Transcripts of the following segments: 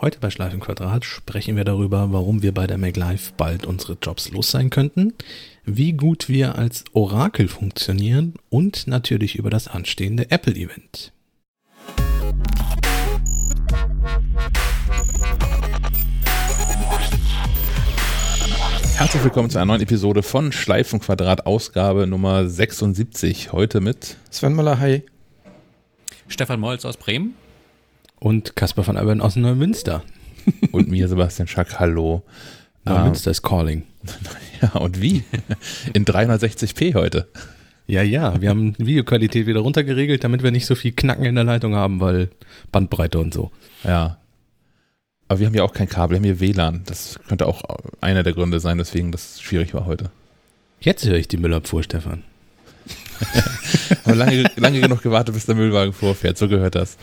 Heute bei Schleif im Quadrat sprechen wir darüber, warum wir bei der MacLife bald unsere Jobs los sein könnten, wie gut wir als Orakel funktionieren und natürlich über das anstehende Apple-Event. Herzlich willkommen zu einer neuen Episode von Schleif im Quadrat, Ausgabe Nummer 76. Heute mit Sven Möller, hi. Stefan Molz aus Bremen. Und Caspar von Albern aus Neumünster. und mir, Sebastian Schack, hallo. Neumünster ist calling. Ja, und wie? In 360p heute. Ja, ja, wir haben Videoqualität wieder runtergeregelt, damit wir nicht so viel Knacken in der Leitung haben, weil Bandbreite und so. Ja. Aber wir haben ja auch kein Kabel, wir haben hier WLAN. Das könnte auch einer der Gründe sein, weswegen das schwierig war heute. Jetzt höre ich die Müllabfuhr, Stefan. Aber lange, lange genug gewartet, bis der Müllwagen vorfährt. So gehört das.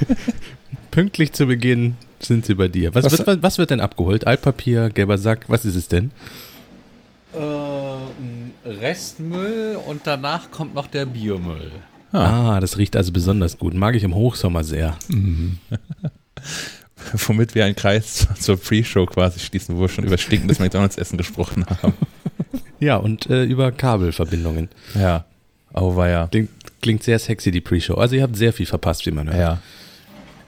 Pünktlich zu Beginn sind sie bei dir. Was, was, wird, was wird denn abgeholt? Altpapier, gelber Sack, was ist es denn? Äh, Restmüll und danach kommt noch der Biomüll. Ah. ah, das riecht also besonders gut. Mag ich im Hochsommer sehr. Mhm. Womit wir einen Kreis zur Pre-Show quasi schließen, wo wir schon über stinkendes McDonalds-Essen gesprochen haben. Ja, und äh, über Kabelverbindungen. Ja. Oh, war ja. Klingt, klingt sehr sexy, die Pre-Show. Also ihr habt sehr viel verpasst, wie man hört. Ja.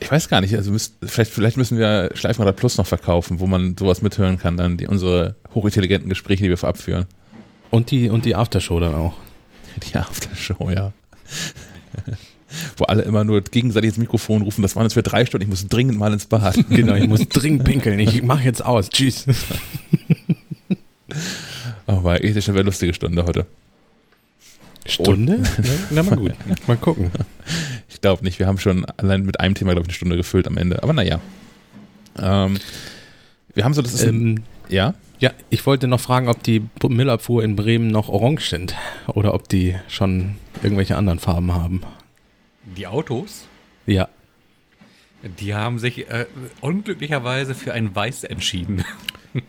Ich weiß gar nicht, also müsst, vielleicht, vielleicht müssen wir Schleifenrad Plus noch verkaufen, wo man sowas mithören kann, dann die, unsere hochintelligenten Gespräche, die wir vorab führen. Und die, und die Aftershow dann auch. Die Aftershow, ja. Wo alle immer nur gegenseitig ins Mikrofon rufen, das waren jetzt für drei Stunden, ich muss dringend mal ins Bad. genau, ich muss dringend pinkeln, ich mach jetzt aus, tschüss. Oh, war ethisch eine lustige Stunde heute. Stunde? Na mal gut, mal gucken. Ich glaube nicht, wir haben schon allein mit einem Thema, glaube ich, eine Stunde gefüllt am Ende. Aber naja. Ähm, wir haben so, das ist ähm, ja? Ja, ich wollte noch fragen, ob die Müllabfuhr in Bremen noch orange sind oder ob die schon irgendwelche anderen Farben haben. Die Autos? Ja. Die haben sich äh, unglücklicherweise für ein Weiß entschieden.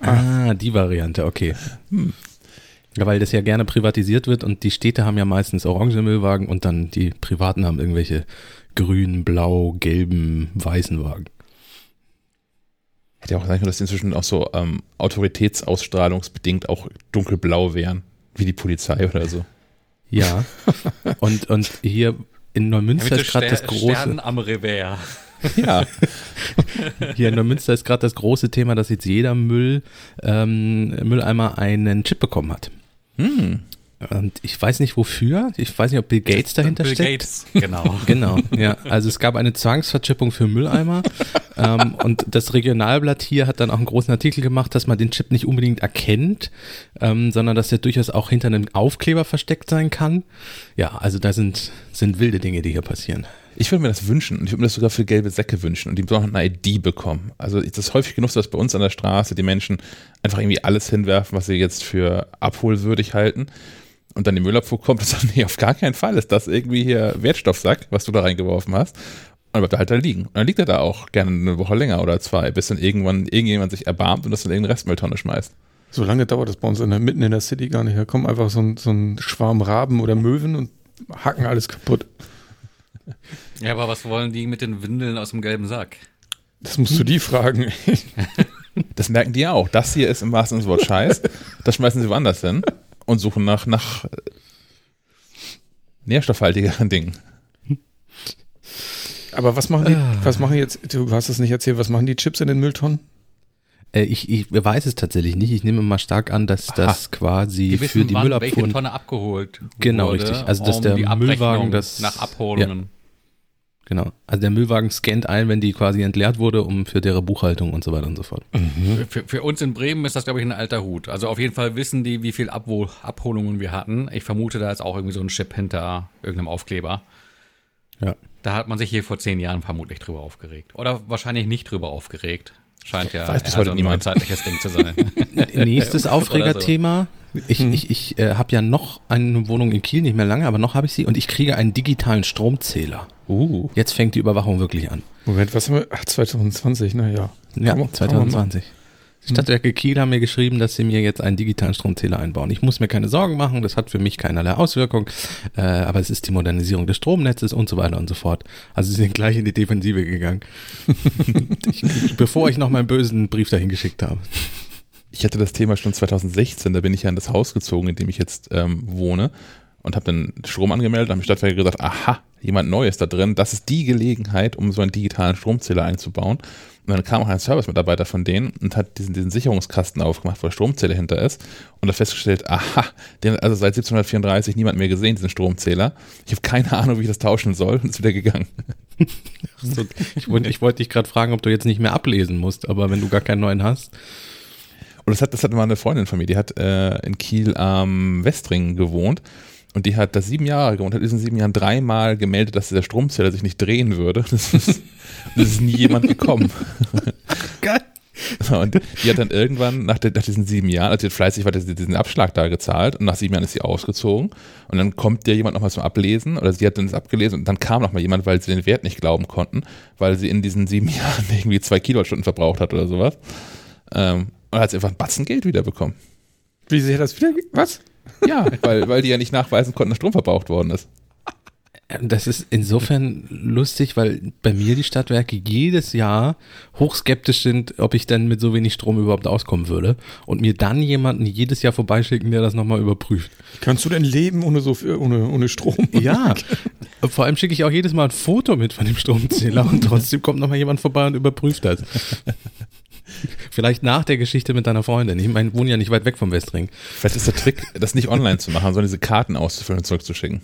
Ah, die Variante, okay. Hm. Ja, weil das ja gerne privatisiert wird und die Städte haben ja meistens orange Müllwagen und dann die Privaten haben irgendwelche grünen, blau, gelben, weißen Wagen. Hätte ja auch sein können, dass die inzwischen auch so ähm, autoritätsausstrahlungsbedingt auch dunkelblau wären, wie die Polizei oder so. Ja. und, und hier in Neumünster ist gerade das große. Sternen am Revers. Ja. Hier in Neumünster ist gerade das große Thema, dass jetzt jeder Müll, ähm, Mülleimer einen Chip bekommen hat. Hm. Und ich weiß nicht wofür. Ich weiß nicht, ob Bill Gates dahinter Bill steckt. Gates, genau. genau, ja. Also es gab eine Zwangsverchippung für Mülleimer. ähm, und das Regionalblatt hier hat dann auch einen großen Artikel gemacht, dass man den Chip nicht unbedingt erkennt, ähm, sondern dass der durchaus auch hinter einem Aufkleber versteckt sein kann. Ja, also da sind, sind wilde Dinge, die hier passieren. Ich würde mir das wünschen und ich würde mir das sogar für gelbe Säcke wünschen und die sollen eine ID bekommen. Also das ist häufig genug, dass bei uns an der Straße die Menschen einfach irgendwie alles hinwerfen, was sie jetzt für abholwürdig halten. Und dann die Müllabfuhr kommt und sagt, nee, auf gar keinen Fall ist das irgendwie hier Wertstoffsack, was du da reingeworfen hast. Und bleibt er halt da liegen. Und dann liegt er da auch gerne eine Woche länger oder zwei, bis dann irgendwann irgendjemand sich erbarmt und das in irgendeine Restmülltonne schmeißt. So lange dauert das bei uns in der, mitten in der City gar nicht. Da kommen einfach so ein, so ein Schwarm Raben oder Möwen und hacken alles kaputt. Ja, aber was wollen die mit den Windeln aus dem gelben Sack? Das musst du die fragen. das merken die ja auch. Das hier ist im wahrsten Sinne des Wortes Scheiß. Das schmeißen sie woanders hin und suchen nach, nach nährstoffhaltigeren Dingen. Aber was machen die, ah. was machen jetzt, du hast es nicht erzählt, was machen die Chips in den Mülltonnen? Äh, ich, ich weiß es tatsächlich nicht. Ich nehme mal stark an, dass das quasi die wissen, für die Müllabfuhr. welche Tonne abgeholt Genau, wurde, richtig. Also, dass um der Müllwagen das. Nach Abholungen. Ja. Genau. Also der Müllwagen scannt ein, wenn die quasi entleert wurde, um für deren Buchhaltung und so weiter und so fort. Mhm. Für, für, uns in Bremen ist das, glaube ich, ein alter Hut. Also auf jeden Fall wissen die, wie viel Abwohl, Abholungen wir hatten. Ich vermute, da ist auch irgendwie so ein Chip hinter irgendeinem Aufkleber. Ja. Da hat man sich hier vor zehn Jahren vermutlich drüber aufgeregt. Oder wahrscheinlich nicht drüber aufgeregt. Scheint ja Weiß bis heute also niemand. ein zeitliches Ding zu sein. Nächstes Aufregerthema. Ich, hm. ich, ich äh, habe ja noch eine Wohnung in Kiel, nicht mehr lange, aber noch habe ich sie und ich kriege einen digitalen Stromzähler. Uh. Jetzt fängt die Überwachung wirklich an. Moment, was haben wir? Ach, 2020, naja. Ja, 2020. Stadtwerke Kiel haben mir geschrieben, dass sie mir jetzt einen digitalen Stromzähler einbauen. Ich muss mir keine Sorgen machen, das hat für mich keinerlei Auswirkung, äh, aber es ist die Modernisierung des Stromnetzes und so weiter und so fort. Also sie sind gleich in die Defensive gegangen, ich, bevor ich noch meinen bösen Brief dahin geschickt habe. Ich hatte das Thema schon 2016, da bin ich ja in das Haus gezogen, in dem ich jetzt ähm, wohne und habe dann Strom angemeldet, haben die Stadtwerke gesagt, aha, jemand Neues da drin, das ist die Gelegenheit, um so einen digitalen Stromzähler einzubauen. Und dann kam auch ein Service-Mitarbeiter von denen und hat diesen, diesen Sicherungskasten aufgemacht, wo der Stromzähler hinter ist und hat festgestellt, aha, den hat also seit 1734 niemand mehr gesehen, diesen Stromzähler. Ich habe keine Ahnung, wie ich das tauschen soll und ist wieder gegangen. so, ich wollte ich wollt dich gerade fragen, ob du jetzt nicht mehr ablesen musst, aber wenn du gar keinen neuen hast. Und das hat, das hat mal eine Freundin von mir, die hat äh, in Kiel am Westring gewohnt und die hat da sieben Jahre gewohnt, hat in diesen sieben Jahren dreimal gemeldet, dass der Stromzähler sich nicht drehen würde. Das ist, das ist nie jemand gekommen. Geil. Und die hat dann irgendwann nach, der, nach diesen sieben Jahren, also fleißig weiter diesen Abschlag da gezahlt und nach sieben Jahren ist sie ausgezogen und dann kommt der jemand nochmal zum Ablesen oder sie hat dann das abgelesen und dann kam nochmal jemand, weil sie den Wert nicht glauben konnten, weil sie in diesen sieben Jahren irgendwie zwei Kilowattstunden verbraucht hat oder sowas. Ähm, und hat sie einfach ein Batzen Geld wiederbekommen. Wie sie hat das wieder, was? Ja, weil, weil die ja nicht nachweisen konnten, dass Strom verbraucht worden ist. Das ist insofern lustig, weil bei mir die Stadtwerke jedes Jahr hochskeptisch sind, ob ich denn mit so wenig Strom überhaupt auskommen würde und mir dann jemanden jedes Jahr vorbeischicken, der das nochmal überprüft. Kannst du denn leben ohne so ohne, ohne Strom? Ja. Vor allem schicke ich auch jedes Mal ein Foto mit von dem Stromzähler und trotzdem kommt nochmal jemand vorbei und überprüft das. Vielleicht nach der Geschichte mit deiner Freundin. Ich meine, wohne ja nicht weit weg vom Westring. Vielleicht ist der Trick, das nicht online zu machen, sondern diese Karten auszufüllen und zurückzuschicken.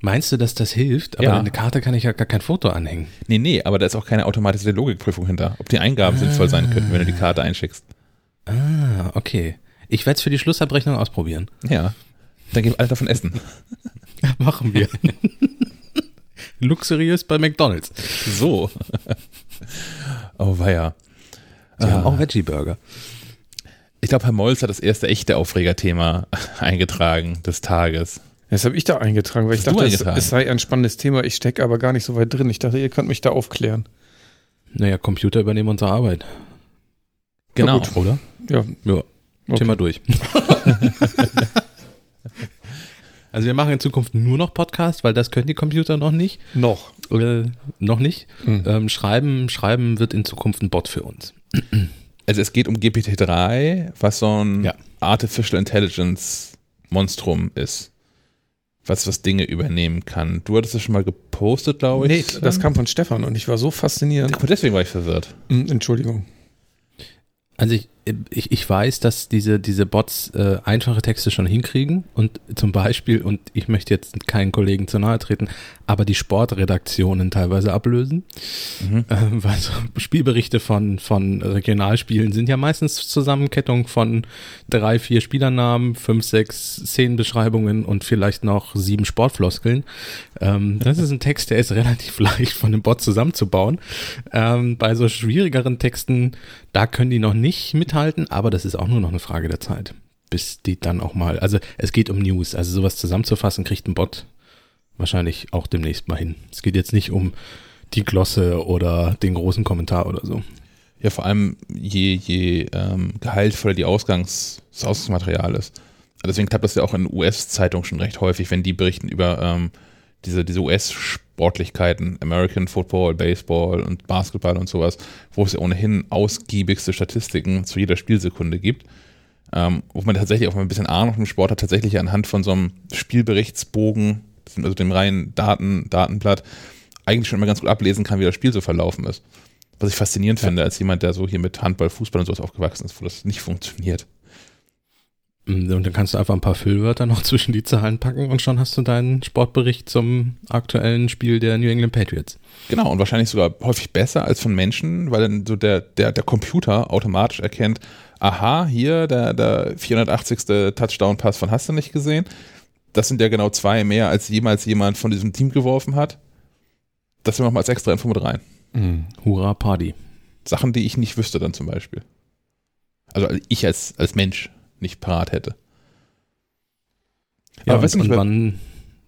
Meinst du, dass das hilft? Aber ja. eine Karte kann ich ja gar kein Foto anhängen. Nee, nee, aber da ist auch keine automatisierte Logikprüfung hinter, ob die Eingaben ah. sinnvoll sein könnten, wenn du die Karte einschickst. Ah, okay. Ich werde es für die Schlussabrechnung ausprobieren. Ja. Dann gehen wir alle davon essen. Machen wir. Luxuriös bei McDonalds. So. Oh, weia. Sie ah. haben auch Veggie-Burger. Ich glaube, Herr Molz hat das erste echte Aufregerthema eingetragen des Tages. Das habe ich da eingetragen, weil ich dachte, es, es, sei ein spannendes Thema. Ich stecke aber gar nicht so weit drin. Ich dachte, ihr könnt mich da aufklären. Naja, Computer übernehmen unsere Arbeit. Genau. Gut, oder? Ja. Ja. Okay. Thema durch. also wir machen in Zukunft nur noch Podcast, weil das können die Computer noch nicht. Noch. Oder noch nicht. Mhm. Ähm, schreiben, schreiben wird in Zukunft ein Bot für uns. Also es geht um GPT-3, was so ein ja. Artificial Intelligence Monstrum ist was, was Dinge übernehmen kann. Du hattest es schon mal gepostet, glaube ich. Nee, das kam von Stefan und ich war so fasziniert. Deswegen war ich verwirrt. Hm, Entschuldigung. Also ich, ich, ich weiß, dass diese, diese Bots äh, einfache Texte schon hinkriegen und zum Beispiel, und ich möchte jetzt keinen Kollegen zu nahe treten, aber die Sportredaktionen teilweise ablösen. Mhm. Äh, weil so Spielberichte von, von Regionalspielen sind ja meistens Zusammenkettung von drei, vier Spielernamen, fünf, sechs Szenenbeschreibungen und vielleicht noch sieben Sportfloskeln. Ähm, das ist ein Text, der ist relativ leicht von einem Bot zusammenzubauen. Ähm, bei so schwierigeren Texten, da können die noch nicht mithalten, aber das ist auch nur noch eine Frage der Zeit bis die dann auch mal, also es geht um News, also sowas zusammenzufassen, kriegt ein Bot wahrscheinlich auch demnächst mal hin. Es geht jetzt nicht um die Glosse oder den großen Kommentar oder so. Ja, vor allem je, je ähm, gehaltvoller die Ausgangs, das Ausgangsmaterial ist. Deswegen klappt das ja auch in US-Zeitungen schon recht häufig, wenn die berichten über ähm, diese, diese US-Sportlichkeiten, American Football, Baseball und Basketball und sowas, wo es ja ohnehin ausgiebigste Statistiken zu jeder Spielsekunde gibt. Ähm, wo man tatsächlich auch mal ein bisschen Ahnung vom Sport hat, tatsächlich anhand von so einem Spielberichtsbogen also dem reinen Daten, Datenblatt, eigentlich schon immer ganz gut ablesen kann, wie das Spiel so verlaufen ist. Was ich faszinierend ja. finde, als jemand, der so hier mit Handball, Fußball und sowas aufgewachsen ist, wo das nicht funktioniert. Mm, und dann kannst du einfach ein paar Füllwörter noch zwischen die Zahlen packen und schon hast du deinen Sportbericht zum aktuellen Spiel der New England Patriots. Genau, und wahrscheinlich sogar häufig besser als von Menschen, weil dann so der, der, der Computer automatisch erkennt, aha, hier der, der 480. Touchdown-Pass von hast du nicht gesehen das sind ja genau zwei mehr, als jemals jemand von diesem Team geworfen hat. Das nehmen wir mal als extra Info mit rein. Mhm. Hurra, Party. Sachen, die ich nicht wüsste dann zum Beispiel. Also ich als, als Mensch nicht parat hätte. Ja, und, nicht, und wann,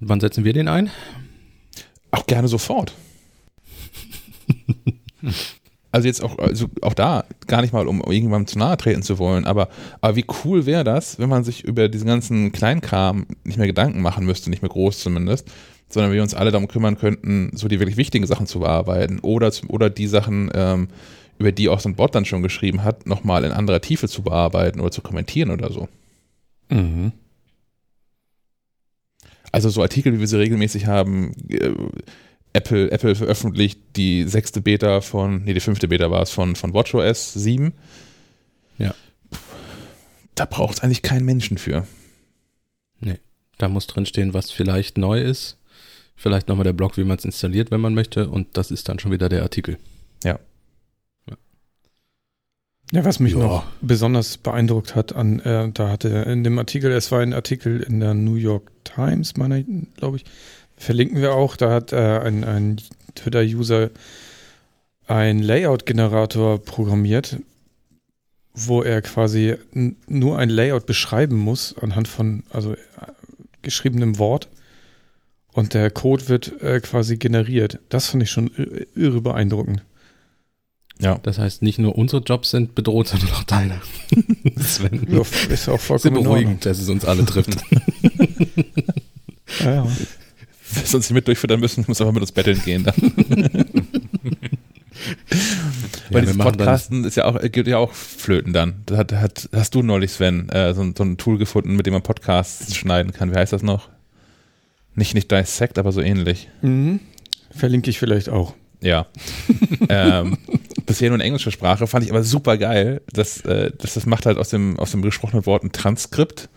wann setzen wir den ein? Auch gerne sofort. Also jetzt auch, also auch da, gar nicht mal, um irgendjemandem zu nahe treten zu wollen, aber, aber wie cool wäre das, wenn man sich über diesen ganzen Kleinkram nicht mehr Gedanken machen müsste, nicht mehr groß zumindest, sondern wir uns alle darum kümmern könnten, so die wirklich wichtigen Sachen zu bearbeiten oder, oder die Sachen, ähm, über die auch so ein Bot dann schon geschrieben hat, nochmal in anderer Tiefe zu bearbeiten oder zu kommentieren oder so. Mhm. Also so Artikel, wie wir sie regelmäßig haben, äh, Apple, Apple veröffentlicht die sechste Beta von, nee, die fünfte Beta war es von, von WatchOS 7. Ja. Da braucht es eigentlich keinen Menschen für. Nee, da muss drinstehen, was vielleicht neu ist. Vielleicht nochmal der Blog, wie man es installiert, wenn man möchte. Und das ist dann schon wieder der Artikel. Ja. Ja, was mich ja. noch besonders beeindruckt hat, an, äh, da hatte in dem Artikel, es war ein Artikel in der New York Times, meine glaube ich, verlinken wir auch, da hat äh, ein, ein Twitter-User einen Layout-Generator programmiert, wo er quasi nur ein Layout beschreiben muss anhand von, also äh, geschriebenem Wort und der Code wird äh, quasi generiert. Das fand ich schon irre beeindruckend. Ja. Das heißt, nicht nur unsere Jobs sind bedroht, sondern auch deine. Sven. Ja, ist auch vollkommen beruhigend, dass es uns alle trifft. ja, ja. Wer sonst nicht mit durchfüttern müssen, muss aber mit uns betteln gehen dann. Weil ja, dieses Podcasten ist ja auch, geht ja auch flöten dann. Das hat, hat, hast du neulich, Sven, äh, so, so, ein Tool gefunden, mit dem man Podcasts schneiden kann. Wie heißt das noch? Nicht, nicht Dissect, aber so ähnlich. Mhm. Verlinke ich vielleicht auch. Ja. ähm, bisher nur in englischer Sprache, fand ich aber super geil. dass, äh, das, das macht halt aus dem, aus dem gesprochenen Wort ein Transkript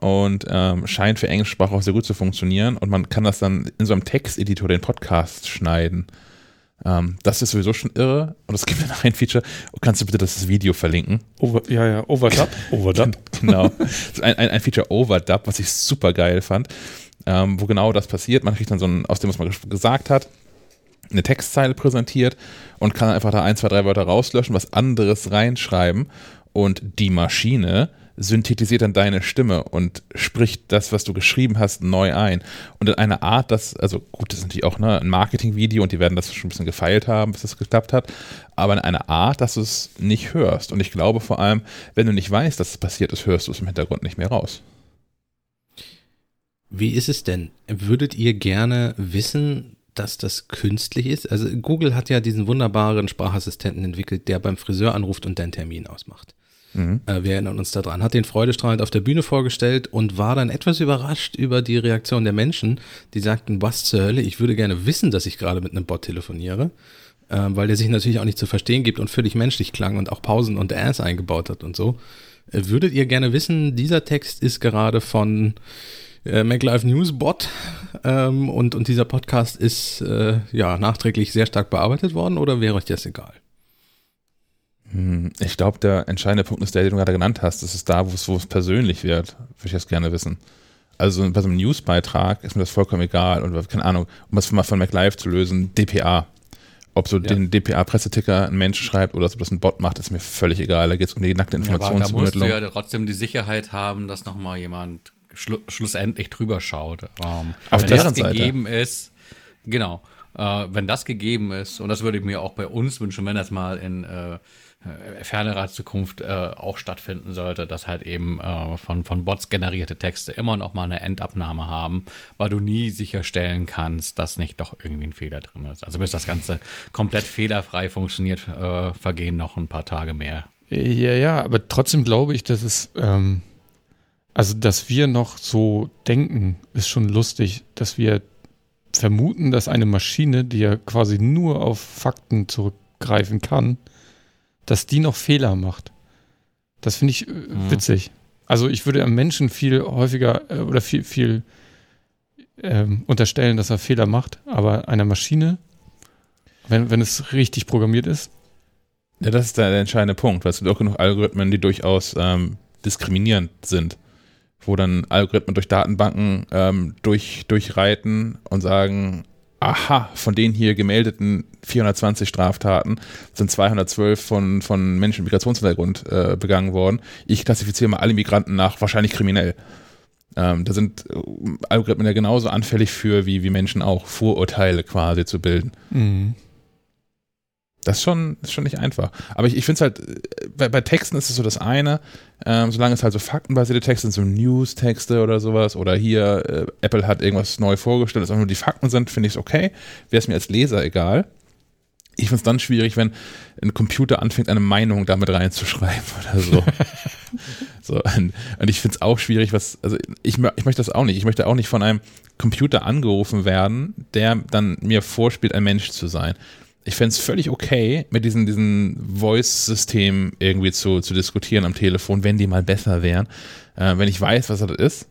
und ähm, scheint für englische Sprache auch sehr gut zu funktionieren. Und man kann das dann in so einem Texteditor den Podcast schneiden. Ähm, das ist sowieso schon irre. Und es gibt noch ein Feature. Kannst du bitte das Video verlinken? Over, ja, ja, Overdub. Overdub. genau. ein, ein, ein Feature Overdub, was ich super geil fand. Ähm, wo genau das passiert. Man kriegt dann so ein, aus dem, was man gesagt hat, eine Textzeile präsentiert und kann einfach da ein, zwei, drei Wörter rauslöschen, was anderes reinschreiben und die Maschine synthetisiert dann deine Stimme und spricht das, was du geschrieben hast, neu ein. Und in einer Art, dass, also gut, das ist natürlich auch ne, ein Marketingvideo und die werden das schon ein bisschen gefeilt haben, bis das geklappt hat, aber in einer Art, dass du es nicht hörst. Und ich glaube vor allem, wenn du nicht weißt, dass es passiert ist, hörst du es im Hintergrund nicht mehr raus. Wie ist es denn? Würdet ihr gerne wissen, dass das künstlich ist? Also Google hat ja diesen wunderbaren Sprachassistenten entwickelt, der beim Friseur anruft und den Termin ausmacht. Mhm. Äh, wir erinnern uns daran. Hat den freudestrahlend auf der Bühne vorgestellt und war dann etwas überrascht über die Reaktion der Menschen, die sagten, was zur Hölle, ich würde gerne wissen, dass ich gerade mit einem Bot telefoniere, äh, weil der sich natürlich auch nicht zu verstehen gibt und völlig menschlich klang und auch Pausen und Ass eingebaut hat und so. Äh, würdet ihr gerne wissen, dieser Text ist gerade von äh, MacLife News Bot ähm, und, und dieser Podcast ist äh, ja nachträglich sehr stark bearbeitet worden oder wäre euch das egal? Hm, ich glaube, der entscheidende Punkt ist der, den du gerade genannt hast. Das ist da, wo es, wo es persönlich wird. Würde ich das gerne wissen. Also bei so einem Newsbeitrag ist mir das vollkommen egal. Und keine Ahnung, um das mal von MacLife zu lösen, DPA. Ob so ja. den DPA-Presseticker ein Mensch schreibt oder ob das ein Bot macht, ist mir völlig egal. Da geht es um die nackte Informationsvermittlung. Ja, aber da musst du ja trotzdem die Sicherheit haben, dass nochmal jemand schlu schlussendlich drüber schaut. Ähm, Auf wenn das gegeben Seite. ist, genau, äh, wenn das gegeben ist, und das würde ich mir auch bei uns wünschen, wenn das mal in äh, fernerer Zukunft äh, auch stattfinden sollte, dass halt eben äh, von, von Bots generierte Texte immer noch mal eine Endabnahme haben, weil du nie sicherstellen kannst, dass nicht doch irgendwie ein Fehler drin ist. Also bis das Ganze komplett fehlerfrei funktioniert, äh, vergehen noch ein paar Tage mehr. Ja, ja, aber trotzdem glaube ich, dass es ähm, also, dass wir noch so denken, ist schon lustig, dass wir vermuten, dass eine Maschine, die ja quasi nur auf Fakten zurückgreifen kann, dass die noch Fehler macht. Das finde ich äh, mhm. witzig. Also ich würde einem Menschen viel häufiger äh, oder viel, viel ähm, unterstellen, dass er Fehler macht, aber einer Maschine, wenn, wenn es richtig programmiert ist. Ja, das ist der, der entscheidende Punkt, weil es gibt auch genug Algorithmen, die durchaus ähm, diskriminierend sind wo dann Algorithmen durch Datenbanken ähm, durch, durchreiten und sagen, aha, von den hier gemeldeten 420 Straftaten sind 212 von, von Menschen mit Migrationshintergrund äh, begangen worden. Ich klassifiziere mal alle Migranten nach wahrscheinlich kriminell. Ähm, da sind äh, Algorithmen ja genauso anfällig für, wie, wie Menschen auch, Vorurteile quasi zu bilden. Mhm. Das ist schon, ist schon nicht einfach. Aber ich, ich finde es halt, bei, bei Texten ist es so das eine, ähm, solange es halt so faktenbasierte Texte sind, so News-Texte oder sowas, oder hier, äh, Apple hat irgendwas neu vorgestellt, dass auch nur die Fakten sind, finde ich es okay. Wäre es mir als Leser egal. Ich finde es dann schwierig, wenn ein Computer anfängt, eine Meinung damit reinzuschreiben oder so. so und, und ich finde es auch schwierig, was, also ich, ich möchte das auch nicht. Ich möchte auch nicht von einem Computer angerufen werden, der dann mir vorspielt, ein Mensch zu sein ich fände es völlig okay, mit diesen, diesen Voice-Systemen irgendwie zu, zu diskutieren am Telefon, wenn die mal besser wären. Äh, wenn ich weiß, was das ist.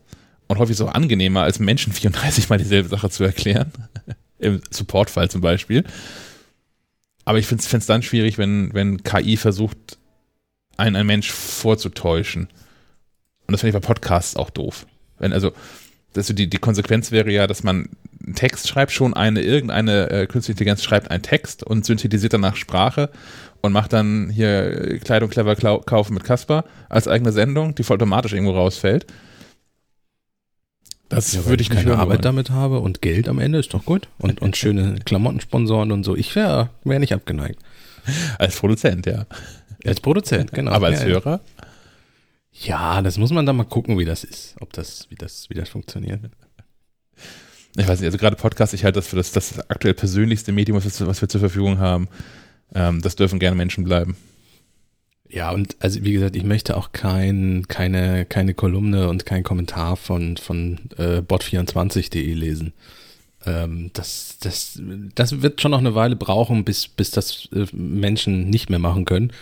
Und häufig so angenehmer, als Menschen 34 mal dieselbe Sache zu erklären. Im Supportfall zum Beispiel. Aber ich finde es dann schwierig, wenn, wenn KI versucht, einen, einen Mensch vorzutäuschen. Und das finde ich bei Podcasts auch doof. Wenn, also, also die, die Konsequenz wäre ja, dass man einen Text schreibt, schon eine, irgendeine äh, künstliche Intelligenz schreibt einen Text und synthetisiert danach Sprache und macht dann hier äh, Kleidung clever kaufen mit Kasper als eigene Sendung, die automatisch irgendwo rausfällt. Das ja, würde ich keine Arbeit wollen. damit habe und Geld am Ende ist doch gut und, und schöne Klamottensponsoren und so. Ich wäre wär nicht abgeneigt. Als Produzent, ja. Als Produzent, genau. Aber als ja, Hörer? Ja, das muss man dann mal gucken, wie das ist, ob das, wie das, wie das funktioniert. Ich weiß nicht, also gerade Podcast, ich halte das für das, das aktuell persönlichste Medium, was wir, was wir zur Verfügung haben. Ähm, das dürfen gerne Menschen bleiben. Ja, und also wie gesagt, ich möchte auch kein, keine, keine Kolumne und kein Kommentar von, von äh, bot24.de lesen. Ähm, das, das, das wird schon noch eine Weile brauchen, bis, bis das äh, Menschen nicht mehr machen können.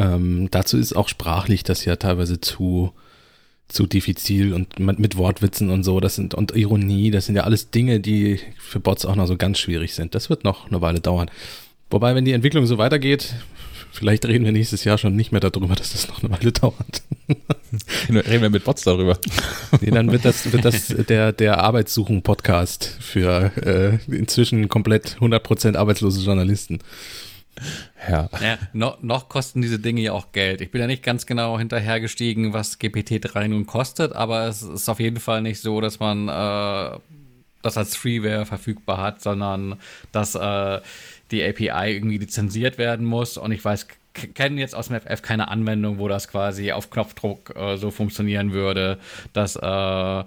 Ähm, dazu ist auch sprachlich das ja teilweise zu, zu diffizil und mit Wortwitzen und so, das sind und Ironie, das sind ja alles Dinge, die für Bots auch noch so ganz schwierig sind. Das wird noch eine Weile dauern. Wobei, wenn die Entwicklung so weitergeht, vielleicht reden wir nächstes Jahr schon nicht mehr darüber, dass das noch eine Weile dauert. reden wir mit Bots darüber. Nee, dann wird das, wird das der, der Arbeitssuchen-Podcast für äh, inzwischen komplett 100% arbeitslose Journalisten. Ja. ja noch, noch, kosten diese Dinge ja auch Geld. Ich bin ja nicht ganz genau hinterhergestiegen, was GPT-3 nun kostet, aber es ist auf jeden Fall nicht so, dass man äh, das als Freeware verfügbar hat, sondern dass äh, die API irgendwie lizenziert werden muss. Und ich weiß, kenne jetzt aus dem FF keine Anwendung, wo das quasi auf Knopfdruck äh, so funktionieren würde, dass äh,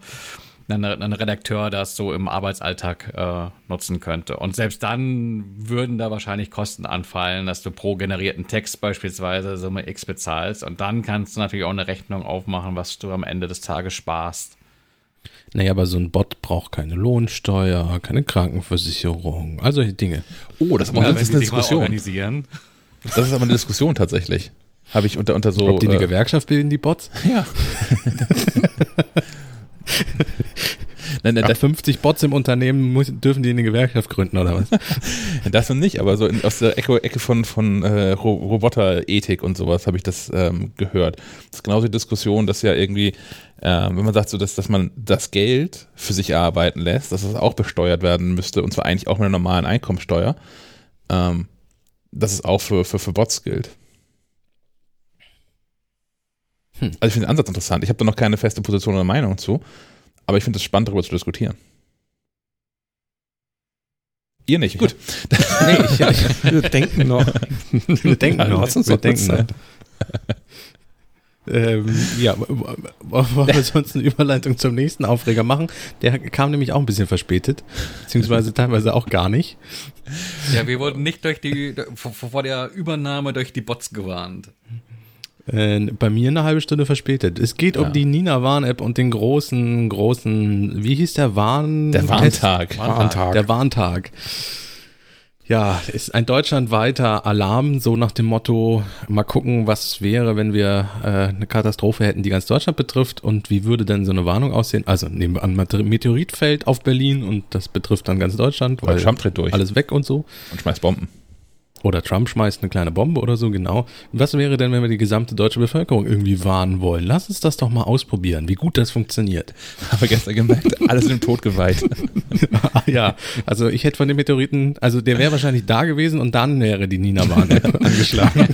ein, ein Redakteur das so im Arbeitsalltag äh, nutzen könnte. Und selbst dann würden da wahrscheinlich Kosten anfallen, dass du pro generierten Text beispielsweise Summe X bezahlst. Und dann kannst du natürlich auch eine Rechnung aufmachen, was du am Ende des Tages sparst. Naja, aber so ein Bot braucht keine Lohnsteuer, keine Krankenversicherung, all solche Dinge. Oh, das, ja, ist eine Diskussion. Organisieren. Das ist aber eine Diskussion tatsächlich. Habe ich unter, unter so. Ob die eine äh, Gewerkschaft bilden, die Bots? Ja. Nein, nein, 50 Bots im Unternehmen muss, dürfen die eine Gewerkschaft gründen oder was? das und nicht, aber so in, aus der Ecke, Ecke von, von äh, Roboterethik und sowas habe ich das ähm, gehört. Das ist genauso die Diskussion, dass ja irgendwie, äh, wenn man sagt, so dass, dass man das Geld für sich arbeiten lässt, dass das auch besteuert werden müsste und zwar eigentlich auch mit einer normalen Einkommensteuer, ähm, dass es auch für, für, für Bots gilt. Hm. Also ich finde den Ansatz interessant. Ich habe da noch keine feste Position oder Meinung zu, aber ich finde es spannend, darüber zu diskutieren. Ihr nicht, gut. nee, ich, ich, wir denken noch. Wir denken noch. Lass uns wir denken noch. ähm, ja, wollen wir sonst eine Überleitung zum nächsten Aufreger machen? Der kam nämlich auch ein bisschen verspätet, beziehungsweise teilweise auch gar nicht. Ja, wir wurden nicht durch die, vor der Übernahme durch die Bots gewarnt. Äh, bei mir eine halbe Stunde verspätet. Es geht ja. um die Nina Warn-App und den großen, großen, wie hieß der Warn? Der Warntag. Warntag. Der Warntag. Ja, ist ein deutschlandweiter Alarm, so nach dem Motto, mal gucken, was wäre, wenn wir äh, eine Katastrophe hätten, die ganz Deutschland betrifft und wie würde denn so eine Warnung aussehen? Also nehmen wir an, Meteorit fällt auf Berlin und das betrifft dann ganz Deutschland, weil Trump tritt durch. alles weg und so. Und schmeißt Bomben. Oder Trump schmeißt eine kleine Bombe oder so, genau. Was wäre denn, wenn wir die gesamte deutsche Bevölkerung irgendwie warnen wollen? Lass uns das doch mal ausprobieren, wie gut das funktioniert. Habe gestern gemerkt, alles im Tod geweiht. ja, also ich hätte von den Meteoriten, also der wäre wahrscheinlich da gewesen und dann wäre die Nina Warn angeschlagen.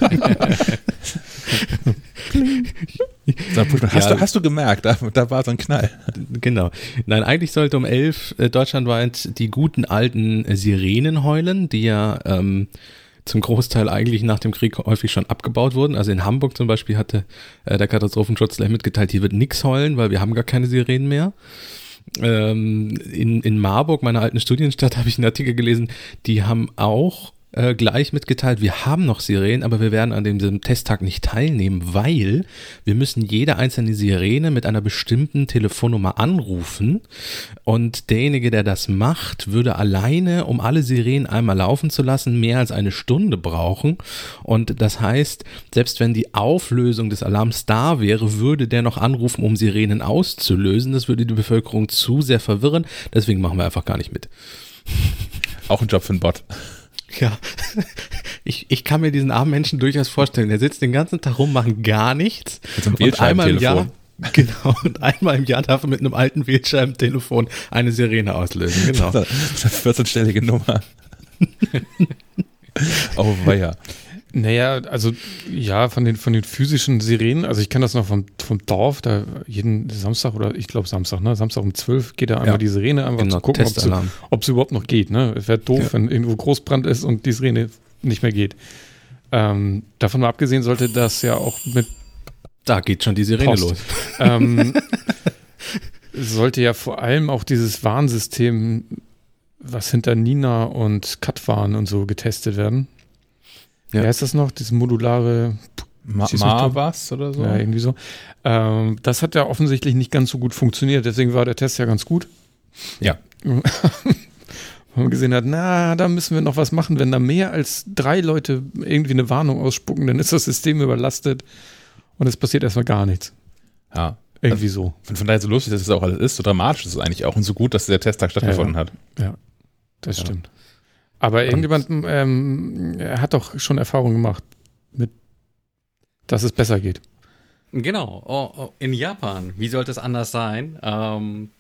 hast, ja. du, hast du gemerkt, da, da war so ein Knall. Genau. Nein, eigentlich sollte um elf äh, deutschlandweit die guten alten Sirenen heulen, die ja ähm, zum Großteil eigentlich nach dem Krieg häufig schon abgebaut wurden. Also in Hamburg zum Beispiel hatte äh, der Katastrophenschutz gleich mitgeteilt, hier wird nix heulen, weil wir haben gar keine Sirenen mehr. Ähm, in, in Marburg, meiner alten Studienstadt, habe ich einen Artikel gelesen, die haben auch äh, gleich mitgeteilt, wir haben noch Sirenen, aber wir werden an diesem Testtag nicht teilnehmen, weil wir müssen jede einzelne Sirene mit einer bestimmten Telefonnummer anrufen und derjenige, der das macht, würde alleine, um alle Sirenen einmal laufen zu lassen, mehr als eine Stunde brauchen und das heißt, selbst wenn die Auflösung des Alarms da wäre, würde der noch anrufen, um Sirenen auszulösen. Das würde die Bevölkerung zu sehr verwirren, deswegen machen wir einfach gar nicht mit. Auch ein Job für einen Bot. Ja, ich, ich kann mir diesen armen Menschen durchaus vorstellen. Der sitzt den ganzen Tag rum, macht gar nichts. Mit so einem und einmal im Jahr, Genau, und einmal im Jahr darf er mit einem alten Wählscheibentelefon eine Sirene auslösen. Genau. Das ist eine 14-stellige Nummer. oh, weia. Naja, also ja, von den, von den physischen Sirenen, also ich kenne das noch vom, vom Dorf, da jeden Samstag oder ich glaube Samstag, ne? Samstag um 12 geht da einmal ja. die Sirene einfach genau, zu gucken, ob es überhaupt noch geht. Ne? Es wäre doof, ja. wenn irgendwo Großbrand ist und die Sirene nicht mehr geht. Ähm, davon mal abgesehen sollte das ja auch mit. Da geht schon die Sirene Post. los. Ähm, sollte ja vor allem auch dieses Warnsystem, was hinter Nina und Katwan und so getestet werden. Ja. Wie heißt das noch? Dieses modulare Ma, oder so? Ja, irgendwie so. Ähm, das hat ja offensichtlich nicht ganz so gut funktioniert, deswegen war der Test ja ganz gut. Ja. Weil man gesehen hat, na, da müssen wir noch was machen. Wenn da mehr als drei Leute irgendwie eine Warnung ausspucken, dann ist das System überlastet und es passiert erstmal gar nichts. Ja. Irgendwie also, so. Von, von daher so lustig, dass es auch alles ist, so dramatisch ist es eigentlich auch und so gut, dass der Testtag stattgefunden ja, hat. Ja, das ja. stimmt. Aber irgendjemand ähm, hat doch schon Erfahrung gemacht mit, dass es besser geht. Genau. Oh, oh, in Japan, wie sollte es anders sein? Ähm,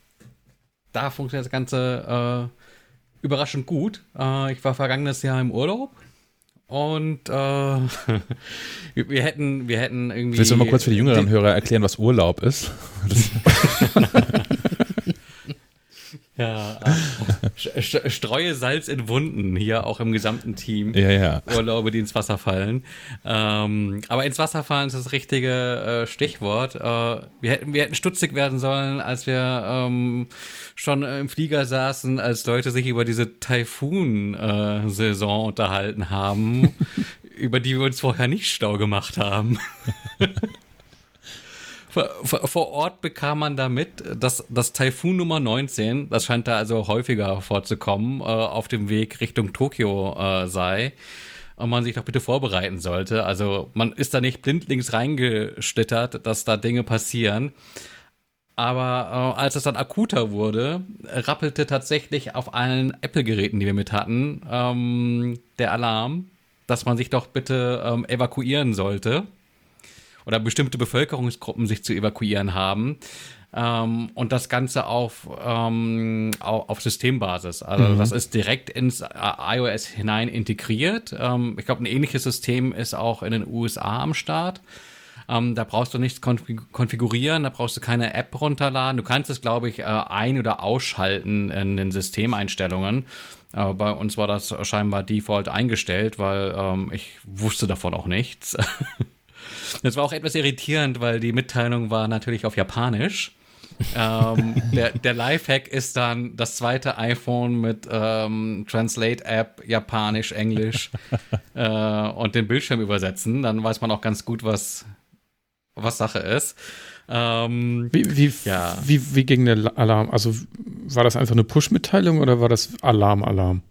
da funktioniert das Ganze äh, überraschend gut. Äh, ich war vergangenes Jahr im Urlaub und äh, wir hätten, wir hätten irgendwie. Willst du mal kurz für die jüngeren Hörer erklären, was Urlaub ist? Ja, streue Salz in Wunden hier auch im gesamten Team. Ja, ja. Urlaube, die ins Wasser fallen. Ähm, aber ins Wasser fallen ist das richtige äh, Stichwort. Äh, wir, hätten, wir hätten stutzig werden sollen, als wir ähm, schon im Flieger saßen, als Leute sich über diese Taifun-Saison äh, unterhalten haben, über die wir uns vorher nicht stau gemacht haben. Vor, Ort bekam man damit, dass das Taifun Nummer 19, das scheint da also häufiger vorzukommen, äh, auf dem Weg Richtung Tokio äh, sei und man sich doch bitte vorbereiten sollte. Also man ist da nicht blindlings reingeschlittert, dass da Dinge passieren. Aber äh, als es dann akuter wurde, rappelte tatsächlich auf allen Apple-Geräten, die wir mit hatten, ähm, der Alarm, dass man sich doch bitte ähm, evakuieren sollte oder bestimmte Bevölkerungsgruppen sich zu evakuieren haben. Ähm, und das Ganze auf, ähm, auf, Systembasis. Also mhm. das ist direkt ins iOS hinein integriert. Ähm, ich glaube, ein ähnliches System ist auch in den USA am Start. Ähm, da brauchst du nichts konfigurieren, da brauchst du keine App runterladen. Du kannst es, glaube ich, äh, ein- oder ausschalten in den Systemeinstellungen. Aber bei uns war das scheinbar default eingestellt, weil ähm, ich wusste davon auch nichts. Das war auch etwas irritierend, weil die Mitteilung war natürlich auf Japanisch. ähm, der, der Lifehack ist dann das zweite iPhone mit ähm, Translate-App, Japanisch, Englisch äh, und den Bildschirm übersetzen. Dann weiß man auch ganz gut, was, was Sache ist. Ähm, wie, wie, ja. wie, wie ging der Alarm? Also war das einfach eine Push-Mitteilung oder war das Alarm-Alarm?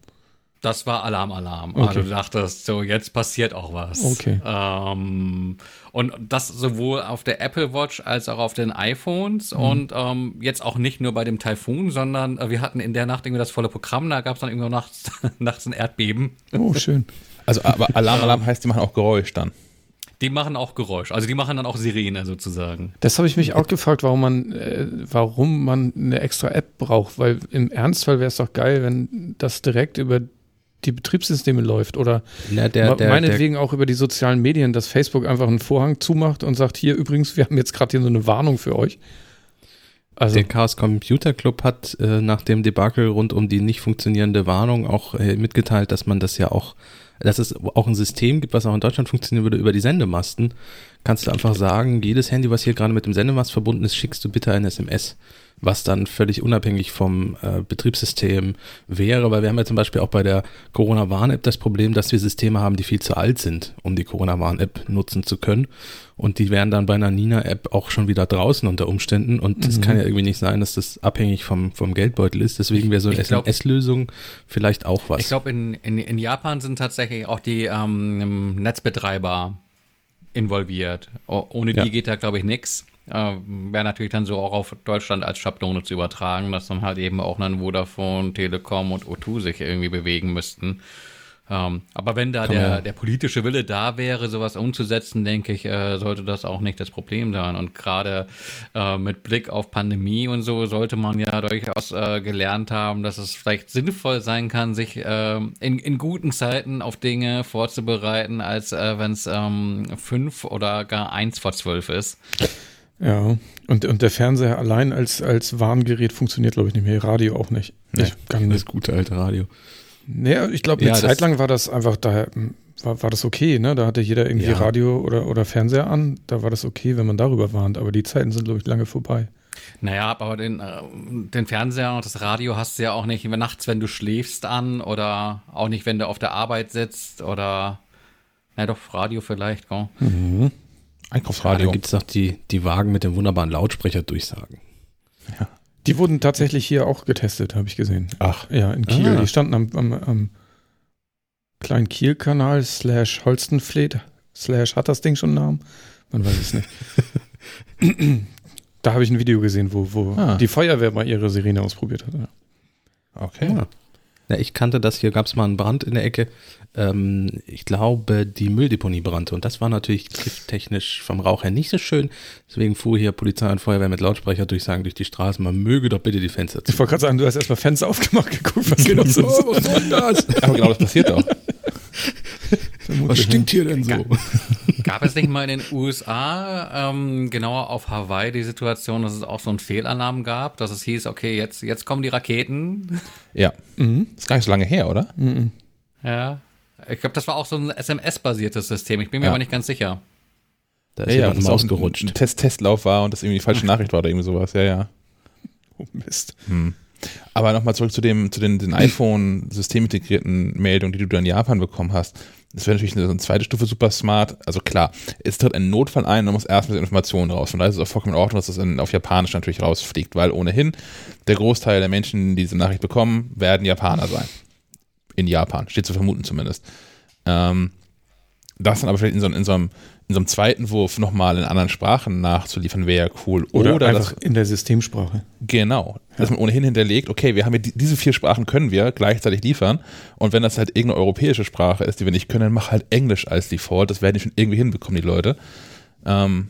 Das war Alarm, Alarm. Okay. Also du dachtest, so jetzt passiert auch was. Okay. Ähm, und das sowohl auf der Apple Watch als auch auf den iPhones mhm. und ähm, jetzt auch nicht nur bei dem Taifun, sondern äh, wir hatten in der Nacht irgendwie das volle Programm, da gab es dann irgendwo nachts, nachts ein Erdbeben. Oh, schön. Also aber Alarm, Alarm heißt, die machen auch Geräusch dann. Die machen auch Geräusch, also die machen dann auch Sirene sozusagen. Das habe ich mich auch gefragt, warum man, äh, warum man eine extra App braucht, weil im Ernstfall wäre es doch geil, wenn das direkt über die Betriebssysteme läuft oder Na, der, der, meinetwegen der, auch über die sozialen Medien, dass Facebook einfach einen Vorhang zumacht und sagt, hier übrigens, wir haben jetzt gerade hier so eine Warnung für euch. Also, der Chaos Computer Club hat äh, nach dem Debakel rund um die nicht funktionierende Warnung auch äh, mitgeteilt, dass man das ja auch dass es auch ein System gibt, was auch in Deutschland funktionieren würde, über die Sendemasten, kannst du einfach sagen, jedes Handy, was hier gerade mit dem Sendemast verbunden ist, schickst du bitte ein SMS was dann völlig unabhängig vom äh, Betriebssystem wäre, weil wir haben ja zum Beispiel auch bei der Corona-Warn-App das Problem, dass wir Systeme haben, die viel zu alt sind, um die Corona-Warn-App nutzen zu können. Und die wären dann bei einer Nina-App auch schon wieder draußen unter Umständen. Und es mhm. kann ja irgendwie nicht sein, dass das abhängig vom, vom Geldbeutel ist. Deswegen wäre so eine SMS-Lösung vielleicht auch was. Ich glaube, in, in, in Japan sind tatsächlich auch die ähm, Netzbetreiber involviert. ohne die ja. geht da, glaube ich, nichts. Äh, Wäre natürlich dann so auch auf Deutschland als Schablone zu übertragen, dass dann halt eben auch dann Vodafone, Telekom und O2 sich irgendwie bewegen müssten. Ähm, aber wenn da der, der politische Wille da wäre, sowas umzusetzen, denke ich, äh, sollte das auch nicht das Problem sein. Und gerade äh, mit Blick auf Pandemie und so sollte man ja durchaus äh, gelernt haben, dass es vielleicht sinnvoll sein kann, sich äh, in, in guten Zeiten auf Dinge vorzubereiten, als äh, wenn es ähm, fünf oder gar eins vor zwölf ist. Ja, und, und der Fernseher allein als, als Warngerät funktioniert, glaube ich, nicht mehr. Radio auch nicht. Nee, ich kann das gute alte Radio. Naja, ich glaube, eine ja, Zeit lang war das einfach, da war, war das okay, ne? Da hatte jeder irgendwie ja. Radio oder, oder Fernseher an. Da war das okay, wenn man darüber warnt. Aber die Zeiten sind, glaube ich, lange vorbei. Naja, aber den, äh, den Fernseher und das Radio hast du ja auch nicht nachts, wenn du schläfst an oder auch nicht, wenn du auf der Arbeit sitzt oder, na doch, Radio vielleicht, gell? Mhm. Einkaufsradio. Ja, da gibt es noch die, die Wagen mit dem wunderbaren Lautsprecherdurchsagen. Ja. Die wurden tatsächlich hier auch getestet, habe ich gesehen. Ach. Ja, in Kiel. Ah. Die standen am, am, am kleinen Kiel-Kanal slash Holstenfleet slash hat das Ding schon einen Namen? Man weiß es nicht. da habe ich ein Video gesehen, wo, wo ah. die Feuerwehr mal ihre Sirene ausprobiert hat. Ja. Okay. Ja. Ja, ich kannte das, hier gab es mal einen Brand in der Ecke. Ähm, ich glaube, die Mülldeponie brannte und das war natürlich gifttechnisch vom Rauch her nicht so schön. Deswegen fuhr hier Polizei und Feuerwehr mit Lautsprecher durchsagen durch die Straßen, man möge doch bitte die Fenster zu. Ich wollte gerade sagen, du hast erstmal Fenster aufgemacht, geguckt, was genau, so, was soll das? Aber genau, das passiert doch. was stinkt hier denn so? Gab es nicht mal in den USA, ähm, genauer auf Hawaii, die Situation, dass es auch so einen Fehlalarm gab, dass es hieß, okay, jetzt, jetzt kommen die Raketen. Ja. Mhm. Ist gar nicht so lange her, oder? Mhm. Ja. Ich glaube, das war auch so ein SMS-basiertes System. Ich bin mir ja. aber nicht ganz sicher. Da ist ja, ja, ja ausgerutscht. Ein Test Testlauf war und das irgendwie die falsche Nachricht war oder irgendwie sowas. Ja, ja. Oh Mist. Hm. Aber nochmal zurück zu dem, zu den, den iPhone-systemintegrierten Meldungen, die du da in Japan bekommen hast. Das wäre natürlich eine, eine, zweite Stufe super smart. Also klar, es tritt ein Notfall ein und man muss erstmal Informationen raus. Und da ist es auch vollkommen in Ordnung, dass das in, auf Japanisch natürlich rausfliegt, weil ohnehin der Großteil der Menschen, die diese Nachricht bekommen, werden Japaner sein. In Japan, steht zu vermuten zumindest. Ähm, das dann aber vielleicht in so, in so einem in so einem zweiten Wurf nochmal in anderen Sprachen nachzuliefern, wäre ja cool. Oder, Oder einfach das, in der Systemsprache. Genau. Ja. Dass man ohnehin hinterlegt, okay, wir haben ja die, diese vier Sprachen können wir gleichzeitig liefern. Und wenn das halt irgendeine europäische Sprache ist, die wir nicht können, dann mach halt Englisch als Default. Das werden die schon irgendwie hinbekommen, die Leute. Ähm,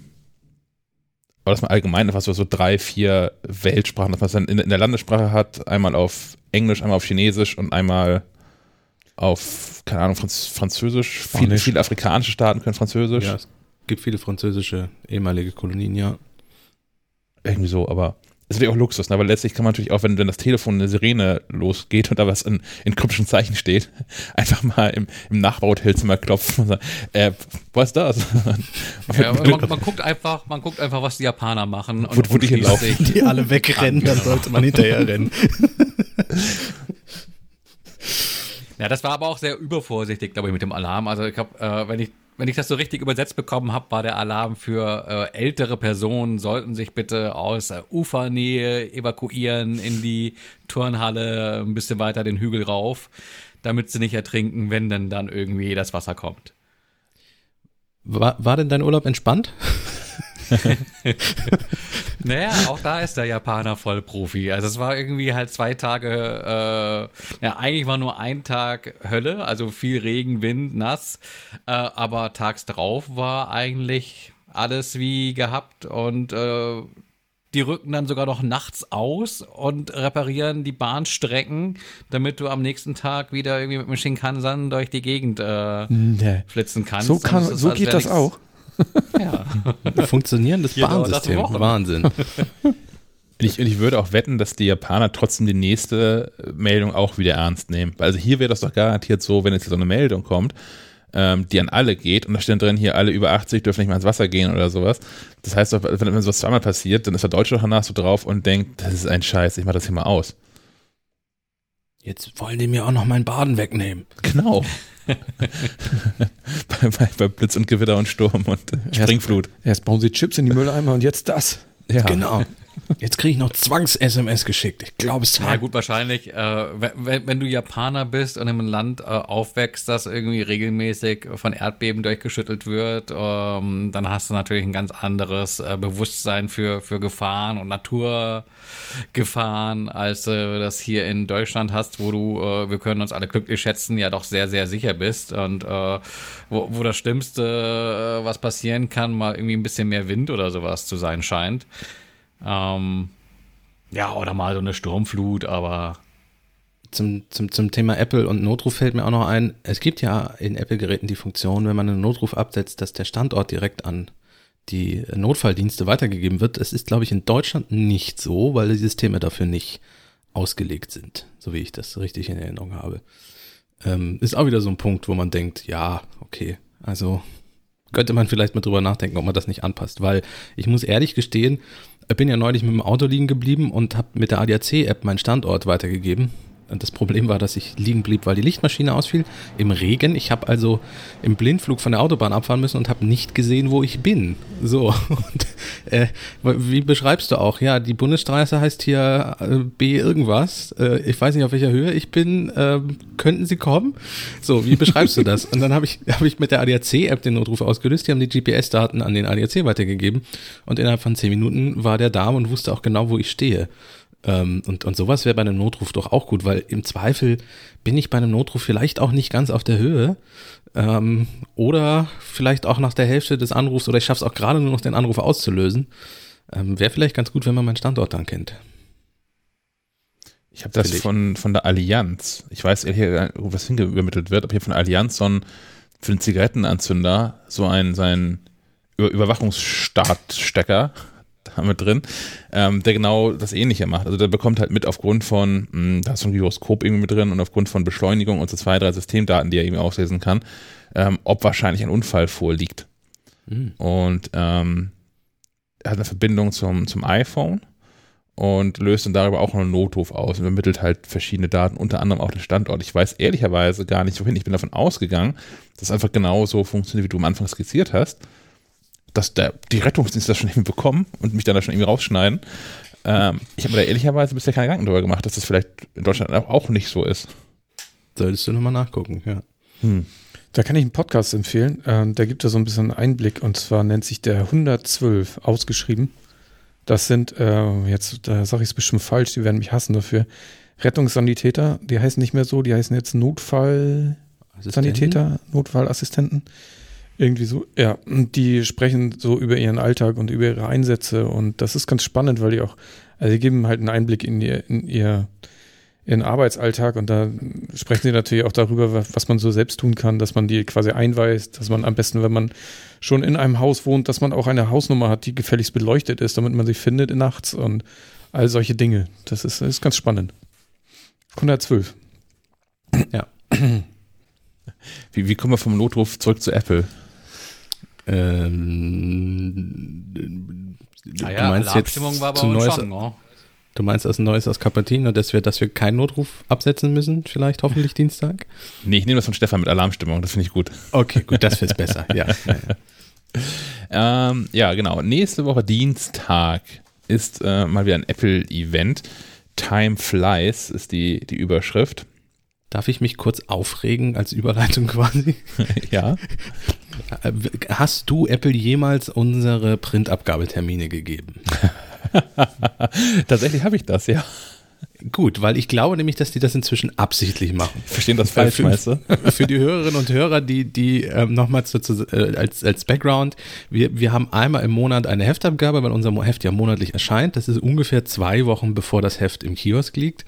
aber dass man allgemein einfach so, so drei, vier Weltsprachen, dass man es dann in, in der Landessprache hat, einmal auf Englisch, einmal auf Chinesisch und einmal auf, keine Ahnung, Franz Französisch. Viele, viele afrikanische Staaten können Französisch. Ja, es gibt viele französische ehemalige Kolonien, ja. Irgendwie so, aber es ist natürlich auch Luxus, ne? weil letztlich kann man natürlich auch, wenn, wenn das Telefon eine Sirene losgeht und da was in, in kryptischen Zeichen steht, einfach mal im, im Nachbarhotelzimmer klopfen und sagen, äh, was ist das? Ja, man, man, guckt einfach, man guckt einfach, was die Japaner machen und, wo, wo die hinlaufen. Die alle wegrennen, dann sollte man hinterher rennen. Ja, das war aber auch sehr übervorsichtig, glaube ich, mit dem Alarm. Also ich glaube, äh, wenn ich wenn ich das so richtig übersetzt bekommen habe, war der Alarm für äh, ältere Personen, sollten sich bitte aus äh, Ufernähe evakuieren in die Turnhalle, ein bisschen weiter den Hügel rauf, damit sie nicht ertrinken, wenn denn dann irgendwie das Wasser kommt. War, war denn dein Urlaub entspannt? naja, auch da ist der Japaner voll Profi. Also es war irgendwie halt zwei Tage, äh, ja, eigentlich war nur ein Tag Hölle, also viel Regen, Wind, nass, äh, aber tags drauf war eigentlich alles wie gehabt und äh, die rücken dann sogar noch nachts aus und reparieren die Bahnstrecken, damit du am nächsten Tag wieder irgendwie mit dem Shinkansen durch die Gegend äh, nee. flitzen kannst. So, kann, so geht das auch. Ja. Funktionierendes Bahnsystem. Wahnsinn. Und ich, und ich würde auch wetten, dass die Japaner trotzdem die nächste Meldung auch wieder ernst nehmen. Also hier wäre das doch garantiert so, wenn jetzt so eine Meldung kommt, ähm, die an alle geht und da steht drin, hier alle über 80 dürfen nicht mehr ins Wasser gehen oder sowas. Das heißt, wenn, wenn sowas zweimal passiert, dann ist der Deutsche danach so drauf und denkt, das ist ein Scheiß, ich mach das hier mal aus. Jetzt wollen die mir auch noch meinen Baden wegnehmen. Genau. bei, bei, bei, Blitz und Gewitter und Sturm und Springflut. Erst, erst bauen sie Chips in die Mülleimer und jetzt das. Ja. Genau. Jetzt kriege ich noch Zwangs-SMS geschickt. Ich glaube es Ja gut, wahrscheinlich, äh, wenn, wenn, du Japaner bist und in einem Land äh, aufwächst, das irgendwie regelmäßig von Erdbeben durchgeschüttelt wird, ähm, dann hast du natürlich ein ganz anderes äh, Bewusstsein für, für Gefahren und Naturgefahren, als du das hier in Deutschland hast, wo du, äh, wir können uns alle glücklich schätzen, ja doch sehr, sehr sicher bist und äh, wo, wo das Schlimmste, äh, was passieren kann, mal irgendwie ein bisschen mehr Wind oder sowas zu sein scheint. Ähm, ja, oder mal so eine Sturmflut, aber. Zum, zum, zum Thema Apple und Notruf fällt mir auch noch ein, es gibt ja in Apple-Geräten die Funktion, wenn man einen Notruf absetzt, dass der Standort direkt an die Notfalldienste weitergegeben wird. Es ist, glaube ich, in Deutschland nicht so, weil die Systeme dafür nicht ausgelegt sind, so wie ich das richtig in Erinnerung habe. Ähm, ist auch wieder so ein Punkt, wo man denkt, ja, okay, also könnte man vielleicht mal drüber nachdenken, ob man das nicht anpasst, weil ich muss ehrlich gestehen, bin ja neulich mit dem Auto liegen geblieben und habe mit der ADAC-App meinen Standort weitergegeben. Und das Problem war, dass ich liegen blieb, weil die Lichtmaschine ausfiel im Regen. Ich habe also im Blindflug von der Autobahn abfahren müssen und habe nicht gesehen, wo ich bin. So, und äh, wie beschreibst du auch? Ja, die Bundesstraße heißt hier äh, B irgendwas. Äh, ich weiß nicht, auf welcher Höhe ich bin. Äh, könnten Sie kommen? So, wie beschreibst du das? Und dann habe ich, hab ich mit der ADAC-App den Notruf ausgelöst. Die haben die GPS-Daten an den ADAC weitergegeben. Und innerhalb von zehn Minuten war der da und wusste auch genau, wo ich stehe. Ähm, und, und sowas wäre bei einem Notruf doch auch gut, weil im Zweifel bin ich bei einem Notruf vielleicht auch nicht ganz auf der Höhe. Ähm, oder vielleicht auch nach der Hälfte des Anrufs oder ich schaffe es auch gerade nur noch, den Anruf auszulösen. Ähm, wäre vielleicht ganz gut, wenn man meinen Standort dann kennt. Ich habe das von, von der Allianz. Ich weiß ehrlich, wo was hingeübermittelt wird, aber hier von der Allianz so ein, für den Zigarettenanzünder so ein, sein Überwachungsstartstecker haben wir drin, ähm, der genau das Ähnliche macht. Also der bekommt halt mit aufgrund von, mh, hm, da ist so ein Gyroskop irgendwie mit drin und aufgrund von Beschleunigung und so zwei, drei Systemdaten, die er irgendwie auslesen kann, ähm, ob wahrscheinlich ein Unfall vorliegt. Mhm. Und ähm, er hat eine Verbindung zum, zum iPhone und löst dann darüber auch einen Notruf aus und übermittelt halt verschiedene Daten, unter anderem auch den Standort. Ich weiß ehrlicherweise gar nicht, wohin. Ich bin davon ausgegangen, dass es einfach genauso funktioniert, wie du am Anfang skizziert hast dass der, die Rettungsdienste das schon irgendwie bekommen und mich dann da schon irgendwie rausschneiden. Ähm, ich habe mir da ehrlicherweise bisher keine Gedanken darüber gemacht, dass das vielleicht in Deutschland auch nicht so ist. Solltest du nochmal nachgucken, ja. Hm. Da kann ich einen Podcast empfehlen. Ähm, da gibt es so ein bisschen Einblick und zwar nennt sich der 112 ausgeschrieben. Das sind, äh, jetzt, da sage ich es bestimmt falsch, die werden mich hassen dafür. Rettungssanitäter, die heißen nicht mehr so, die heißen jetzt Notfallsanitäter, Notfallassistenten. Irgendwie so, ja. Und die sprechen so über ihren Alltag und über ihre Einsätze und das ist ganz spannend, weil die auch, also die geben halt einen Einblick in ihr, in ihr, ihren Arbeitsalltag und da sprechen sie natürlich auch darüber, was man so selbst tun kann, dass man die quasi einweist, dass man am besten, wenn man schon in einem Haus wohnt, dass man auch eine Hausnummer hat, die gefälligst beleuchtet ist, damit man sich findet nachts und all solche Dinge. Das ist, ist ganz spannend. 112. Ja. Wie, wie kommen wir vom Notruf zurück zu Apple? Ähm, naja, du meinst jetzt uns neues, schon, oh. Du meinst als Neues aus Cupertino, dass wir, dass wir keinen Notruf absetzen müssen, vielleicht hoffentlich Dienstag? Nee, ich nehme das von Stefan mit Alarmstimmung, das finde ich gut. Okay, gut, das wird besser, ja. Ja, ja. Ähm, ja, genau. Nächste Woche Dienstag ist äh, mal wieder ein Apple-Event. Time Flies ist die, die Überschrift. Darf ich mich kurz aufregen als Überleitung quasi? ja. Hast du Apple jemals unsere Printabgabetermine gegeben? Tatsächlich habe ich das, ja. Gut, weil ich glaube nämlich, dass die das inzwischen absichtlich machen. Verstehen das falsch, für, meinst du? Für die Hörerinnen und Hörer, die, die ähm, nochmal äh, als, als Background, wir, wir haben einmal im Monat eine Heftabgabe, weil unser Heft ja monatlich erscheint. Das ist ungefähr zwei Wochen, bevor das Heft im Kiosk liegt.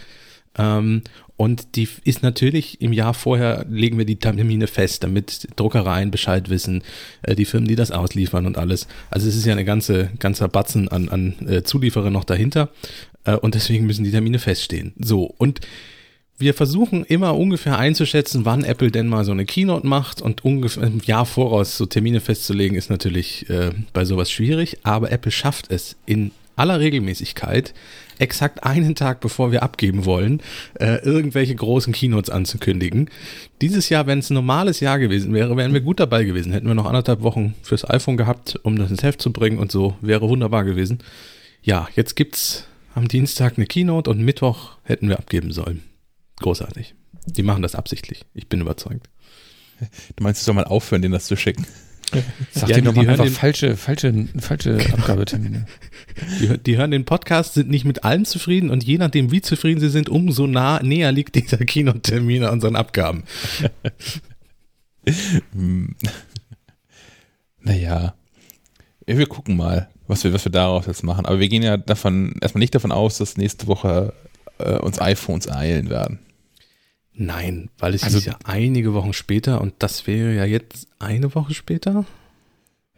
Ähm, und die ist natürlich im Jahr vorher legen wir die Termine fest, damit Druckereien Bescheid wissen, äh, die Firmen, die das ausliefern und alles. Also es ist ja eine ganze, ganzer Batzen an, an äh, Zulieferern noch dahinter. Äh, und deswegen müssen die Termine feststehen. So, und wir versuchen immer ungefähr einzuschätzen, wann Apple denn mal so eine Keynote macht und ungefähr ein Jahr voraus so Termine festzulegen, ist natürlich äh, bei sowas schwierig, aber Apple schafft es in aller Regelmäßigkeit, exakt einen Tag bevor wir abgeben wollen, äh, irgendwelche großen Keynotes anzukündigen. Dieses Jahr, wenn es ein normales Jahr gewesen wäre, wären wir gut dabei gewesen. Hätten wir noch anderthalb Wochen fürs iPhone gehabt, um das ins Heft zu bringen und so, wäre wunderbar gewesen. Ja, jetzt gibt's am Dienstag eine Keynote und Mittwoch hätten wir abgeben sollen. Großartig. Die machen das absichtlich. Ich bin überzeugt. Du meinst, du soll mal aufhören, denen das zu schicken? Sag ja, dir doch mal einfach falsche, falsche, falsche Abgabetermine. Die, die, hören den Podcast, sind nicht mit allem zufrieden und je nachdem, wie zufrieden sie sind, umso nah, näher liegt dieser Kinotermin an unseren Abgaben. naja, wir gucken mal, was wir, was wir daraus jetzt machen. Aber wir gehen ja davon erstmal nicht davon aus, dass nächste Woche äh, uns iPhones eilen werden. Nein, weil es also, ist ja einige Wochen später und das wäre ja jetzt eine Woche später.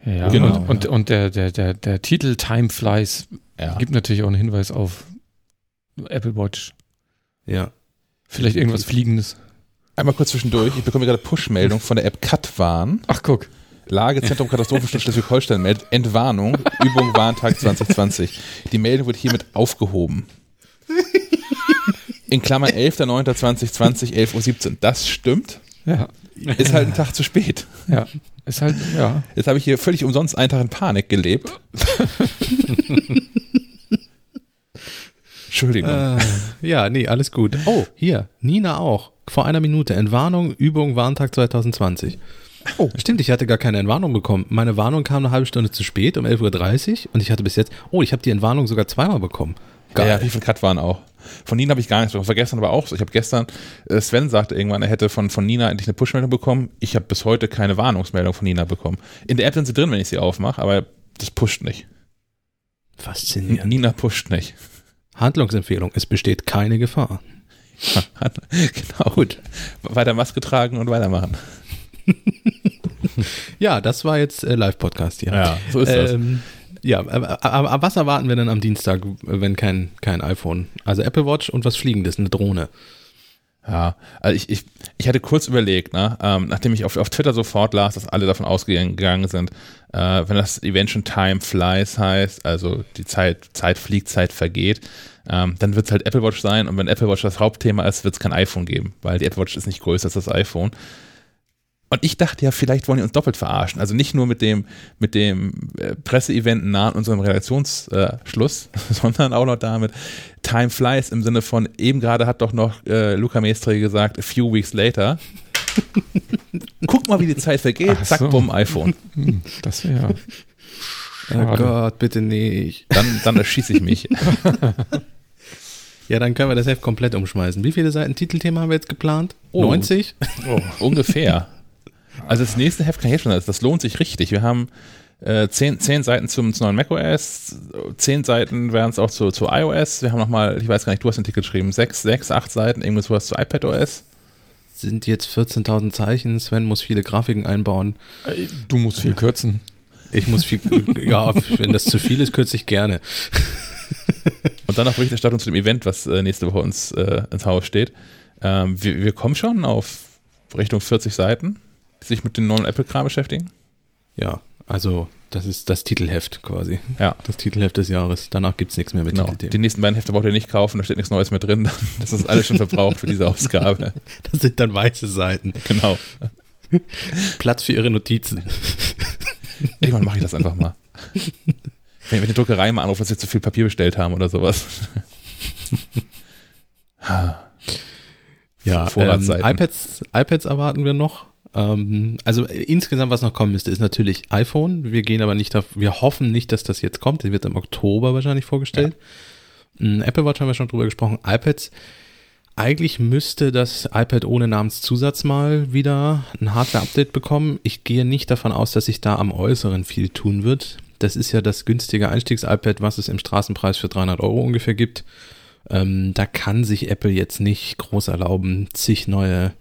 Ja, genau. Und, und, und der, der, der, der Titel Time Flies ja. gibt natürlich auch einen Hinweis auf Apple Watch. Ja. Vielleicht irgendwas Fliegendes. Einmal kurz zwischendurch. Ich bekomme gerade Push-Meldung von der App Katwarn. Ach, guck. Lagezentrum Katastrophenschutz Schleswig-Holstein meldet Entwarnung, Übung Warntag 2020. Die Meldung wird hiermit aufgehoben in Klammern 11.09.2020, 11.17 Uhr. Das stimmt. Ja. Ist halt ein Tag zu spät. Ja. Ist halt, ja. Jetzt habe ich hier völlig umsonst einen Tag in Panik gelebt. Entschuldigung. Äh, ja, nee, alles gut. Oh, hier, Nina auch. Vor einer Minute. Entwarnung, Übung, Warntag 2020. Oh, stimmt, ich hatte gar keine Entwarnung bekommen. Meine Warnung kam eine halbe Stunde zu spät, um 11.30 Uhr. Und ich hatte bis jetzt, oh, ich habe die Entwarnung sogar zweimal bekommen. Geil. Ja, Rief und Cut waren auch. Von Nina habe ich gar nichts bekommen. War gestern aber auch so. Ich habe gestern, äh, Sven sagte irgendwann, er hätte von, von Nina endlich eine Push-Meldung bekommen. Ich habe bis heute keine Warnungsmeldung von Nina bekommen. In der App sind sie drin, wenn ich sie aufmache, aber das pusht nicht. Faszinierend. Nina pusht nicht. Handlungsempfehlung, es besteht keine Gefahr. genau. Gut. Weiter Maske tragen und weitermachen. ja, das war jetzt äh, Live-Podcast hier. Ja, so ist das. Ja, aber was erwarten wir denn am Dienstag, wenn kein, kein iPhone? Also Apple Watch und was Fliegendes, eine Drohne. Ja, also ich, ich, ich hatte kurz überlegt, ne, ähm, nachdem ich auf, auf Twitter sofort las, dass alle davon ausgegangen sind, äh, wenn das Event schon Time Flies heißt, also die Zeit, Zeit fliegt, Zeit vergeht, ähm, dann wird es halt Apple Watch sein und wenn Apple Watch das Hauptthema ist, wird es kein iPhone geben, weil die Apple Watch ist nicht größer als das iPhone. Und ich dachte ja, vielleicht wollen die uns doppelt verarschen. Also nicht nur mit dem, mit dem äh, Presseevent nah an unserem Redaktionsschluss, äh, sondern auch noch damit Time flies im Sinne von, eben gerade hat doch noch äh, Luca Mestre gesagt, a few weeks later. Guck mal, wie die Zeit vergeht. Ach Zack, so. bumm, iPhone. Hm, das wäre. Oh Gott, bitte nicht. Dann, dann erschieße ich mich. Ja, dann können wir das Heft komplett umschmeißen. Wie viele Seiten Titelthema haben wir jetzt geplant? Oh. 90? Oh, ungefähr. Also das nächste Heft kann ich jetzt schon sagen, das lohnt sich richtig. Wir haben äh, zehn, zehn Seiten zum, zum neuen macOS, zehn Seiten wären es auch zu, zu iOS. Wir haben nochmal, ich weiß gar nicht, du hast den Titel geschrieben, sechs, sechs, acht Seiten, irgendwas was zu iPadOS. Sind jetzt 14.000 Zeichen, Sven muss viele Grafiken einbauen. Du musst viel kürzen. Ich muss viel, ja, wenn das zu viel ist, kürze ich gerne. Und dann noch Berichterstattung zu dem Event, was äh, nächste Woche uns äh, ins Haus steht. Ähm, wir, wir kommen schon auf Richtung 40 Seiten sich mit dem neuen Apple-Kram beschäftigen? Ja, also das ist das Titelheft quasi. Ja. Das Titelheft des Jahres. Danach gibt es nichts mehr mit genau. Die nächsten beiden Hefte braucht ihr nicht kaufen, da steht nichts Neues mehr drin. Das ist alles schon verbraucht für diese Ausgabe. Das sind dann weiße Seiten. Genau. Platz für ihre Notizen. Irgendwann mache ich das einfach mal. Wenn ich mit der Druckerei mal anrufe, dass sie zu viel Papier bestellt haben oder sowas. ja, ähm, iPads, iPads erwarten wir noch. Ähm, also äh, insgesamt, was noch kommen müsste, ist natürlich iPhone. Wir gehen aber nicht auf, wir hoffen nicht, dass das jetzt kommt. Das wird im Oktober wahrscheinlich vorgestellt. Ja. Mm, Apple Watch haben wir schon drüber gesprochen. iPads. Eigentlich müsste das iPad ohne Namenszusatz mal wieder ein Hardware-Update bekommen. Ich gehe nicht davon aus, dass sich da am Äußeren viel tun wird. Das ist ja das günstige Einstiegs-iPad, was es im Straßenpreis für 300 Euro ungefähr gibt. Ähm, da kann sich Apple jetzt nicht groß erlauben, zig neue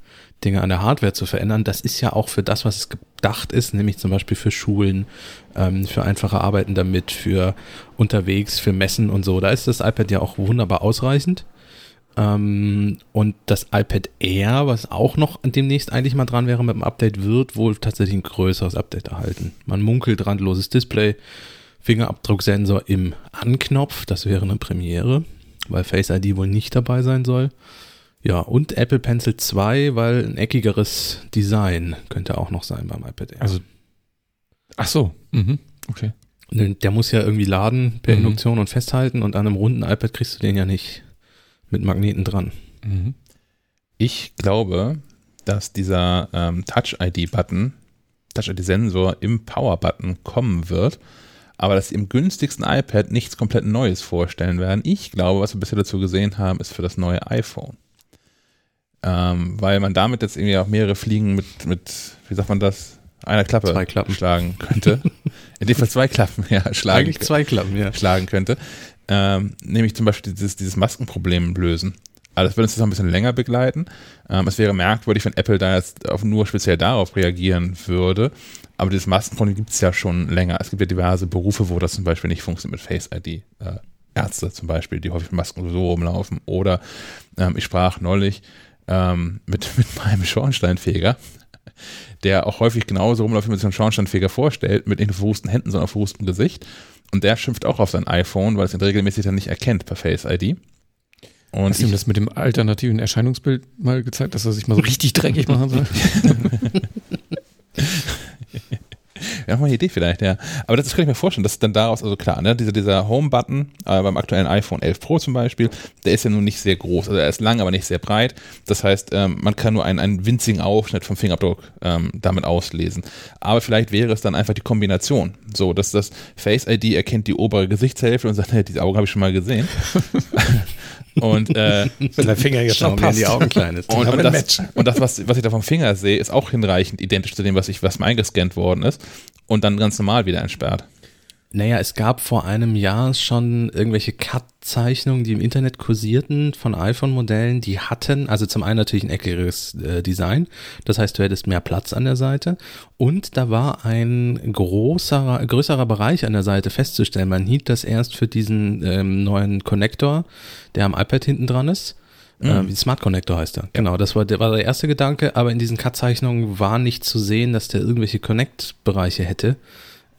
Dinge an der Hardware zu verändern. Das ist ja auch für das, was es gedacht ist, nämlich zum Beispiel für Schulen, ähm, für einfache Arbeiten damit, für unterwegs, für Messen und so. Da ist das iPad ja auch wunderbar ausreichend. Ähm, und das iPad Air, was auch noch demnächst eigentlich mal dran wäre mit dem Update, wird wohl tatsächlich ein größeres Update erhalten. Man munkelt randloses Display, Fingerabdrucksensor im Anknopf, das wäre eine Premiere, weil Face ID wohl nicht dabei sein soll. Ja, und Apple Pencil 2, weil ein eckigeres Design könnte auch noch sein beim iPad Air. Also, ach so, mhm. okay. Der muss ja irgendwie laden per mhm. Induktion und festhalten und an einem runden iPad kriegst du den ja nicht mit Magneten dran. Mhm. Ich glaube, dass dieser ähm, Touch-ID-Button, Touch-ID-Sensor im Power-Button kommen wird, aber dass sie im günstigsten iPad nichts komplett Neues vorstellen werden. Ich glaube, was wir bisher dazu gesehen haben, ist für das neue iPhone. Ähm, weil man damit jetzt irgendwie auch mehrere Fliegen mit, mit, wie sagt man das, einer Klappe zwei Klappen. schlagen könnte. In dem Fall zwei Klappen, ja, schlagen. Eigentlich zwei Klappen, ja. Schlagen könnte. Ähm, nämlich zum Beispiel dieses, dieses Maskenproblem lösen. Also das würde uns jetzt noch ein bisschen länger begleiten. Ähm, es wäre merkwürdig, wenn Apple da jetzt auf, nur speziell darauf reagieren würde. Aber dieses Maskenproblem gibt es ja schon länger. Es gibt ja diverse Berufe, wo das zum Beispiel nicht funktioniert mit Face ID. Äh, Ärzte zum Beispiel, die häufig mit Masken so rumlaufen. Oder ähm, ich sprach neulich ähm, mit, mit meinem Schornsteinfeger, der auch häufig genauso rumläuft, wie man sich einen Schornsteinfeger vorstellt, mit nicht nur verrußten Händen, sondern auf verrußtem Gesicht. Und der schimpft auch auf sein iPhone, weil es ihn regelmäßig dann nicht erkennt per Face ID. Und Hast du ihm das mit dem alternativen Erscheinungsbild mal gezeigt, dass er sich mal so richtig dreckig machen soll? Ja, mal eine Idee vielleicht, ja. Aber das, das kann ich mir vorstellen, dass dann daraus, also klar, ne, dieser, dieser Home-Button äh, beim aktuellen iPhone 11 Pro zum Beispiel, der ist ja nun nicht sehr groß. Also er ist lang, aber nicht sehr breit. Das heißt, ähm, man kann nur einen, einen winzigen Aufschnitt vom Fingerabdruck ähm, damit auslesen. Aber vielleicht wäre es dann einfach die Kombination. So, dass das Face ID erkennt die obere Gesichtshälfte und sagt, hey, diese Augen habe ich schon mal gesehen. Und äh, der Finger jetzt schon passt. die Augen klein ist. Und, und, das, und das, was, was ich da vom Finger sehe, ist auch hinreichend identisch zu dem, was ich, was mir eingescannt worden ist und dann ganz normal wieder entsperrt. Naja, es gab vor einem Jahr schon irgendwelche Cut-Zeichnungen, die im Internet kursierten von iPhone-Modellen, die hatten, also zum einen natürlich ein eckiges äh, Design, das heißt, du hättest mehr Platz an der Seite und da war ein großer, größerer Bereich an der Seite festzustellen. Man hielt das erst für diesen ähm, neuen Connector, der am iPad hinten dran ist. Mhm. Äh, Smart Connector heißt er. Genau, das war der, war der erste Gedanke, aber in diesen Cut-Zeichnungen war nicht zu sehen, dass der irgendwelche Connect-Bereiche hätte.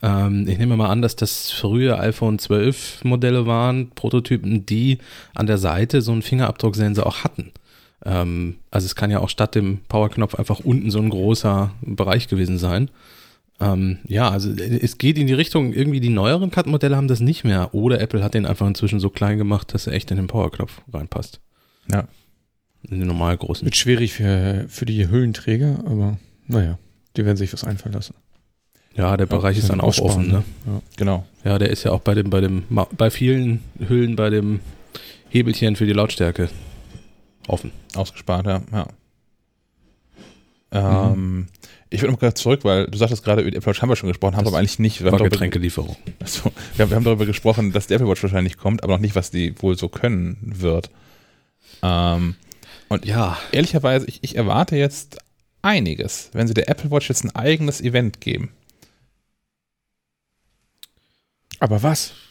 Ähm, ich nehme mal an, dass das frühe iPhone 12 Modelle waren, Prototypen, die an der Seite so einen Fingerabdrucksensor auch hatten. Ähm, also es kann ja auch statt dem Powerknopf einfach unten so ein großer Bereich gewesen sein. Ähm, ja, also es geht in die Richtung, irgendwie die neueren Cut-Modelle haben das nicht mehr. Oder Apple hat den einfach inzwischen so klein gemacht, dass er echt in den Powerknopf reinpasst. Ja. In den normal großen. Wird schwierig für, für die Hüllenträger, aber naja, die werden sich was einfallen lassen. Ja, der Bereich ist dann auch offen, ne? Ja. Genau. Ja, der ist ja auch bei dem, bei dem, bei vielen Hüllen bei dem Hebelchen für die Lautstärke offen. Ausgespart, ja. ja. Ähm, mhm. Ich würde noch gerade zurück, weil du sagtest gerade, über die Apple Watch haben wir schon gesprochen, haben aber eigentlich nicht. Wir war haben Getränkelieferung. Also, wir, wir haben darüber gesprochen, dass die Apple Watch wahrscheinlich kommt, aber noch nicht, was die wohl so können wird. Ähm, und ja, ehrlicherweise, ich, ich erwarte jetzt einiges, wenn sie der Apple Watch jetzt ein eigenes Event geben. Aber was?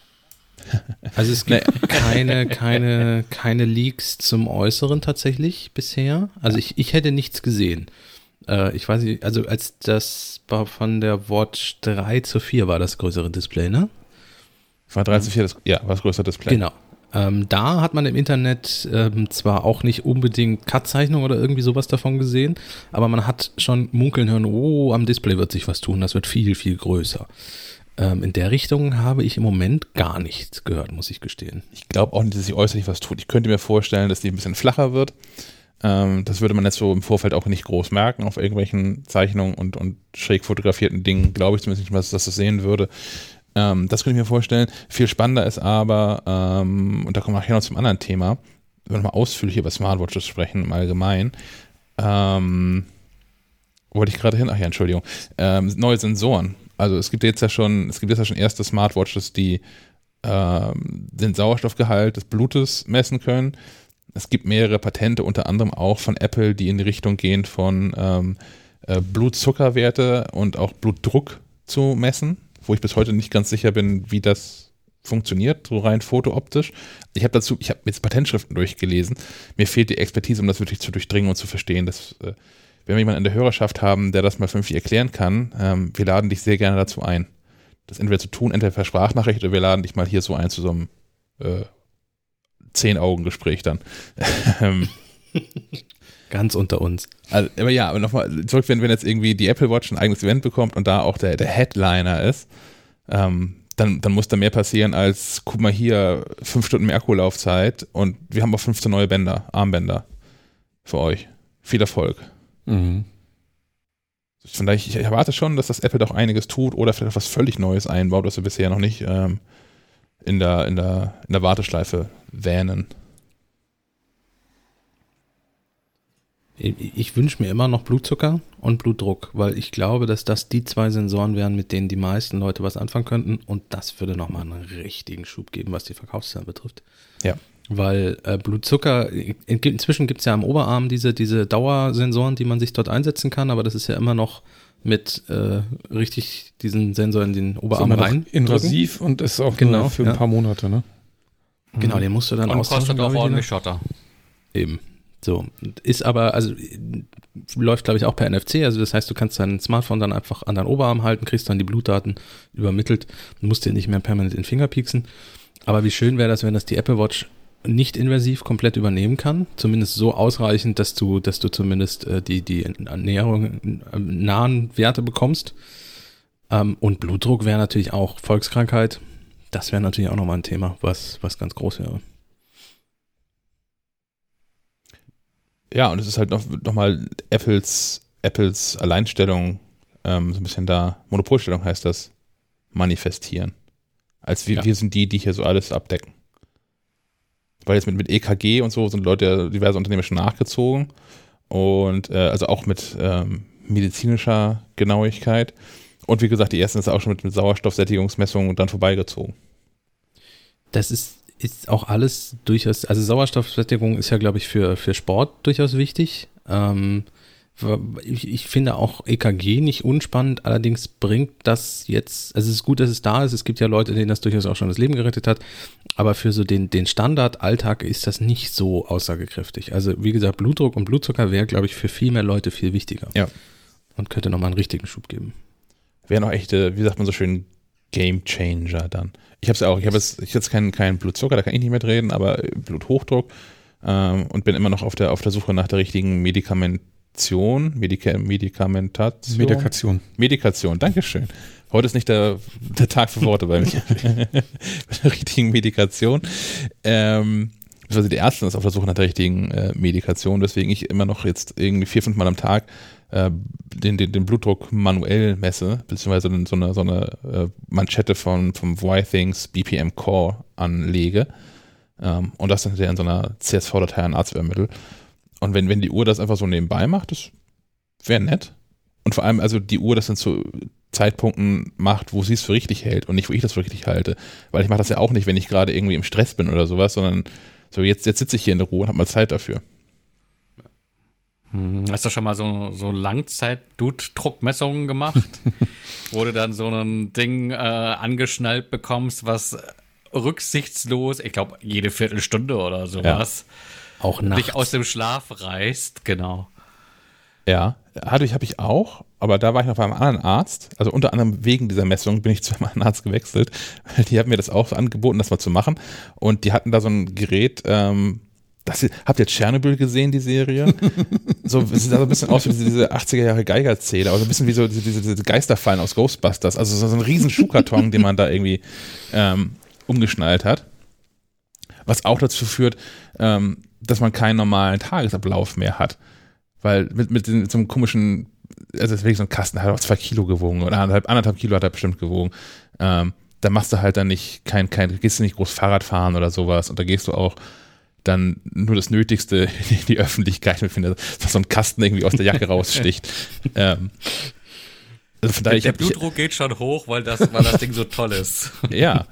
Also es gibt nee. keine, keine, keine Leaks zum Äußeren tatsächlich bisher. Also ich, ich hätte nichts gesehen. Äh, ich weiß nicht, also als das war von der Watch 3 zu 4 war das größere Display, ne? War 3 zu 4, das, ja, war das größere Display. Genau. Ähm, da hat man im Internet ähm, zwar auch nicht unbedingt Cut-Zeichnung oder irgendwie sowas davon gesehen, aber man hat schon munkeln hören, oh, am Display wird sich was tun, das wird viel, viel größer. Ähm, in der Richtung habe ich im Moment gar nichts gehört, muss ich gestehen. Ich glaube auch nicht, dass sich äußerlich was tut. Ich könnte mir vorstellen, dass die ein bisschen flacher wird. Ähm, das würde man jetzt so im Vorfeld auch nicht groß merken auf irgendwelchen Zeichnungen und, und schräg fotografierten Dingen. Glaube ich zumindest nicht, dass das sehen würde. Ähm, das könnte ich mir vorstellen. Viel spannender ist aber, ähm, und da kommen wir nachher noch zum anderen Thema, wenn wir nochmal ausführlich über Smartwatches sprechen im Allgemeinen. Ähm, wollte ich gerade hin? Ach ja, Entschuldigung. Ähm, neue Sensoren. Also es gibt jetzt ja schon, es gibt jetzt ja schon erste Smartwatches, die ähm, den Sauerstoffgehalt des Blutes messen können. Es gibt mehrere Patente, unter anderem auch von Apple, die in die Richtung gehen von ähm, äh, Blutzuckerwerte und auch Blutdruck zu messen, wo ich bis heute nicht ganz sicher bin, wie das funktioniert, so rein fotooptisch. Ich habe dazu, ich habe jetzt Patentschriften durchgelesen. Mir fehlt die Expertise, um das wirklich zu durchdringen und zu verstehen. Dass, äh, wenn wir jemanden in der Hörerschaft haben, der das mal vernünftig erklären kann, ähm, wir laden dich sehr gerne dazu ein. Das entweder zu tun, entweder per Sprachnachricht oder wir laden dich mal hier so ein zu so einem äh, Zehn-Augen-Gespräch dann. Ähm, Ganz unter uns. Also, aber ja, aber nochmal zurück, wenn, wenn jetzt irgendwie die Apple Watch ein eigenes Event bekommt und da auch der, der Headliner ist, ähm, dann, dann muss da mehr passieren als, guck mal hier, fünf Stunden mehr Akkulaufzeit und wir haben auch 15 neue Bänder, Armbänder für euch. Viel Erfolg. Mhm. Von daher, ich erwarte schon, dass das Apple doch einiges tut oder vielleicht was völlig Neues einbaut, was wir bisher noch nicht ähm, in, der, in, der, in der Warteschleife wähnen. Ich wünsche mir immer noch Blutzucker und Blutdruck, weil ich glaube, dass das die zwei Sensoren wären, mit denen die meisten Leute was anfangen könnten. Und das würde nochmal einen richtigen Schub geben, was die Verkaufszahlen betrifft. Ja. Weil äh, Blutzucker, inzwischen gibt es ja am Oberarm diese, diese Dauersensoren, die man sich dort einsetzen kann, aber das ist ja immer noch mit äh, richtig diesen Sensor in den Oberarm rein. Invasiv und ist auch genau, für ein ja. paar Monate, ne? Genau, den musst du dann und kostet auch ordentlich Schotter. Eben. So, ist aber, also läuft glaube ich auch per NFC, also das heißt, du kannst dein Smartphone dann einfach an deinen Oberarm halten, kriegst dann die Blutdaten übermittelt und musst dir nicht mehr permanent in den Finger pieksen. Aber wie schön wäre das, wenn das die Apple Watch nicht invasiv komplett übernehmen kann, zumindest so ausreichend, dass du, dass du zumindest äh, die, die Ernährung äh, nahen Werte bekommst. Ähm, und Blutdruck wäre natürlich auch Volkskrankheit. Das wäre natürlich auch nochmal ein Thema, was, was ganz groß wäre. Ja, und es ist halt noch, noch mal Apples, Apples Alleinstellung, ähm, so ein bisschen da, Monopolstellung heißt das, manifestieren. Als wir, ja. wir sind die, die hier so alles abdecken. Weil jetzt mit, mit EKG und so sind Leute, diverse Unternehmen schon nachgezogen. Und äh, also auch mit ähm, medizinischer Genauigkeit. Und wie gesagt, die ersten ist auch schon mit, mit Sauerstoffsättigungsmessungen dann vorbeigezogen. Das ist ist auch alles durchaus, also Sauerstoffsättigung ist ja, glaube ich, für, für Sport durchaus wichtig. Ähm, ich, ich, finde auch EKG nicht unspannend, allerdings bringt das jetzt, also es ist gut, dass es da ist, es gibt ja Leute, denen das durchaus auch schon das Leben gerettet hat, aber für so den, den Standardalltag ist das nicht so aussagekräftig. Also wie gesagt, Blutdruck und Blutzucker wäre, glaube ich, für viel mehr Leute viel wichtiger. Ja. Und könnte nochmal einen richtigen Schub geben. Wäre noch echte, wie sagt man so schön, Game Changer dann. Ich habe es auch, ich habe jetzt, ich jetzt keinen, keinen Blutzucker, da kann ich nicht mehr reden, aber Bluthochdruck ähm, und bin immer noch auf der, auf der Suche nach der richtigen Medikamentation, Medika Medikamentation. Medikation. Medikation, Dankeschön. Heute ist nicht der, der Tag für Worte bei mir. Mit der richtigen Medikation. Ähm, also die Ärzte ist auf der Suche nach der richtigen äh, Medikation, weswegen ich immer noch jetzt irgendwie vier, fünf Mal am Tag äh, den, den, den Blutdruck manuell messe, beziehungsweise so eine, so eine äh, Manschette von, vom Y-Things BPM Core anlege ähm, und das dann in so einer CSV-Datei an Arzt übermittle. Und wenn, wenn die Uhr das einfach so nebenbei macht, das wäre nett. Und vor allem, also die Uhr das dann zu Zeitpunkten macht, wo sie es für richtig hält und nicht, wo ich das für richtig halte. Weil ich mache das ja auch nicht, wenn ich gerade irgendwie im Stress bin oder sowas, sondern so jetzt, jetzt sitze ich hier in der Ruhe und habe mal Zeit dafür. Hm, hast du schon mal so, so Langzeit-Blutdruckmessungen gemacht? wo du dann so ein Ding äh, angeschnallt bekommst, was rücksichtslos, ich glaube, jede Viertelstunde oder sowas, ja. Auch nachts. dich aus dem Schlaf reißt, genau. Ja, hatte ich, habe ich auch, aber da war ich noch bei einem anderen Arzt. Also unter anderem wegen dieser Messung bin ich zu einem anderen Arzt gewechselt. Die haben mir das auch angeboten, das mal zu machen. Und die hatten da so ein Gerät, ähm, das, habt ihr Tschernobyl gesehen, die Serie? so, es sieht so ein bisschen aus wie diese 80er Jahre Geigerzähler, also ein bisschen wie so diese, diese Geisterfallen aus Ghostbusters. Also so, so ein riesen Schuhkarton, den man da irgendwie ähm, umgeschnallt hat. Was auch dazu führt, ähm, dass man keinen normalen Tagesablauf mehr hat. Weil mit, mit, den, mit so einem komischen, also deswegen so ein Kasten hat auch zwei Kilo gewogen oder anderthalb, anderthalb Kilo hat er bestimmt gewogen. Ähm, da machst du halt dann nicht, kein, kein, gehst du nicht groß Fahrrad fahren oder sowas und da gehst du auch dann nur das Nötigste in die Öffentlichkeit mitfindet, dass so ein Kasten irgendwie aus der Jacke raussticht. ähm, also von daher, der, der Blutdruck ich, geht schon hoch, weil das, weil das Ding so toll ist. Ja,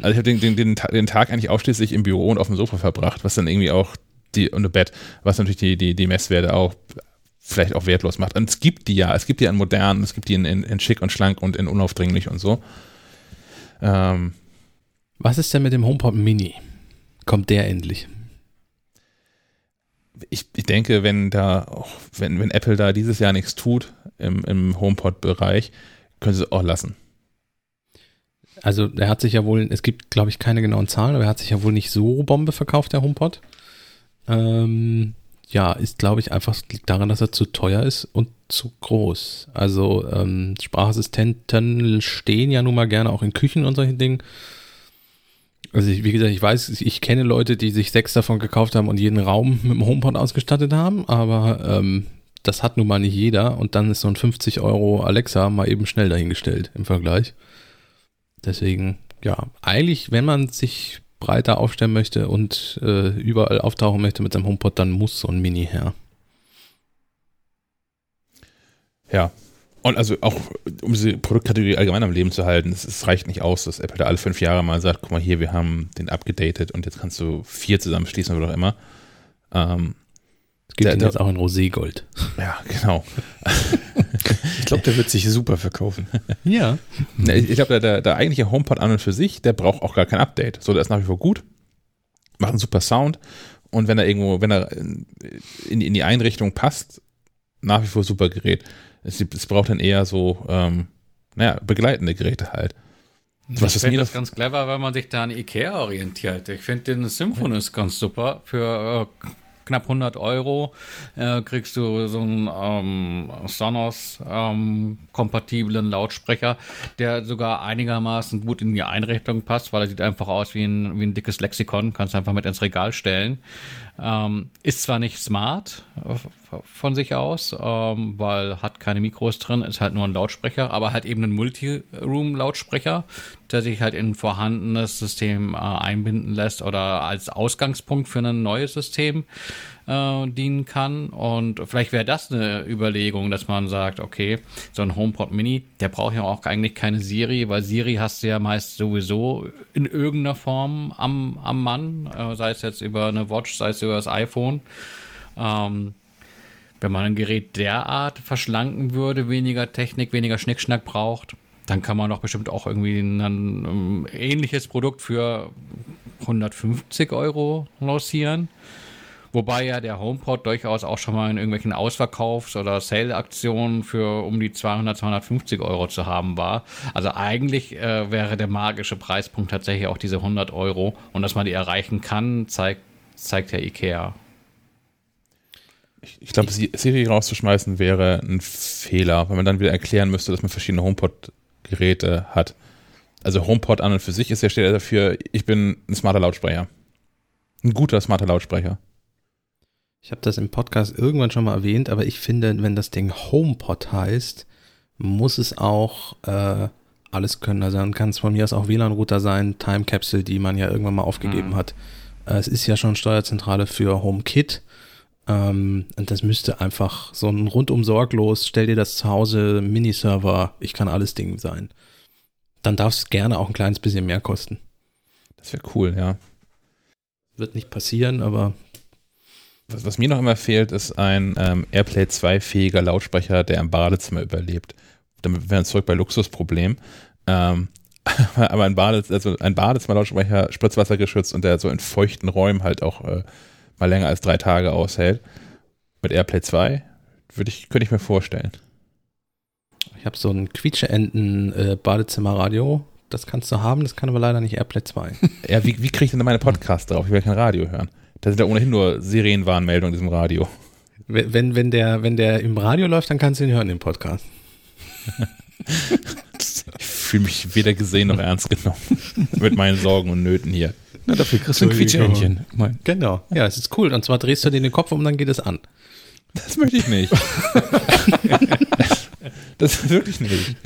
Also ich habe den, den, den, den, Tag eigentlich ausschließlich im Büro und auf dem Sofa verbracht, was dann irgendwie auch die, und Bett, was natürlich die, die, die Messwerte auch vielleicht auch wertlos macht. Und es gibt die ja, es gibt die in modern, es gibt die in, in, in schick und schlank und in unaufdringlich und so. Ähm, was ist denn mit dem HomePod Mini? Kommt der endlich? Ich, ich denke, wenn da, wenn, wenn Apple da dieses Jahr nichts tut im, im HomePod-Bereich, können sie es auch lassen. Also er hat sich ja wohl, es gibt glaube ich keine genauen Zahlen, aber er hat sich ja wohl nicht so Bombe verkauft, der HomePod. Ähm, ja, ist glaube ich einfach liegt daran, dass er zu teuer ist und zu groß. Also ähm, Sprachassistenten stehen ja nun mal gerne auch in Küchen und solchen Dingen. Also ich, wie gesagt, ich weiß, ich kenne Leute, die sich sechs davon gekauft haben und jeden Raum mit dem HomePod ausgestattet haben, aber ähm, das hat nun mal nicht jeder und dann ist so ein 50 Euro Alexa mal eben schnell dahingestellt im Vergleich. Deswegen, ja, eigentlich, wenn man sich breiter aufstellen möchte und äh, überall auftauchen möchte mit seinem HomePod, dann muss so ein Mini her. Ja. Und also auch, um diese Produktkategorie allgemein am Leben zu halten, es, es reicht nicht aus, dass Apple da alle fünf Jahre mal sagt, guck mal hier, wir haben den abgedatet und jetzt kannst du vier zusammenschließen oder auch immer. Ähm, gibt der, ihn jetzt auch in Roségold. Ja, genau. ich glaube, der wird sich super verkaufen. ja. Ich glaube, der, der eigentliche HomePod an und für sich, der braucht auch gar kein Update. So, der ist nach wie vor gut, macht einen super Sound und wenn er irgendwo, wenn er in, in die Einrichtung passt, nach wie vor super Gerät. Es, es braucht dann eher so, ähm, naja, begleitende Geräte halt. Was ich finde das ganz clever, wenn man sich da an Ikea orientiert. Ich finde den Symphonus ganz super für äh, knapp 100 Euro äh, kriegst du so einen ähm, Sonos-kompatiblen ähm, Lautsprecher, der sogar einigermaßen gut in die Einrichtung passt, weil er sieht einfach aus wie ein, wie ein dickes Lexikon, kannst einfach mit ins Regal stellen. Ähm, ist zwar nicht smart äh, von sich aus, ähm, weil hat keine Mikros drin, ist halt nur ein Lautsprecher, aber halt eben ein Multi-Room-Lautsprecher, der sich halt in ein vorhandenes System äh, einbinden lässt oder als Ausgangspunkt für ein neues System äh, dienen kann. Und vielleicht wäre das eine Überlegung, dass man sagt, okay, so ein HomePod Mini, der braucht ja auch eigentlich keine Siri, weil Siri hast du ja meist sowieso in irgendeiner Form am, am Mann, äh, sei es jetzt über eine Watch, sei es über das iPhone. Ähm, wenn man ein Gerät derart verschlanken würde, weniger Technik, weniger Schnickschnack braucht, dann kann man doch bestimmt auch irgendwie ein, ein ähnliches Produkt für 150 Euro lancieren. Wobei ja der HomePod durchaus auch schon mal in irgendwelchen Ausverkaufs- oder Sale-Aktionen für um die 200, 250 Euro zu haben war. Also eigentlich äh, wäre der magische Preispunkt tatsächlich auch diese 100 Euro. Und dass man die erreichen kann, zeigt, zeigt ja Ikea. Ich, ich glaube, Siri rauszuschmeißen wäre ein Fehler, weil man dann wieder erklären müsste, dass man verschiedene HomePod-Geräte hat. Also HomePod an und für sich ist ja steht dafür, ich bin ein smarter Lautsprecher. Ein guter smarter Lautsprecher. Ich habe das im Podcast irgendwann schon mal erwähnt, aber ich finde, wenn das Ding HomePod heißt, muss es auch äh, alles können. Also dann kann es von mir aus auch WLAN-Router sein, Time Capsule, die man ja irgendwann mal aufgegeben mhm. hat. Äh, es ist ja schon Steuerzentrale für HomeKit. Ähm, und das müsste einfach so ein rundum sorglos, stell dir das zu Hause, Miniserver, ich kann alles Ding sein. Dann darf es gerne auch ein kleines bisschen mehr kosten. Das wäre cool, ja. Wird nicht passieren, aber was, was, mir noch immer fehlt, ist ein ähm, Airplay 2-fähiger Lautsprecher, der im Badezimmer überlebt. Damit wären wir zurück bei Luxusproblem. Ähm, aber ein, Bades, also ein Badezimmer-Lautsprecher, spritzwassergeschützt und der so in feuchten Räumen halt auch äh, mal länger als drei Tage aushält. Mit Airplay 2 würde ich, könnte ich mir vorstellen. Ich habe so ein Quietscheenten-Badezimmerradio. Äh, das kannst du haben, das kann aber leider nicht Airplay 2. ja, wie, wie kriege ich denn meine Podcasts drauf? Ich will kein Radio hören. Da sind ja ohnehin nur Serienwarnmeldungen in diesem Radio. Wenn, wenn, der, wenn der im Radio läuft, dann kannst du ihn hören im Podcast. ich fühle mich weder gesehen noch ernst genommen mit meinen Sorgen und Nöten hier. Na, dafür kriegst du ein Quietschentchen. Genau. Ja, es ist cool. Und zwar drehst du dir den Kopf um, dann geht es an. Das möchte ich nicht. das wirklich nicht.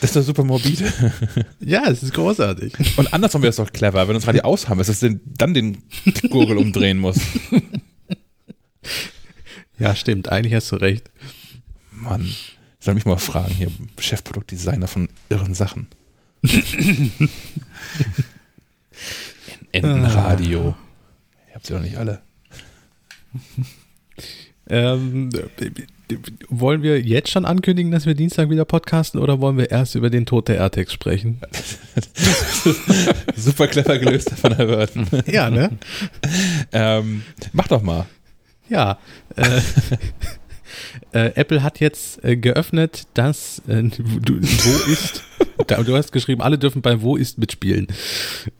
Das ist doch super morbide. Ja, es ist großartig. Und andersrum wäre es doch clever, wenn uns Radio aus haben, dass es dann den Gurgel umdrehen muss. Ja, stimmt. Eigentlich hast du recht. Mann, soll mich mal fragen hier, Chefproduktdesigner von irren Sachen. Entenradio. Ah. Ihr habt sie doch nicht alle. ähm, wollen wir jetzt schon ankündigen, dass wir Dienstag wieder podcasten oder wollen wir erst über den Tod der AirTags sprechen? Super clever gelöst von der Wörten. Ja, ne? ähm, mach doch mal. Ja. Äh, äh, Apple hat jetzt äh, geöffnet, dass äh, wo ist du hast geschrieben, alle dürfen bei Wo ist mitspielen.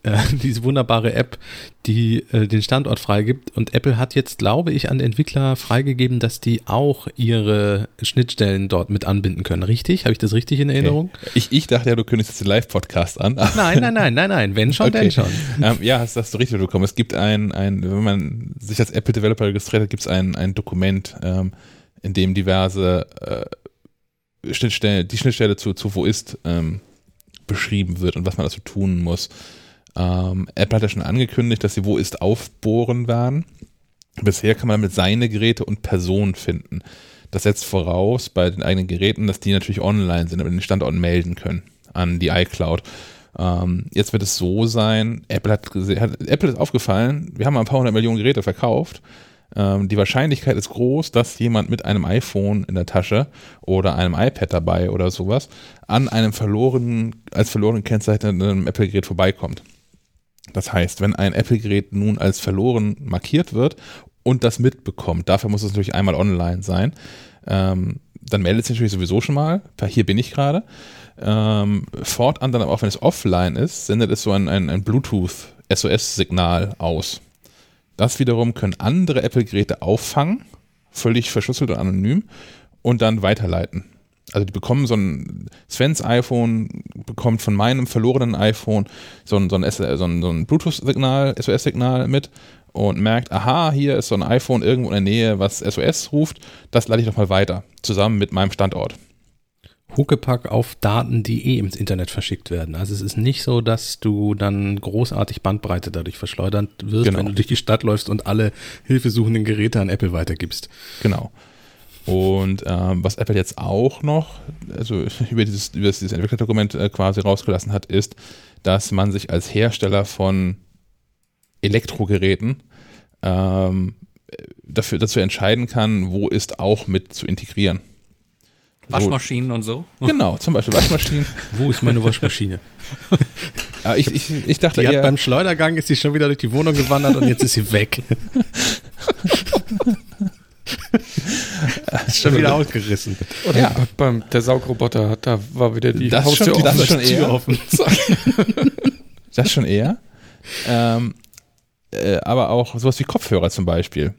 Äh, diese wunderbare App, die äh, den Standort freigibt. Und Apple hat jetzt, glaube ich, an Entwickler freigegeben, dass die auch ihre Schnittstellen dort mit anbinden können. Richtig? Habe ich das richtig in Erinnerung? Okay. Ich, ich dachte ja, du kündigst jetzt den Live-Podcast an. nein, nein, nein, nein, nein. Wenn schon, okay. denn schon. Ähm, ja, hast, hast du richtig bekommen. Es gibt ein, ein, wenn man sich als Apple-Developer registriert hat, gibt es ein, ein Dokument, ähm, in dem diverse äh, Schnittstellen, die Schnittstelle zu, zu Wo ist ähm, beschrieben wird und was man dazu tun muss. Ähm, Apple hat ja schon angekündigt, dass sie Wo ist aufbohren werden. Bisher kann man damit seine Geräte und Personen finden. Das setzt voraus bei den eigenen Geräten, dass die natürlich online sind, aber den Standort melden können an die iCloud. Ähm, jetzt wird es so sein, Apple hat, hat, Apple ist aufgefallen, wir haben ein paar hundert Millionen Geräte verkauft die Wahrscheinlichkeit ist groß, dass jemand mit einem iPhone in der Tasche oder einem iPad dabei oder sowas an einem verlorenen, als verloren kennzeichneten Apple-Gerät vorbeikommt. Das heißt, wenn ein Apple-Gerät nun als verloren markiert wird und das mitbekommt, dafür muss es natürlich einmal online sein, ähm, dann meldet es natürlich sowieso schon mal, hier bin ich gerade. Ähm, fortan dann aber auch, wenn es offline ist, sendet es so ein, ein, ein Bluetooth-SOS-Signal aus. Das wiederum können andere Apple-Geräte auffangen, völlig verschlüsselt und anonym, und dann weiterleiten. Also die bekommen so ein, Svens iPhone bekommt von meinem verlorenen iPhone so ein, so ein, so ein, so ein Bluetooth-Signal, SOS-Signal mit und merkt, aha, hier ist so ein iPhone irgendwo in der Nähe, was SOS ruft, das leite ich doch mal weiter, zusammen mit meinem Standort. Huckepack auf Daten, die eh ins Internet verschickt werden. Also es ist nicht so, dass du dann großartig Bandbreite dadurch verschleudert wirst, genau. wenn du durch die Stadt läufst und alle hilfesuchenden Geräte an Apple weitergibst. Genau. Und ähm, was Apple jetzt auch noch, also über dieses, über dieses Entwicklerdokument äh, quasi rausgelassen hat, ist, dass man sich als Hersteller von Elektrogeräten ähm, dafür, dazu entscheiden kann, wo ist auch mit zu integrieren. Waschmaschinen und so? Genau, zum Beispiel Waschmaschinen. Wo ist meine Waschmaschine? ja, ich, ich, ich dachte die eher, hat beim Schleudergang ist sie schon wieder durch die Wohnung gewandert und jetzt ist sie weg. ist schon wieder ausgerissen. Oder ja. beim der Saugroboter, da war wieder die das Haustür schon, das schon eher. offen. das schon eher. Ähm, äh, aber auch sowas wie Kopfhörer zum Beispiel.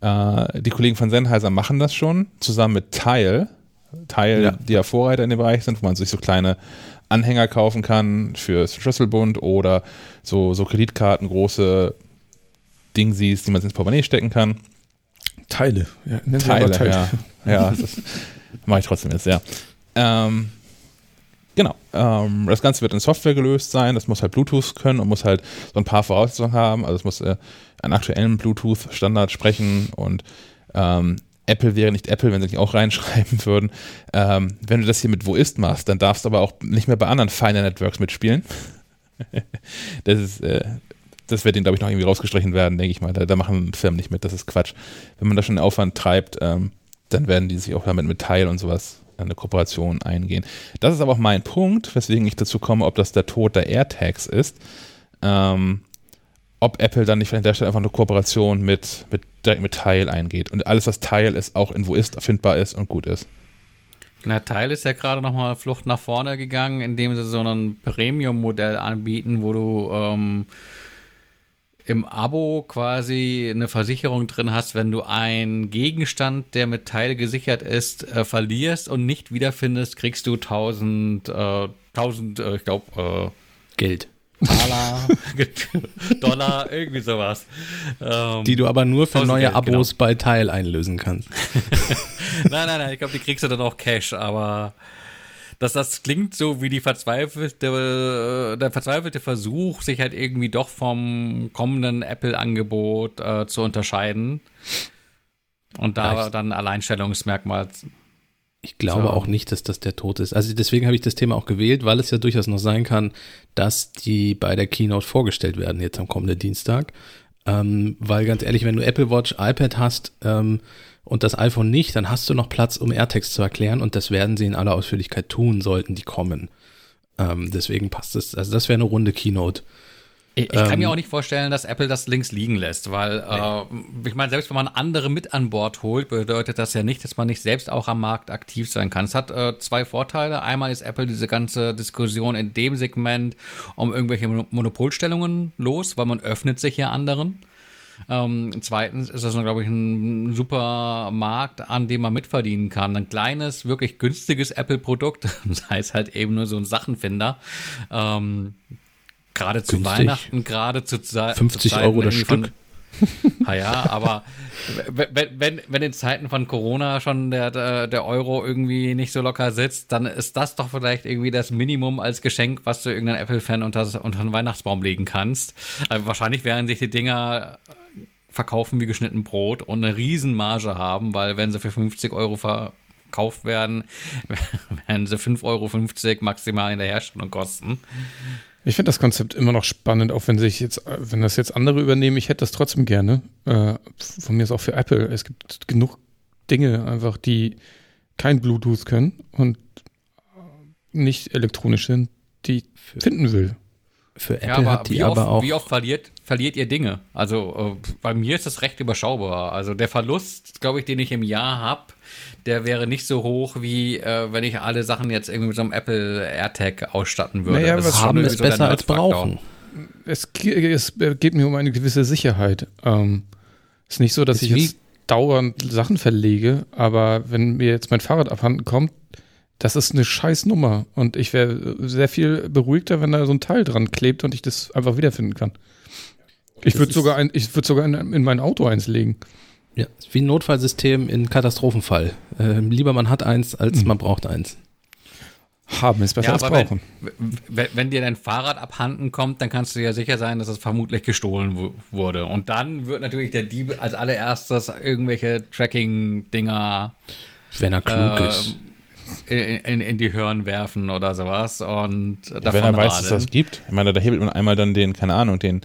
Äh, die Kollegen von Sennheiser machen das schon, zusammen mit Tile Teil, ja. die ja Vorreiter in dem Bereich sind, wo man sich so kleine Anhänger kaufen kann fürs Schlüsselbund oder so, so Kreditkarten, große Dingsies, die man ins Portemonnaie stecken kann. Teile, ja, Teile, Teile, ja. ja das mache ich trotzdem jetzt, ja. Ähm, genau. Ähm, das Ganze wird in Software gelöst sein. Das muss halt Bluetooth können und muss halt so ein paar Voraussetzungen haben. Also es muss äh, einen aktuellen Bluetooth-Standard sprechen und ähm, Apple wäre nicht Apple, wenn sie nicht auch reinschreiben würden. Ähm, wenn du das hier mit Wo ist machst, dann darfst du aber auch nicht mehr bei anderen Finer Networks mitspielen. das ist, äh, das wird ihnen, glaube ich, noch irgendwie rausgestrichen werden, denke ich mal. Da, da, machen Firmen nicht mit, das ist Quatsch. Wenn man da schon einen Aufwand treibt, ähm, dann werden die sich auch damit mit Teil und sowas eine Kooperation eingehen. Das ist aber auch mein Punkt, weswegen ich dazu komme, ob das der Tod der AirTags ist. Ähm, ob Apple dann nicht an der Stelle einfach eine Kooperation mit, mit, direkt mit Tile eingeht und alles, was Tile ist, auch in wo ist, erfindbar ist und gut ist. Na, Tile ist ja gerade nochmal Flucht nach vorne gegangen, indem sie so ein Premium-Modell anbieten, wo du ähm, im Abo quasi eine Versicherung drin hast, wenn du einen Gegenstand, der mit Teil gesichert ist, äh, verlierst und nicht wiederfindest, kriegst du 1000, äh, 1000 äh, ich glaube, äh, Geld. Taler, Dollar, irgendwie sowas. Ähm, die du aber nur für neue Geld, Abos genau. bei Teil einlösen kannst. nein, nein, nein, ich glaube, die kriegst du dann auch Cash, aber dass das klingt so wie die verzweifelte, der verzweifelte Versuch, sich halt irgendwie doch vom kommenden Apple-Angebot äh, zu unterscheiden und da Vielleicht. dann Alleinstellungsmerkmal Ich glaube so. auch nicht, dass das der Tod ist. Also deswegen habe ich das Thema auch gewählt, weil es ja durchaus noch sein kann, dass die bei der Keynote vorgestellt werden jetzt am kommenden Dienstag. Ähm, weil ganz ehrlich, wenn du Apple Watch, iPad hast ähm, und das iPhone nicht, dann hast du noch Platz, um AirTags zu erklären und das werden sie in aller Ausführlichkeit tun, sollten die kommen. Ähm, deswegen passt es. Also das wäre eine runde Keynote. Ich, ich kann ähm, mir auch nicht vorstellen, dass Apple das links liegen lässt, weil nee. äh, ich meine, selbst wenn man andere mit an Bord holt, bedeutet das ja nicht, dass man nicht selbst auch am Markt aktiv sein kann. Es hat äh, zwei Vorteile. Einmal ist Apple diese ganze Diskussion in dem Segment um irgendwelche Monopolstellungen los, weil man öffnet sich ja anderen. Ähm, zweitens ist das, glaube ich, ein super Markt, an dem man mitverdienen kann. Ein kleines, wirklich günstiges Apple-Produkt, sei es halt eben nur so ein Sachenfinder. Ähm, gerade zu Günstig. Weihnachten, gerade zu Zeit. 50 zu Euro das Stück. Ah ja, aber wenn, wenn, wenn in Zeiten von Corona schon der, der Euro irgendwie nicht so locker sitzt, dann ist das doch vielleicht irgendwie das Minimum als Geschenk, was du irgendeinen Apple-Fan unter, unter einen Weihnachtsbaum legen kannst. Also wahrscheinlich werden sich die Dinger verkaufen wie geschnitten Brot und eine Riesenmarge haben, weil wenn sie für 50 Euro verkauft werden, werden sie 5,50 Euro maximal in der Herstellung kosten. Ich finde das Konzept immer noch spannend, auch wenn sich jetzt, wenn das jetzt andere übernehmen, ich hätte das trotzdem gerne. Äh, von mir ist auch für Apple. Es gibt genug Dinge einfach, die kein Bluetooth können und nicht elektronisch sind, die ich finden will. Für Apple ja, aber hat die aber oft, auch. Wie oft verliert, verliert ihr Dinge? Also äh, bei mir ist das recht überschaubar. Also der Verlust, glaube ich, den ich im Jahr habe, der wäre nicht so hoch, wie äh, wenn ich alle Sachen jetzt irgendwie mit so einem Apple AirTag ausstatten würde. Naja, was haben ist so besser als brauchen. Es, es, geht mir um eine gewisse Sicherheit. Ähm, ist nicht so, dass ist ich jetzt dauernd Sachen verlege, aber wenn mir jetzt mein Fahrrad abhanden kommt, das ist eine scheiß Nummer. Und ich wäre sehr viel beruhigter, wenn da so ein Teil dran klebt und ich das einfach wiederfinden kann. Ich würde sogar, ein, ich würd sogar in, in, mein Auto eins legen. Ja, wie ein Notfallsystem in Katastrophenfall. Ähm, lieber man hat eins, als mhm. man braucht eins. Haben ist besser ja, als brauchen. Wenn, wenn, dir dein Fahrrad abhanden kommt, dann kannst du ja sicher sein, dass es vermutlich gestohlen wurde. Und dann wird natürlich der Dieb als allererstes irgendwelche Tracking-Dinger. Wenn er klug äh, ist in, in, die Hören werfen oder sowas. Und ja, wenn er weiß, dass es das gibt. Ich meine, da hebelt man einmal dann den, keine Ahnung, den,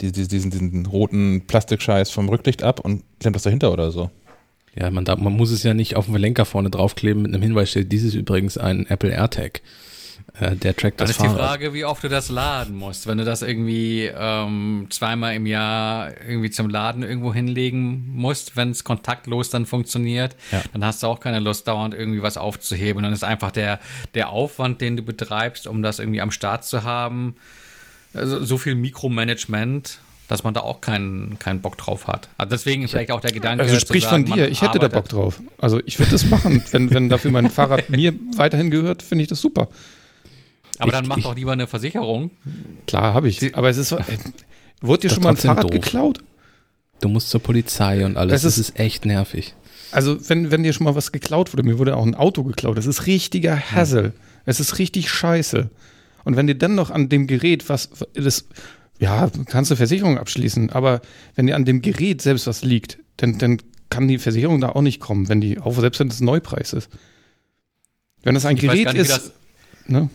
diesen, diesen, diesen roten Plastikscheiß vom Rücklicht ab und klemmt das dahinter oder so. Ja, man, darf, man muss es ja nicht auf dem Lenker vorne draufkleben mit einem Hinweisschild. Dies ist übrigens ein Apple AirTag. Äh, der trackt das Dann ist Fahrrad. die Frage, wie oft du das laden musst. Wenn du das irgendwie ähm, zweimal im Jahr irgendwie zum Laden irgendwo hinlegen musst, wenn es kontaktlos dann funktioniert, ja. dann hast du auch keine Lust, dauernd irgendwie was aufzuheben. Dann ist einfach der, der Aufwand, den du betreibst, um das irgendwie am Start zu haben, also so viel Mikromanagement, dass man da auch keinen, keinen Bock drauf hat. Also deswegen vielleicht auch der Gedanke. Also sprich sagen, von dir, ich hätte da Bock drauf. Also ich würde das machen. wenn, wenn dafür mein Fahrrad mir weiterhin gehört, finde ich das super. Aber ich, dann mach ich, doch lieber eine Versicherung. Kwurde habe ich. Aber es ist. Äh, wurde dir schon mal ein Fahrrad doof. geklaut? Du musst zur Polizei und alles. Das ist, das ist echt nervig. Also, wenn, wenn dir schon mal was geklaut wurde, mir wurde auch ein Auto geklaut, das ist richtiger Hassel. Hm. Es ist richtig scheiße. Und wenn dir dann noch an dem Gerät was, das, ja, kannst du Versicherung abschließen, aber wenn dir an dem Gerät selbst was liegt, dann, dann kann die Versicherung da auch nicht kommen, wenn die, auch selbst wenn es ein Neupreis ist. Wenn das ein ich Gerät nicht, ist, das, ne?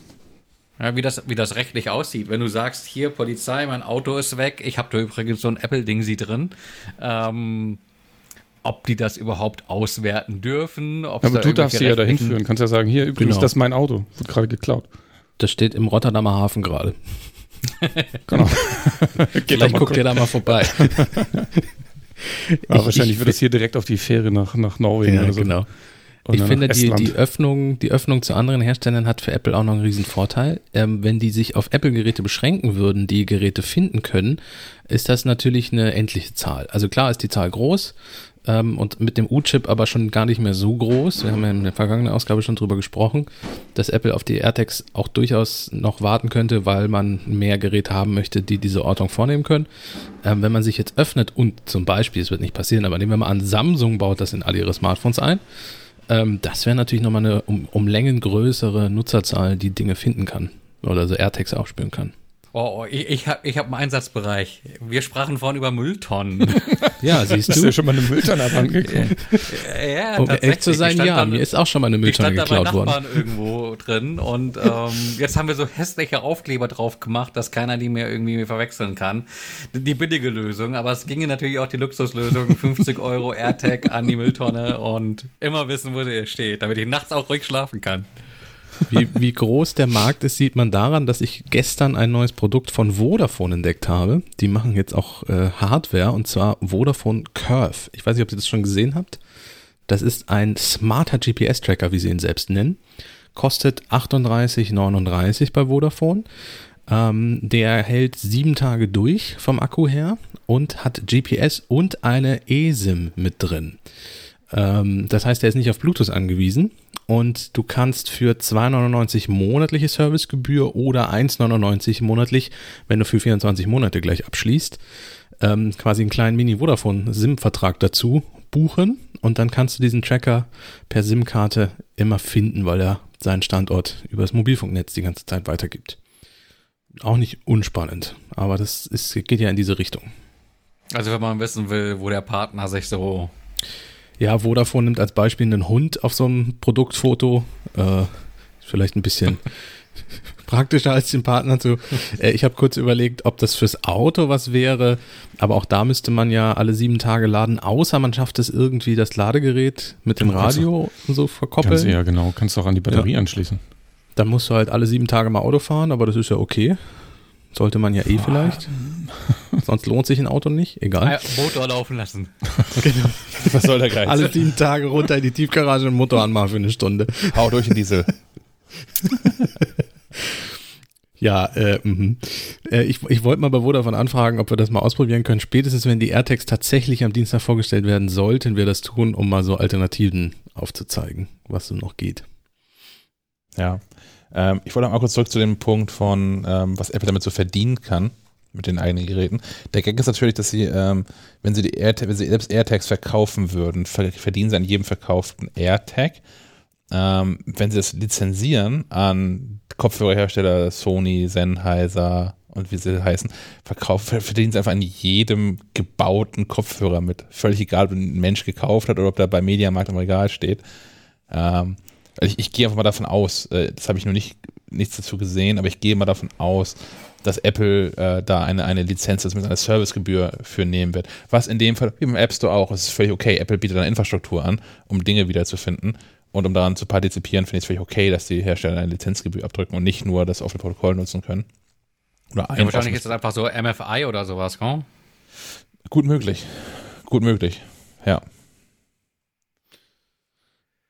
Ja, wie das, wie das rechtlich aussieht. Wenn du sagst, hier Polizei, mein Auto ist weg, ich habe da übrigens so ein Apple-Ding sie drin. Ähm, ob die das überhaupt auswerten dürfen. Ja, aber du darfst sie ja dahin führen. Kannst ja sagen, hier übrigens, genau. das ist mein Auto, wird gerade geklaut. Das steht im Rotterdamer Hafen gerade. genau. Vielleicht guckt ihr da mal vorbei. ja, wahrscheinlich ich, wird es hier direkt auf die Fähre nach, nach Norwegen ja, oder so. Genau. Und ich finde, die, die, Öffnung, die Öffnung zu anderen Herstellern hat für Apple auch noch einen riesen Vorteil. Ähm, wenn die sich auf Apple-Geräte beschränken würden, die Geräte finden können, ist das natürlich eine endliche Zahl. Also klar ist die Zahl groß ähm, und mit dem U-Chip aber schon gar nicht mehr so groß. Wir haben ja in der vergangenen Ausgabe schon drüber gesprochen, dass Apple auf die AirTags auch durchaus noch warten könnte, weil man mehr Geräte haben möchte, die diese Ortung vornehmen können. Ähm, wenn man sich jetzt öffnet und zum Beispiel, es wird nicht passieren, aber nehmen wir mal an, Samsung baut das in alle ihre Smartphones ein, ähm, das wäre natürlich nochmal eine um, um Längen größere Nutzerzahl, die Dinge finden kann oder so AirTags aufspüren kann. Oh, oh, ich, ich habe ich hab einen Einsatzbereich. Wir sprachen vorhin über Mülltonnen. ja, siehst du. Ist ja schon mal eine Mülltonne abhandengekommen. ja, um echt zu sein, ja. Dann, mir ist auch schon mal eine Mülltonne geklaut worden. Ich stand da irgendwo drin und ähm, jetzt haben wir so hässliche Aufkleber drauf gemacht, dass keiner die mehr irgendwie verwechseln kann. Die billige Lösung, aber es ginge natürlich auch die Luxuslösung. 50 Euro AirTag an die Mülltonne und immer wissen, wo der steht, damit ich nachts auch ruhig schlafen kann. Wie, wie groß der Markt ist, sieht man daran, dass ich gestern ein neues Produkt von Vodafone entdeckt habe. Die machen jetzt auch äh, Hardware und zwar Vodafone Curve. Ich weiß nicht, ob ihr das schon gesehen habt. Das ist ein smarter GPS-Tracker, wie sie ihn selbst nennen. Kostet 38,39 bei Vodafone. Ähm, der hält sieben Tage durch vom Akku her und hat GPS und eine eSIM mit drin. Ähm, das heißt, er ist nicht auf Bluetooth angewiesen und du kannst für 2,99 monatliche Servicegebühr oder 1,99 monatlich, wenn du für 24 Monate gleich abschließt, ähm, quasi einen kleinen Mini-Vodafone-SIM-Vertrag dazu buchen und dann kannst du diesen Tracker per SIM-Karte immer finden, weil er seinen Standort über das Mobilfunknetz die ganze Zeit weitergibt. Auch nicht unspannend, aber das ist, geht ja in diese Richtung. Also wenn man wissen will, wo der Partner sich so ja, Vodafone nimmt als Beispiel einen Hund auf so einem Produktfoto. Äh, vielleicht ein bisschen praktischer als den Partner zu. Äh, ich habe kurz überlegt, ob das fürs Auto was wäre, aber auch da müsste man ja alle sieben Tage laden, außer man schafft es irgendwie, das Ladegerät mit dem Radio und so verkoppeln. Kannst, ja, genau. Kannst du auch an die Batterie ja. anschließen. Dann musst du halt alle sieben Tage mal Auto fahren, aber das ist ja okay. Sollte man ja eh vielleicht. Sonst lohnt sich ein Auto nicht. Egal. Motor laufen lassen. genau. Was soll der Geist? Alle sieben Tage runter in die Tiefgarage und Motor anmachen für eine Stunde. Hau durch den Diesel. ja, äh, mh. äh, ich, ich wollte mal bei Vodafone anfragen, ob wir das mal ausprobieren können. Spätestens, wenn die AirTags tatsächlich am Dienstag vorgestellt werden, sollten wir das tun, um mal so Alternativen aufzuzeigen, was so noch geht. Ja, ähm, ich wollte mal kurz zurück zu dem Punkt von, ähm, was Apple damit so verdienen kann mit den eigenen Geräten. Der Gag ist natürlich, dass sie, ähm, wenn sie die AirTag, wenn sie selbst AirTags verkaufen würden, verdienen sie an jedem verkauften AirTag. Ähm, wenn sie das lizenzieren an Kopfhörerhersteller Sony, Sennheiser und wie sie heißen, verkaufen, verdienen sie einfach an jedem gebauten Kopfhörer mit. Völlig egal, ob ein Mensch gekauft hat oder ob der bei Mediamarkt im Regal steht. Ähm, ich, ich gehe einfach mal davon aus, äh, das habe ich noch nicht nichts dazu gesehen, aber ich gehe mal davon aus, dass Apple äh, da eine, eine Lizenz mit einer Servicegebühr für nehmen wird. Was in dem Fall, wie beim App Store auch, ist völlig okay. Apple bietet eine Infrastruktur an, um Dinge wiederzufinden. Und um daran zu partizipieren, finde ich es völlig okay, dass die Hersteller eine Lizenzgebühr abdrücken und nicht nur das offene Protokoll nutzen können. Oder ja, wahrscheinlich ist das einfach so MFI oder sowas, komm? Gut möglich. Gut möglich. Ja.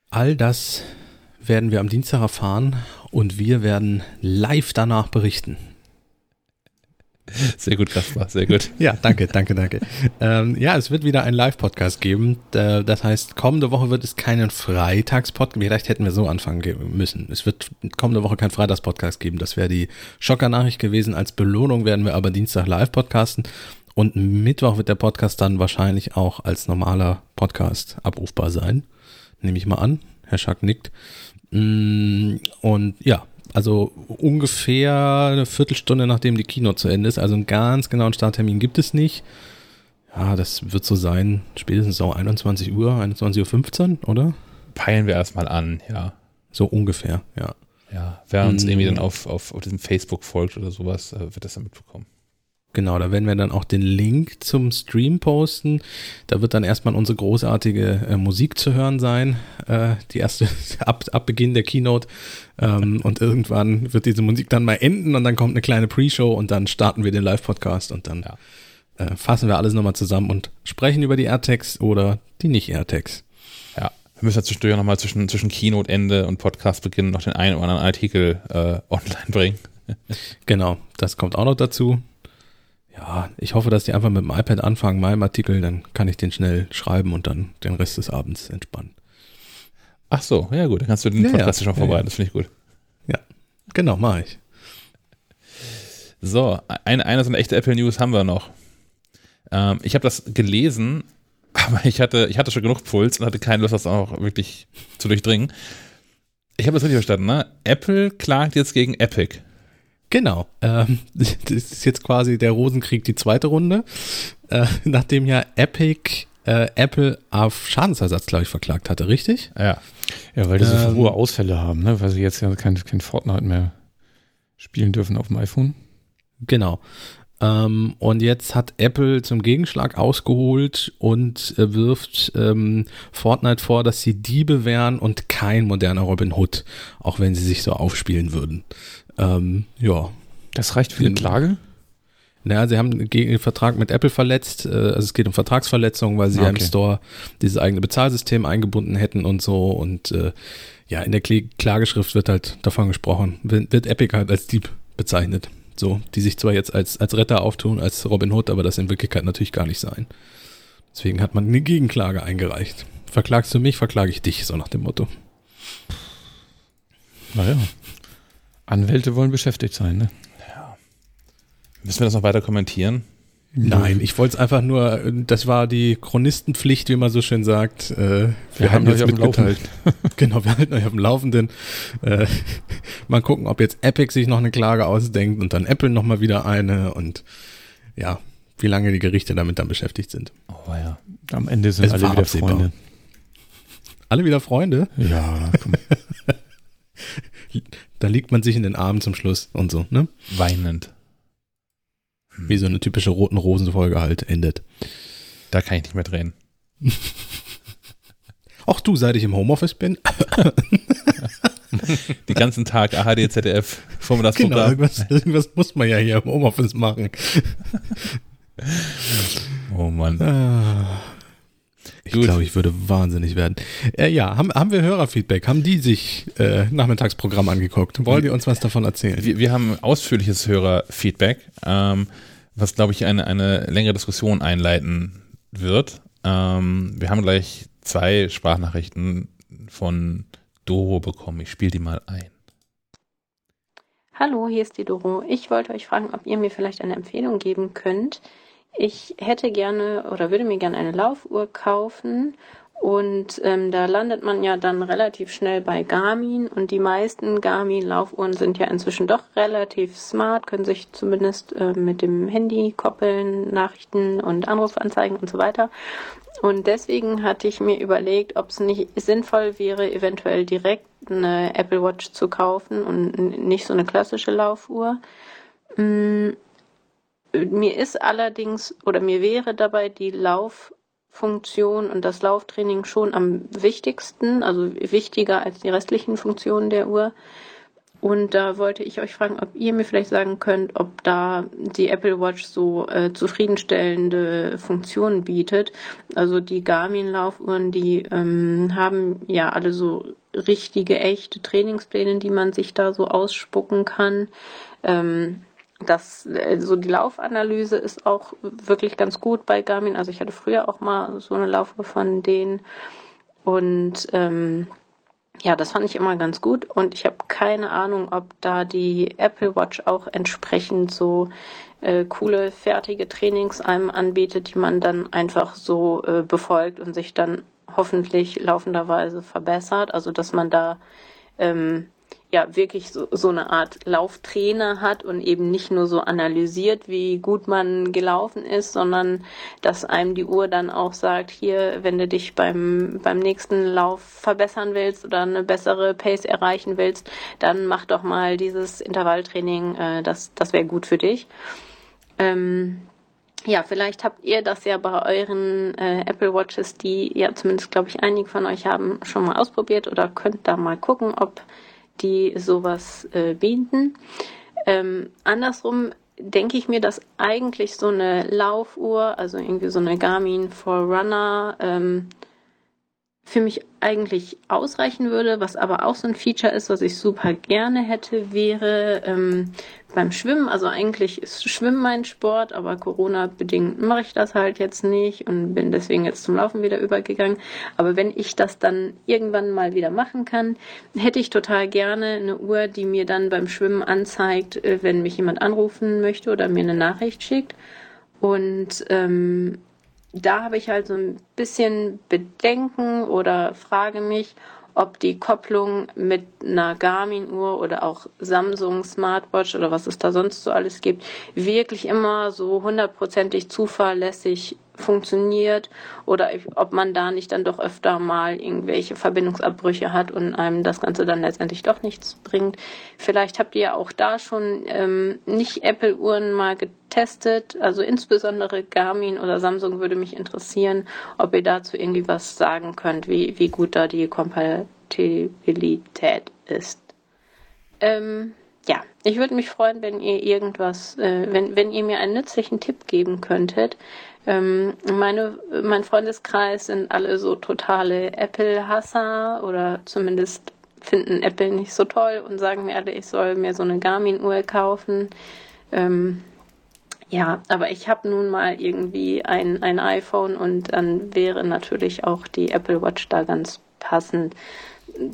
All das werden wir am Dienstag erfahren und wir werden live danach berichten. Sehr gut, Kaspar, sehr gut. ja, danke, danke, danke. Ähm, ja, es wird wieder einen Live-Podcast geben. Das heißt, kommende Woche wird es keinen Freitags-Podcast, vielleicht hätten wir so anfangen müssen. Es wird kommende Woche keinen Freitags-Podcast geben. Das wäre die Schocker-Nachricht gewesen. Als Belohnung werden wir aber Dienstag live podcasten. Und Mittwoch wird der Podcast dann wahrscheinlich auch als normaler Podcast abrufbar sein. Nehme ich mal an. Herr Schack nickt. Mm, und ja, also ungefähr eine Viertelstunde nachdem die Kino zu Ende ist. Also einen ganz genauen Starttermin gibt es nicht. Ja, das wird so sein, spätestens so 21 Uhr, 21.15 Uhr, oder? Peilen wir erstmal an, ja. So ungefähr, ja. Ja, wer uns mm. irgendwie dann auf, auf, auf diesem Facebook folgt oder sowas, äh, wird das dann mitbekommen. Genau, da werden wir dann auch den Link zum Stream posten. Da wird dann erstmal unsere großartige äh, Musik zu hören sein, äh, die erste ab, ab Beginn der Keynote. Ähm, und irgendwann wird diese Musik dann mal enden und dann kommt eine kleine Pre-Show und dann starten wir den Live-Podcast und dann ja. äh, fassen wir alles nochmal zusammen und sprechen über die AirTags oder die nicht-AirTags. Ja, wir müssen ja zwischendurch nochmal zwischen, zwischen Keynote-Ende und Podcast-Beginn noch den einen oder anderen Artikel äh, online bringen. genau, das kommt auch noch dazu. Ja, ich hoffe, dass die einfach mit dem iPad anfangen, meinem Artikel, dann kann ich den schnell schreiben und dann den Rest des Abends entspannen. Ach so, ja gut, dann kannst du den ja, Podcast ja, schon vorbereiten, ja. das finde ich gut. Ja, genau, mache ich. So, eine, eine so eine echte Apple News haben wir noch. Ähm, ich habe das gelesen, aber ich hatte, ich hatte schon genug Puls und hatte keine Lust, das auch wirklich zu durchdringen. Ich habe das richtig verstanden, ne? Apple klagt jetzt gegen Epic. Genau. Ähm, das ist jetzt quasi der Rosenkrieg die zweite Runde. Äh, nachdem ja Epic äh, Apple auf Schadensersatz, glaube ich, verklagt hatte, richtig? Ja. Ja, weil die so ähm, hohe Ausfälle haben, ne? weil sie jetzt ja kein, kein Fortnite mehr spielen dürfen auf dem iPhone. Genau. Ähm, und jetzt hat Apple zum Gegenschlag ausgeholt und äh, wirft ähm, Fortnite vor, dass sie Diebe wären und kein moderner Robin Hood, auch wenn sie sich so aufspielen würden. Ähm, ja. Das reicht für eine Klage? Naja, sie haben gegen den Vertrag mit Apple verletzt. Äh, also es geht um Vertragsverletzungen, weil sie okay. ja im Store dieses eigene Bezahlsystem eingebunden hätten und so. Und äh, ja, in der Klageschrift wird halt davon gesprochen, wird Epic halt als Dieb bezeichnet. So, die sich zwar jetzt als, als Retter auftun, als Robin Hood, aber das in Wirklichkeit natürlich gar nicht sein. Deswegen hat man eine Gegenklage eingereicht. Verklagst du mich, verklage ich dich, so nach dem Motto. Naja. Anwälte wollen beschäftigt sein, ne? Ja. Müssen wir das noch weiter kommentieren? Nein, ich wollte es einfach nur, das war die Chronistenpflicht, wie man so schön sagt. Äh, wir, wir haben euch auf dem Laufenden. genau, wir halten euch auf dem Laufenden. Äh, mal gucken, ob jetzt Epic sich noch eine Klage ausdenkt und dann Apple nochmal wieder eine und ja, wie lange die Gerichte damit dann beschäftigt sind. Oh ja, am Ende sind es alle wieder absehbar. Freunde. Alle wieder Freunde? Ja, komm. da liegt man sich in den Armen zum Schluss und so, ne? Weinend. Wie so eine typische roten Rosen-Folge halt endet. Da kann ich nicht mehr drehen. Auch du, seit ich im Homeoffice bin. Den ganzen Tag AHD, ZDF, Vormittagsprogramm. Genau, irgendwas, irgendwas muss man ja hier im Homeoffice machen. Oh Mann. Ah. Ich glaube, ich würde wahnsinnig werden. Äh, ja, haben, haben wir Hörerfeedback? Haben die sich äh, Nachmittagsprogramm angeguckt? Wollen die uns was davon erzählen? Wir, wir haben ausführliches Hörerfeedback, ähm, was, glaube ich, eine, eine längere Diskussion einleiten wird. Ähm, wir haben gleich zwei Sprachnachrichten von Doro bekommen. Ich spiele die mal ein. Hallo, hier ist die Doro. Ich wollte euch fragen, ob ihr mir vielleicht eine Empfehlung geben könnt, ich hätte gerne oder würde mir gerne eine Laufuhr kaufen und ähm, da landet man ja dann relativ schnell bei Garmin und die meisten Garmin-Laufuhren sind ja inzwischen doch relativ smart, können sich zumindest äh, mit dem Handy koppeln, Nachrichten und Anrufanzeigen und so weiter. Und deswegen hatte ich mir überlegt, ob es nicht sinnvoll wäre, eventuell direkt eine Apple Watch zu kaufen und nicht so eine klassische Laufuhr. Mm, mir ist allerdings oder mir wäre dabei die Lauffunktion und das Lauftraining schon am wichtigsten, also wichtiger als die restlichen Funktionen der Uhr. Und da wollte ich euch fragen, ob ihr mir vielleicht sagen könnt, ob da die Apple Watch so äh, zufriedenstellende Funktionen bietet. Also die Garmin-Laufuhren, die ähm, haben ja alle so richtige, echte Trainingspläne, die man sich da so ausspucken kann. Ähm, das, so die Laufanalyse ist auch wirklich ganz gut bei Garmin. Also ich hatte früher auch mal so eine Laufe von denen und ähm, ja, das fand ich immer ganz gut und ich habe keine Ahnung, ob da die Apple Watch auch entsprechend so äh, coole, fertige Trainings einem anbietet, die man dann einfach so äh, befolgt und sich dann hoffentlich laufenderweise verbessert. Also dass man da ähm, ja wirklich so, so eine Art Lauftrainer hat und eben nicht nur so analysiert, wie gut man gelaufen ist, sondern dass einem die Uhr dann auch sagt, hier, wenn du dich beim, beim nächsten Lauf verbessern willst oder eine bessere Pace erreichen willst, dann mach doch mal dieses Intervalltraining, äh, das, das wäre gut für dich. Ähm, ja, vielleicht habt ihr das ja bei euren äh, Apple Watches, die ja zumindest, glaube ich, einige von euch haben, schon mal ausprobiert oder könnt da mal gucken, ob die sowas äh, bieten. Ähm, andersrum denke ich mir, dass eigentlich so eine Laufuhr, also irgendwie so eine Garmin Forerunner, ähm, für mich eigentlich ausreichen würde. Was aber auch so ein Feature ist, was ich super gerne hätte, wäre ähm, beim Schwimmen. Also eigentlich ist Schwimmen mein Sport, aber Corona-bedingt mache ich das halt jetzt nicht und bin deswegen jetzt zum Laufen wieder übergegangen. Aber wenn ich das dann irgendwann mal wieder machen kann, hätte ich total gerne eine Uhr, die mir dann beim Schwimmen anzeigt, äh, wenn mich jemand anrufen möchte oder mir eine Nachricht schickt. Und ähm, da habe ich halt so ein bisschen Bedenken oder frage mich, ob die Kopplung mit einer Garmin-Uhr oder auch Samsung Smartwatch oder was es da sonst so alles gibt, wirklich immer so hundertprozentig zuverlässig funktioniert oder ob man da nicht dann doch öfter mal irgendwelche Verbindungsabbrüche hat und einem das Ganze dann letztendlich doch nichts bringt. Vielleicht habt ihr ja auch da schon ähm, nicht Apple-Uhren mal getestet, also insbesondere Garmin oder Samsung würde mich interessieren, ob ihr dazu irgendwie was sagen könnt, wie, wie gut da die Kompatibilität ist. Ähm, ja, ich würde mich freuen, wenn ihr irgendwas, äh, wenn, wenn ihr mir einen nützlichen Tipp geben könntet. Ähm, meine, mein Freundeskreis sind alle so totale Apple-Hasser oder zumindest finden Apple nicht so toll und sagen mir alle, ich soll mir so eine Garmin-Uhr kaufen. Ähm, ja, aber ich habe nun mal irgendwie ein, ein iPhone und dann wäre natürlich auch die Apple Watch da ganz passend.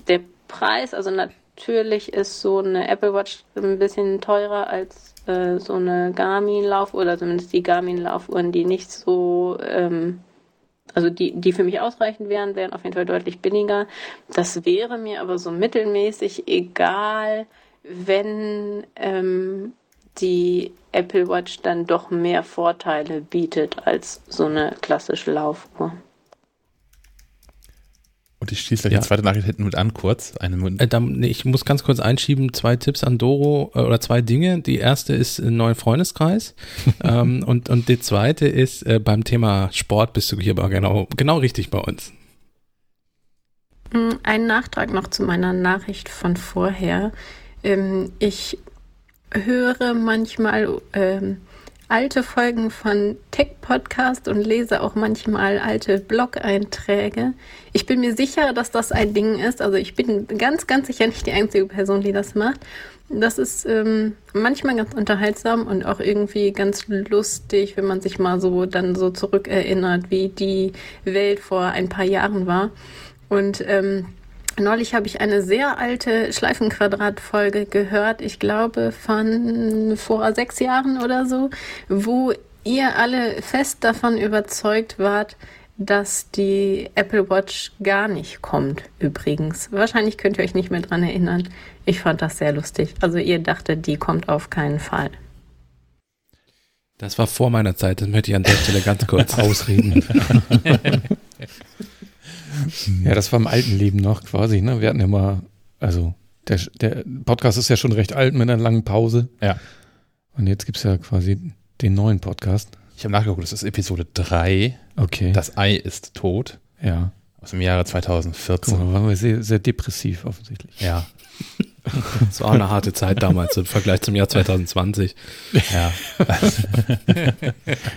Der Preis, also natürlich ist so eine Apple Watch ein bisschen teurer als äh, so eine Garmin-Laufuhr oder zumindest die Garmin-Laufuhren, die nicht so, ähm, also die, die für mich ausreichend wären, wären auf jeden Fall deutlich billiger. Das wäre mir aber so mittelmäßig egal, wenn ähm, die Apple Watch dann doch mehr Vorteile bietet als so eine klassische Laufuhr. Und ich schließe gleich ja. die zweite Nachricht hinten mit an, kurz. Eine äh, dann, nee, ich muss ganz kurz einschieben, zwei Tipps an Doro äh, oder zwei Dinge. Die erste ist ein neuer Freundeskreis ähm, und, und die zweite ist, äh, beim Thema Sport bist du hier aber genau, genau richtig bei uns. Hm, ein Nachtrag noch zu meiner Nachricht von vorher. Ähm, ich höre manchmal ähm, alte Folgen von Tech Podcast und lese auch manchmal alte Blog-Einträge. Ich bin mir sicher, dass das ein Ding ist. Also ich bin ganz, ganz sicher nicht die einzige Person, die das macht. Das ist ähm, manchmal ganz unterhaltsam und auch irgendwie ganz lustig, wenn man sich mal so dann so zurückerinnert, wie die Welt vor ein paar Jahren war. Und ähm, Neulich habe ich eine sehr alte Schleifenquadrat-Folge gehört, ich glaube von vor sechs Jahren oder so, wo ihr alle fest davon überzeugt wart, dass die Apple Watch gar nicht kommt, übrigens. Wahrscheinlich könnt ihr euch nicht mehr dran erinnern. Ich fand das sehr lustig. Also ihr dachtet, die kommt auf keinen Fall. Das war vor meiner Zeit, das möchte ich an der Stelle ganz kurz ausreden. Ja, das war im alten Leben noch quasi, ne? Wir hatten immer, also der, der Podcast ist ja schon recht alt mit einer langen Pause. Ja. Und jetzt gibt es ja quasi den neuen Podcast. Ich habe nachgeguckt, das ist Episode 3. Okay. Das Ei ist tot. Ja. Aus dem Jahre 2014. Guck mal, waren wir sehr, sehr depressiv offensichtlich. Ja. Das war eine harte Zeit damals im Vergleich zum Jahr 2020. Ja.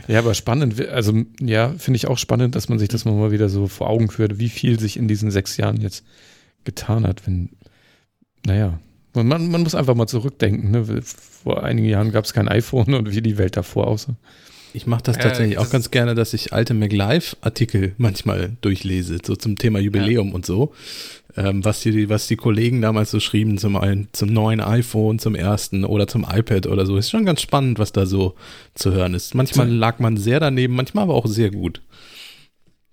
ja, aber spannend, also ja, finde ich auch spannend, dass man sich das mal wieder so vor Augen führt, wie viel sich in diesen sechs Jahren jetzt getan hat, wenn, naja, man, man muss einfach mal zurückdenken. Ne? Vor einigen Jahren gab es kein iPhone und wie die Welt davor aussah. Ich mache das tatsächlich äh, das auch ganz gerne, dass ich alte MacLive-Artikel manchmal durchlese, so zum Thema Jubiläum ja. und so. Ähm, was, die, was die Kollegen damals so schrieben zum, zum neuen iPhone, zum ersten oder zum iPad oder so. Ist schon ganz spannend, was da so zu hören ist. Manchmal lag man sehr daneben, manchmal aber auch sehr gut.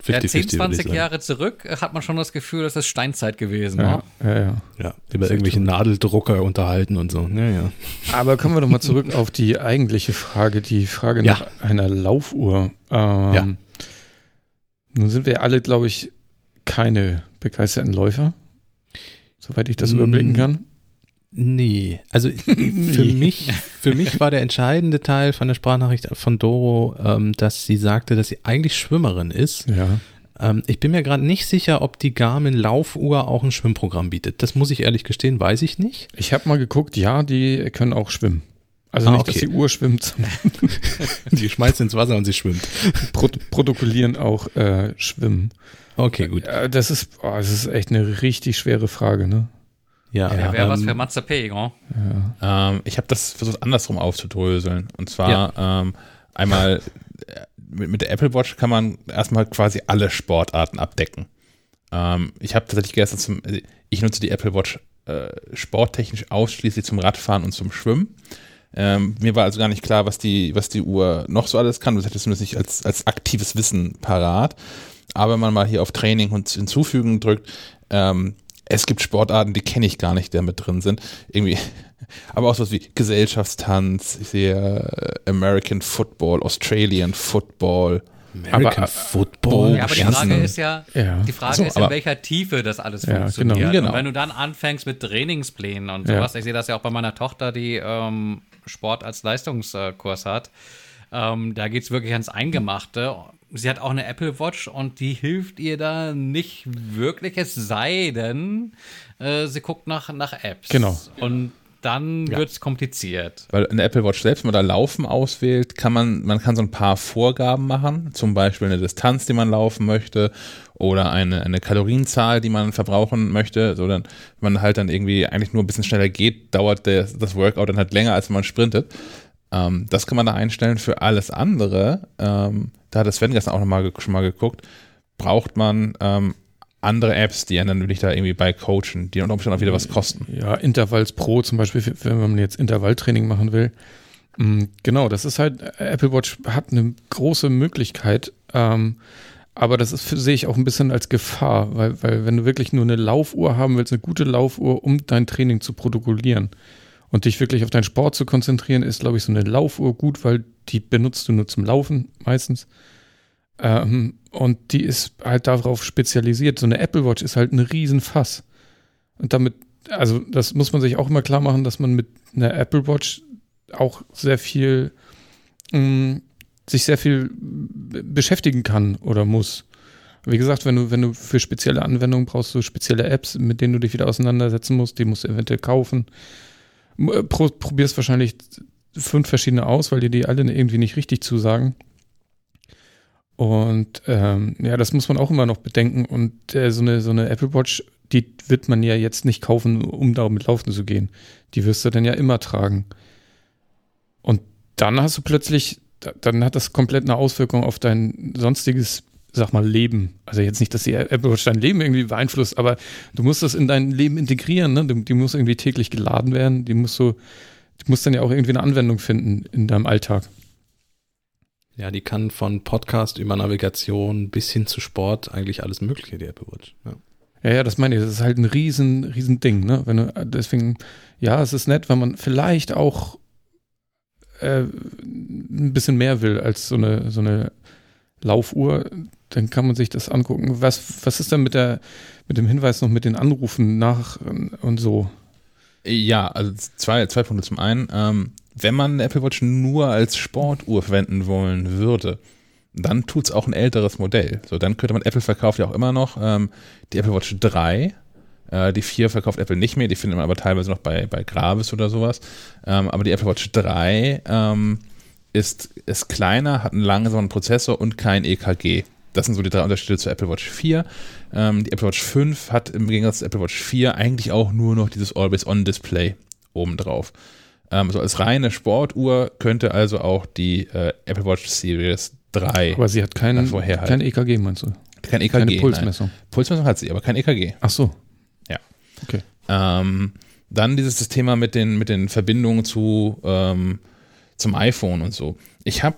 50, ja, 10, 20 Jahre zurück hat man schon das Gefühl, das ist Steinzeit gewesen. Ja, ne? ja, ja. ja über irgendwelche Nadeldrucker unterhalten und so. Ja, ja. Aber kommen wir doch mal zurück auf die eigentliche Frage, die Frage nach einer Laufuhr. Ähm, ja. Nun sind wir alle, glaube ich, keine begeisterten Läufer, soweit ich das mm, überblicken kann. Nee, also für mich, für mich war der entscheidende Teil von der Sprachnachricht von Doro, ähm, dass sie sagte, dass sie eigentlich Schwimmerin ist. Ja. Ähm, ich bin mir gerade nicht sicher, ob die Garmin Laufuhr auch ein Schwimmprogramm bietet. Das muss ich ehrlich gestehen, weiß ich nicht. Ich habe mal geguckt, ja, die können auch schwimmen. Also ah, nicht, okay. dass die Uhr schwimmt. die schmeißt ins Wasser und sie schwimmt. Pro protokollieren auch äh, Schwimmen. Okay, gut. Das ist, oh, das ist echt eine richtig schwere Frage, ne? Ja, ja wäre ähm, was für Matze P, ja. ähm, Ich habe das versucht andersrum aufzudröseln. Und zwar ja. ähm, einmal äh, mit, mit, der Apple Watch kann man erstmal quasi alle Sportarten abdecken. Ähm, ich habe tatsächlich gestern zum, also ich nutze die Apple Watch äh, sporttechnisch ausschließlich zum Radfahren und zum Schwimmen. Ähm, mir war also gar nicht klar, was die, was die Uhr noch so alles kann. Das hätte ich zumindest nicht als, als aktives Wissen parat. Aber wenn man mal hier auf Training und hinzufügen drückt, ähm, Es gibt Sportarten, die kenne ich gar nicht, die da mit drin sind. Irgendwie, aber auch so was wie Gesellschaftstanz, ich sehe äh, American Football, Australian Football. American aber, Football. Ja, aber die Frage ist ja, ja. die Frage so, ist in welcher Tiefe das alles ja, funktioniert. Genau, genau. Und wenn du dann anfängst mit Trainingsplänen und sowas, ja. ich sehe das ja auch bei meiner Tochter, die ähm, Sport als Leistungskurs hat, ähm, da geht es wirklich ans Eingemachte. Sie hat auch eine Apple Watch und die hilft ihr da nicht wirklich, es sei denn, äh, sie guckt nach, nach Apps. Genau. Und dann ja. wird es kompliziert. Weil eine Apple Watch selbst, wenn man da Laufen auswählt, kann man, man kann so ein paar Vorgaben machen, zum Beispiel eine Distanz, die man laufen möchte oder eine, eine Kalorienzahl, die man verbrauchen möchte. So dann, wenn man halt dann irgendwie eigentlich nur ein bisschen schneller geht, dauert der, das Workout dann halt länger, als wenn man sprintet. Ähm, das kann man da einstellen. Für alles andere, ähm, da hat das Sven gestern auch noch mal, schon mal geguckt, braucht man ähm, andere Apps, die einen dann wirklich da irgendwie bei coachen, die unter Umständen auch wieder was kosten. Ja, Intervalls Pro zum Beispiel, wenn man jetzt Intervalltraining machen will. Mm, genau, das ist halt, Apple Watch hat eine große Möglichkeit, ähm, aber das ist, sehe ich auch ein bisschen als Gefahr, weil, weil wenn du wirklich nur eine Laufuhr haben willst, eine gute Laufuhr, um dein Training zu protokollieren und dich wirklich auf deinen Sport zu konzentrieren, ist, glaube ich, so eine Laufuhr gut, weil die benutzt du nur zum Laufen meistens. Ähm, und die ist halt darauf spezialisiert. So eine Apple Watch ist halt ein Riesenfass. Und damit, also das muss man sich auch immer klar machen, dass man mit einer Apple Watch auch sehr viel, mh, mm, sich sehr viel beschäftigen kann oder muss. Wie gesagt, wenn du, wenn du für spezielle Anwendungen brauchst du spezielle Apps, mit denen du dich wieder auseinandersetzen musst, die musst du eventuell kaufen. Äh, pro, probierst wahrscheinlich fünf verschiedene aus, weil dir die alle irgendwie nicht richtig zusagen. Und ähm, ja, das muss man auch immer noch bedenken. Und äh, so, eine, so eine Apple Watch, die wird man ja jetzt nicht kaufen, um damit laufen zu gehen. Die wirst du dann ja immer tragen. Und dann hast du plötzlich, dann hat das komplett eine Auswirkung auf dein sonstiges, sag mal, Leben. Also jetzt nicht, dass die Apple Watch dein Leben irgendwie beeinflusst, aber du musst das in dein Leben integrieren. Ne? Die, die muss irgendwie täglich geladen werden. Die muss so, die muss dann ja auch irgendwie eine Anwendung finden in deinem Alltag. Ja, die kann von Podcast über Navigation bis hin zu Sport eigentlich alles Mögliche, die Apple Watch. Ja. Ja, ja, das meine ich. Das ist halt ein riesen, riesen Ding, ne? Wenn du, deswegen, ja, es ist nett, wenn man vielleicht auch äh, ein bisschen mehr will als so eine, so eine Laufuhr, dann kann man sich das angucken. Was, was ist denn mit der, mit dem Hinweis noch mit den Anrufen nach und so? Ja, also zwei, zwei Punkte. Zum einen, ähm, wenn man eine Apple Watch nur als Sportuhr verwenden wollen würde, dann tut es auch ein älteres Modell. So, dann könnte man, Apple verkauft ja auch immer noch ähm, die Apple Watch 3. Äh, die 4 verkauft Apple nicht mehr, die findet man aber teilweise noch bei, bei Gravis oder sowas. Ähm, aber die Apple Watch 3 ähm, ist, ist kleiner, hat einen langsamen Prozessor und kein EKG. Das sind so die drei Unterschiede zur Apple Watch 4. Ähm, die Apple Watch 5 hat im Gegensatz zur Apple Watch 4 eigentlich auch nur noch dieses Always-On-Display obendrauf. Ähm, so als reine Sportuhr könnte also auch die äh, Apple Watch Series 3. Aber sie hat keinen, kein EKG, meinst du? Kein EKG. Keine Pulsmessung. Nein. Pulsmessung hat sie, aber kein EKG. Ach so. Ja. Okay. Ähm, dann dieses das Thema mit den, mit den Verbindungen zu, ähm, zum iPhone und so. Ich habe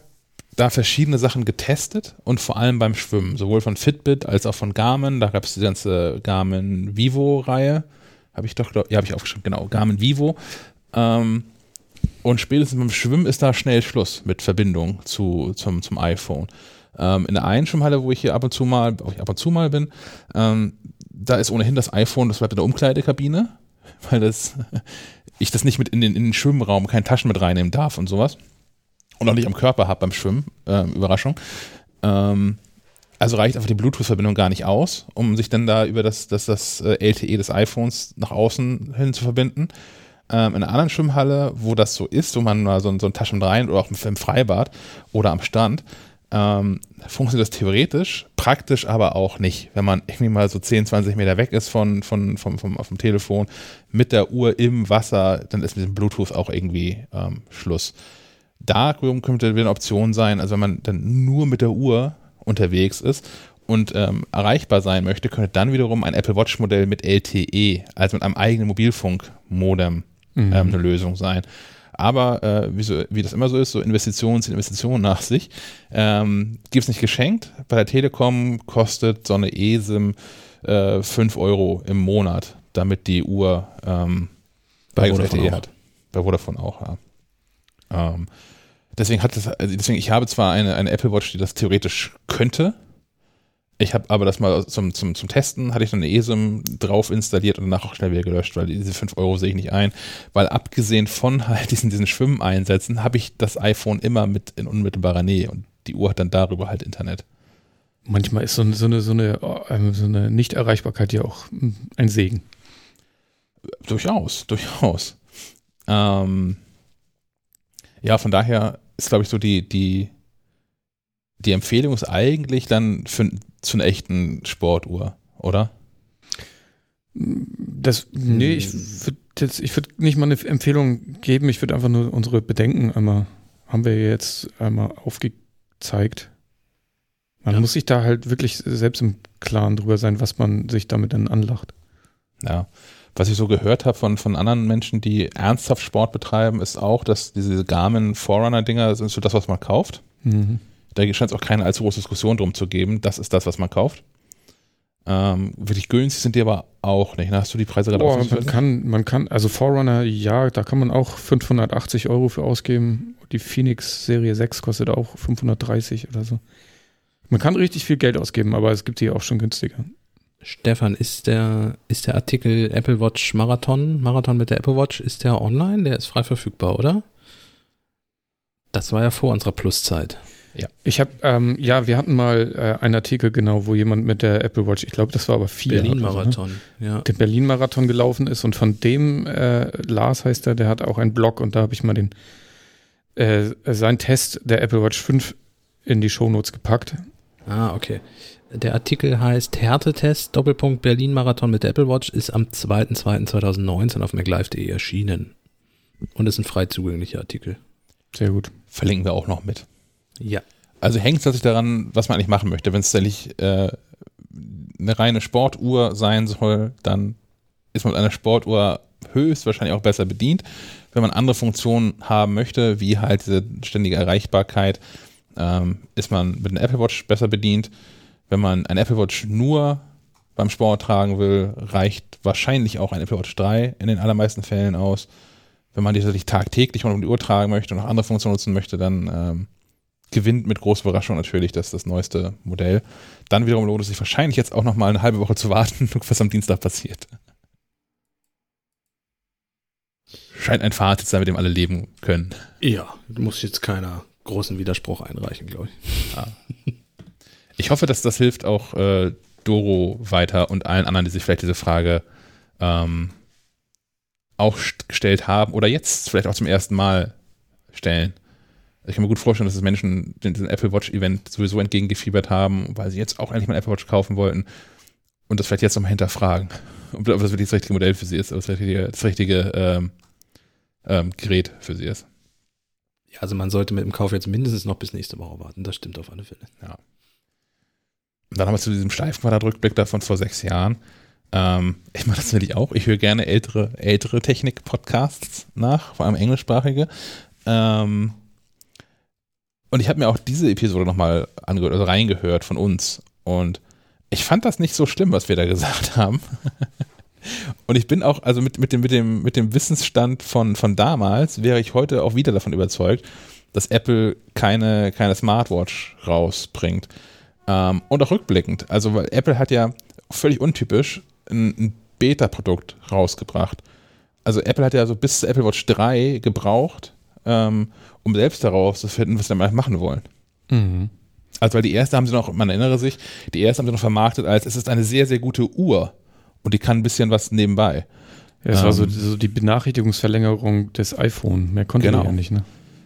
da verschiedene Sachen getestet und vor allem beim Schwimmen, sowohl von Fitbit als auch von Garmin. Da gab es die ganze Garmin Vivo-Reihe. Habe ich doch, ja, habe ich aufgeschrieben, genau, Garmin Vivo. Ähm, und spätestens beim Schwimmen ist da schnell Schluss mit Verbindung zu, zum, zum iPhone. Ähm, in der einen Schwimmhalle, wo ich hier ab und zu mal, ich ab und zu mal bin, ähm, da ist ohnehin das iPhone, das bleibt in der Umkleidekabine, weil das, ich das nicht mit in den, in den Schwimmraum, keine Taschen mit reinnehmen darf und sowas. Und auch nicht am Körper habe beim Schwimmen. Äh, Überraschung. Ähm, also reicht einfach die Bluetooth-Verbindung gar nicht aus, um sich dann da über das, das, das äh, LTE des iPhones nach außen hin zu verbinden ähm, in einer anderen Schwimmhalle, wo das so ist, wo man mal so, so ein Taschen rein oder auch im Freibad oder am Strand, ähm, funktioniert das theoretisch, praktisch aber auch nicht. Wenn man irgendwie mal so 10, 20 Meter weg ist von, von, vom, vom, vom Telefon mit der Uhr im Wasser, dann ist mit dem Bluetooth auch irgendwie ähm, Schluss. Da könnte eine Option sein, also wenn man dann nur mit der Uhr unterwegs ist und ähm, erreichbar sein möchte, könnte dann wiederum ein Apple Watch Modell mit LTE, also mit einem eigenen Mobilfunkmodem mhm. ähm, eine Lösung sein. Aber äh, wie, so, wie, das immer so ist, so Investitionen ziehen Investitionen nach sich. Ähm, Gibt es nicht geschenkt. Bei der Telekom kostet so eine ESIM äh, 5 Euro im Monat damit die Uhr ähm, bei LTE hat. Bei Vodafone auch, ja. Ähm, deswegen hat das, also deswegen, ich habe zwar eine, eine Apple Watch, die das theoretisch könnte. Ich habe aber das mal zum, zum, zum Testen, hatte ich dann eine ESIM drauf installiert und danach auch schnell wieder gelöscht, weil diese 5 Euro sehe ich nicht ein. Weil abgesehen von halt diesen, diesen Schwimmeinsätzen habe ich das iPhone immer mit in unmittelbarer Nähe und die Uhr hat dann darüber halt Internet. Manchmal ist so, so eine, so eine, ähm, so eine Nichterreichbarkeit ja auch ein Segen. Durchaus, durchaus. Ähm, ja, von daher ist, glaube ich, so die, die, die Empfehlung ist eigentlich dann für, zu einer echten Sportuhr, oder? Das, nee, ich würde jetzt, ich würde nicht mal eine Empfehlung geben, ich würde einfach nur unsere Bedenken einmal, haben wir jetzt einmal aufgezeigt. Man ja. muss sich da halt wirklich selbst im Klaren drüber sein, was man sich damit dann anlacht. Ja was ich so gehört habe von, von anderen Menschen, die ernsthaft Sport betreiben, ist auch, dass diese Garmin Forerunner-Dinger sind so das, was man kauft. Mhm. Da scheint es auch keine allzu große Diskussion drum zu geben. Das ist das, was man kauft. Ähm, wirklich günstig sind die aber auch nicht. Hast du die Preise gerade oh, man kann, man kann, also Forerunner, ja, da kann man auch 580 Euro für ausgeben. Die Phoenix Serie 6 kostet auch 530 oder so. Man kann richtig viel Geld ausgeben, aber es gibt die auch schon günstiger. Stefan, ist der, ist der Artikel Apple Watch Marathon, Marathon mit der Apple Watch, ist der online? Der ist frei verfügbar, oder? Das war ja vor unserer Pluszeit. Ja. Ich habe, ähm, ja, wir hatten mal äh, einen Artikel genau, wo jemand mit der Apple Watch, ich glaube, das war aber vier. Berlin-Marathon, so, ne? ja. Der Berlin-Marathon gelaufen ist und von dem, äh, Lars heißt er, der hat auch einen Blog und da habe ich mal den, äh, seinen Test der Apple Watch 5 in die Shownotes gepackt. Ah, okay. Der Artikel heißt Härtetest, Doppelpunkt Berlin-Marathon mit der Apple Watch, ist am 2.2.2019 auf MacLive.de erschienen. Und ist ein frei zugänglicher Artikel. Sehr gut. Verlinken wir auch noch mit. Ja. Also hängt es tatsächlich daran, was man eigentlich machen möchte. Wenn es tatsächlich äh, eine reine Sportuhr sein soll, dann ist man mit einer Sportuhr höchstwahrscheinlich auch besser bedient. Wenn man andere Funktionen haben möchte, wie halt diese ständige Erreichbarkeit, ähm, ist man mit einer Apple Watch besser bedient. Wenn man ein Apple Watch nur beim Sport tragen will, reicht wahrscheinlich auch ein Apple Watch 3 in den allermeisten Fällen aus. Wenn man die tatsächlich tagtäglich um die Uhr tragen möchte und noch andere Funktionen nutzen möchte, dann ähm, gewinnt mit großer Überraschung natürlich das, das neueste Modell. Dann wiederum lohnt es sich wahrscheinlich jetzt auch noch mal eine halbe Woche zu warten, was am Dienstag passiert. Scheint ein Fazit sein, mit dem alle leben können. Ja, muss jetzt keiner großen Widerspruch einreichen, glaube ich. Ja. Ich hoffe, dass das hilft auch äh, Doro weiter und allen anderen, die sich vielleicht diese Frage ähm, auch gestellt haben oder jetzt vielleicht auch zum ersten Mal stellen. Ich kann mir gut vorstellen, dass es Menschen den Apple Watch Event sowieso entgegengefiebert haben, weil sie jetzt auch endlich mal Apple Watch kaufen wollten und das vielleicht jetzt nochmal hinterfragen, ob das wirklich das richtige Modell für sie ist, ob das richtige, das richtige ähm, ähm, Gerät für sie ist. Ja, also man sollte mit dem Kauf jetzt mindestens noch bis nächste Woche warten. Das stimmt auf alle Fälle. Ja. Dann haben wir zu diesem Steifquadrat-Rückblick davon vor sechs Jahren. Ähm, ich mache das natürlich auch. Ich höre gerne ältere, ältere Technik-Podcasts nach, vor allem englischsprachige. Ähm, und ich habe mir auch diese Episode nochmal angehört, also reingehört von uns. Und ich fand das nicht so schlimm, was wir da gesagt haben. Und ich bin auch, also mit, mit, dem, mit, dem, mit dem Wissensstand von, von damals, wäre ich heute auch wieder davon überzeugt, dass Apple keine, keine Smartwatch rausbringt. Ähm, und auch rückblickend. Also, weil Apple hat ja völlig untypisch ein, ein Beta-Produkt rausgebracht. Also, Apple hat ja so bis zur Apple Watch 3 gebraucht, ähm, um selbst daraus zu finden, was sie damit machen wollen. Mhm. Also, weil die erste haben sie noch, man erinnere sich, die erste haben sie noch vermarktet als, es ist eine sehr, sehr gute Uhr und die kann ein bisschen was nebenbei. Ja, es ähm, war so, ähm, so, die Benachrichtigungsverlängerung des iPhone. Mehr konnte genau. ja nicht, ne?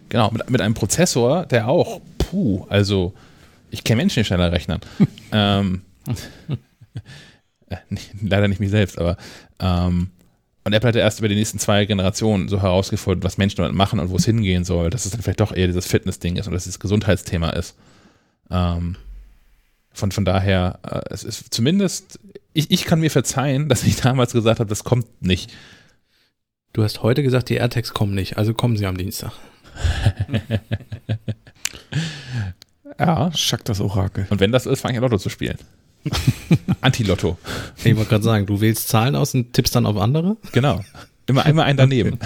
Genau, mit, mit einem Prozessor, der auch, puh, also ich kenne Menschen, die schneller rechnen. ähm, äh, leider nicht mich selbst, aber ähm, und Apple hat ja erst über die nächsten zwei Generationen so herausgefunden, was Menschen damit machen und wo es hingehen soll, dass es dann vielleicht doch eher dieses Fitness-Ding ist und dass es das Gesundheitsthema ist. Ähm, von, von daher, äh, es ist zumindest, ich, ich kann mir verzeihen, dass ich damals gesagt habe, das kommt nicht. Du hast heute gesagt, die AirTags kommen nicht, also kommen sie am Dienstag. Ja, Schack das Orakel. Und wenn das ist, fange ich an Lotto zu spielen. Anti-Lotto. Ich wollte gerade sagen, du wählst Zahlen aus und tippst dann auf andere? Genau. Immer einmal einen daneben.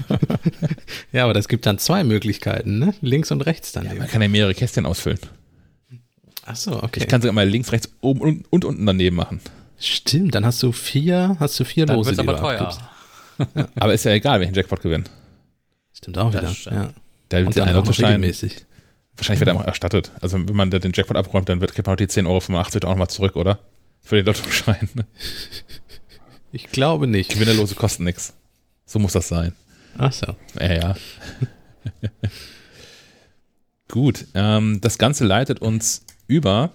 ja, aber das gibt dann zwei Möglichkeiten, ne? Links und rechts daneben. Ja, man kann ja mehrere Kästchen ausfüllen. Ach so, okay. Ich kann sogar mal links, rechts, oben und, und unten daneben machen. Stimmt, dann hast du vier, hast du vier dann Lose, die aber teuer. Ja. Aber ist ja egal, welchen Jackpot gewinnen. Stimmt auch wieder. Ja. Da wird der Lottoschein Wahrscheinlich wird er auch erstattet. Also wenn man den Jackpot abräumt, dann wird, kriegt man auch die 10,85 Euro auch nochmal zurück, oder? Für den Lottoschein. Ich glaube nicht. Gewinnerlose kosten nichts. So muss das sein. Ach so. Ja, ja. Gut, ähm, das Ganze leitet uns über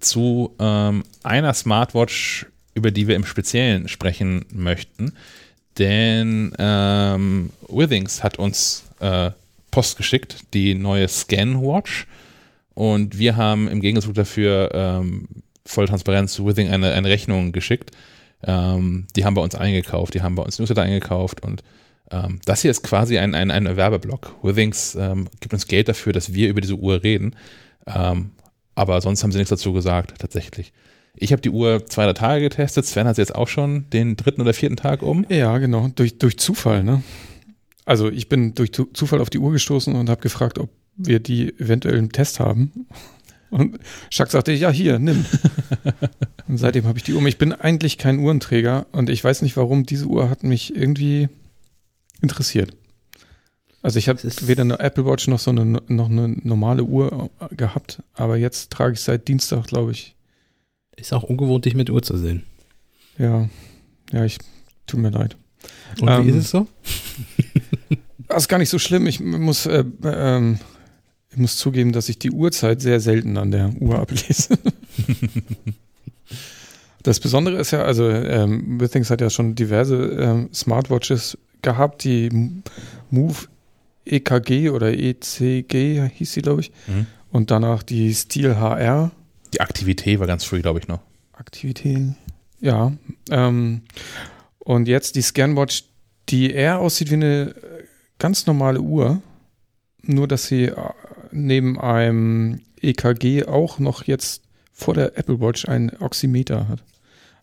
zu ähm, einer Smartwatch, über die wir im Speziellen sprechen möchten. Denn ähm, Withings hat uns äh, Post geschickt, die neue Scan-Watch. Und wir haben im Gegenzug dafür ähm, voll Transparenz zu Withing eine, eine Rechnung geschickt. Ähm, die haben bei uns eingekauft, die haben bei uns Newsletter eingekauft und ähm, das hier ist quasi ein, ein, ein Werbeblock. Withings ähm, gibt uns Geld dafür, dass wir über diese Uhr reden. Ähm, aber sonst haben sie nichts dazu gesagt, tatsächlich. Ich habe die Uhr zwei, drei Tage getestet. Sven hat sie jetzt auch schon den dritten oder vierten Tag um. Ja, genau. Durch, durch Zufall, ne? Also ich bin durch Zufall auf die Uhr gestoßen und habe gefragt, ob wir die eventuell im Test haben. Und Schack sagte, ja, hier, nimm. und seitdem habe ich die Uhr. Ich bin eigentlich kein Uhrenträger und ich weiß nicht warum. Diese Uhr hat mich irgendwie interessiert. Also ich habe weder eine Apple Watch noch so eine noch eine normale Uhr gehabt, aber jetzt trage ich seit Dienstag, glaube ich. Ist auch ungewohnt, dich mit Uhr zu sehen. Ja, ja, ich tut mir leid. Und ähm, wie ist es so? Das ist gar nicht so schlimm. Ich muss, äh, ähm, ich muss zugeben, dass ich die Uhrzeit sehr selten an der Uhr ablese. das Besondere ist ja, also ähm, Withings hat ja schon diverse ähm, Smartwatches gehabt, die Move EKG oder ECG hieß sie, glaube ich. Mhm. Und danach die Steel HR. Die Aktivität war ganz früh, glaube ich, noch. Aktivität, ja. Ähm, und jetzt die Scanwatch, die eher aussieht wie eine ganz normale Uhr, nur dass sie äh, neben einem EKG auch noch jetzt vor der Apple Watch ein Oximeter hat.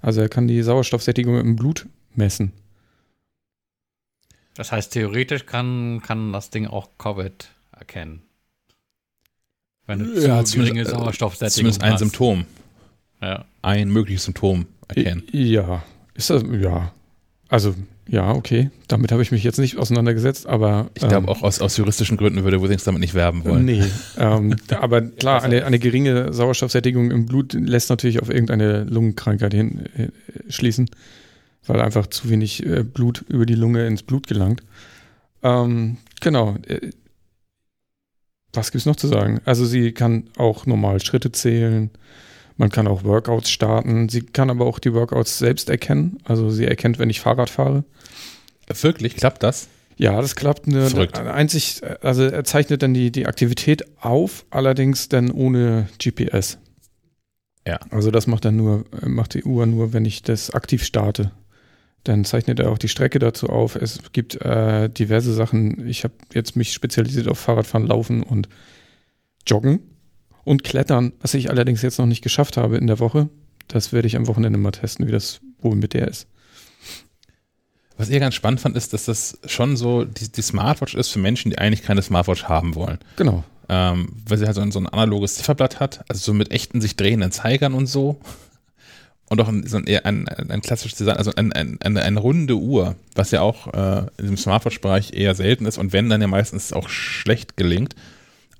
Also er kann die Sauerstoffsättigung im Blut messen. Das heißt, theoretisch kann, kann das Ding auch Covid erkennen. Wenn du ja, zu geringe Sauerstoffsättigung Zumindest ein hast. Symptom. Ja. Ein mögliches Symptom erkennen. Ja, ist das, ja. Also, ja, okay. Damit habe ich mich jetzt nicht auseinandergesetzt, aber. Ich glaube, ähm, auch aus, aus juristischen Gründen würde Withings damit nicht werben wollen. Nee. ähm, aber klar, eine, eine geringe Sauerstoffsättigung im Blut lässt natürlich auf irgendeine Lungenkrankheit hin, äh, schließen weil einfach zu wenig äh, Blut über die Lunge ins Blut gelangt. Ähm, genau. Äh, was gibt's noch zu sagen? Also sie kann auch normal Schritte zählen. Man kann auch Workouts starten. Sie kann aber auch die Workouts selbst erkennen. Also sie erkennt, wenn ich Fahrrad fahre. Wirklich? Klappt das? Ja, das klappt. Eine, eine einzig, also er zeichnet dann die, die Aktivität auf, allerdings dann ohne GPS. Ja. Also das macht dann nur, macht die Uhr nur, wenn ich das aktiv starte. Dann zeichnet er auch die Strecke dazu auf. Es gibt äh, diverse Sachen. Ich habe jetzt mich spezialisiert auf Fahrradfahren, Laufen und Joggen und Klettern, was ich allerdings jetzt noch nicht geschafft habe in der Woche. Das werde ich am Wochenende mal testen, wie das wohl mit der ist. Was ich ganz spannend fand, ist, dass das schon so die, die Smartwatch ist für Menschen, die eigentlich keine Smartwatch haben wollen. Genau. Ähm, weil sie halt so ein, so ein analoges Zifferblatt hat, also so mit echten sich drehenden Zeigern und so und auch ein, so ein, ein, ein klassisches Design, also ein, ein, eine, eine runde Uhr, was ja auch äh, in diesem Smartwatch-Bereich eher selten ist und wenn, dann ja meistens auch schlecht gelingt.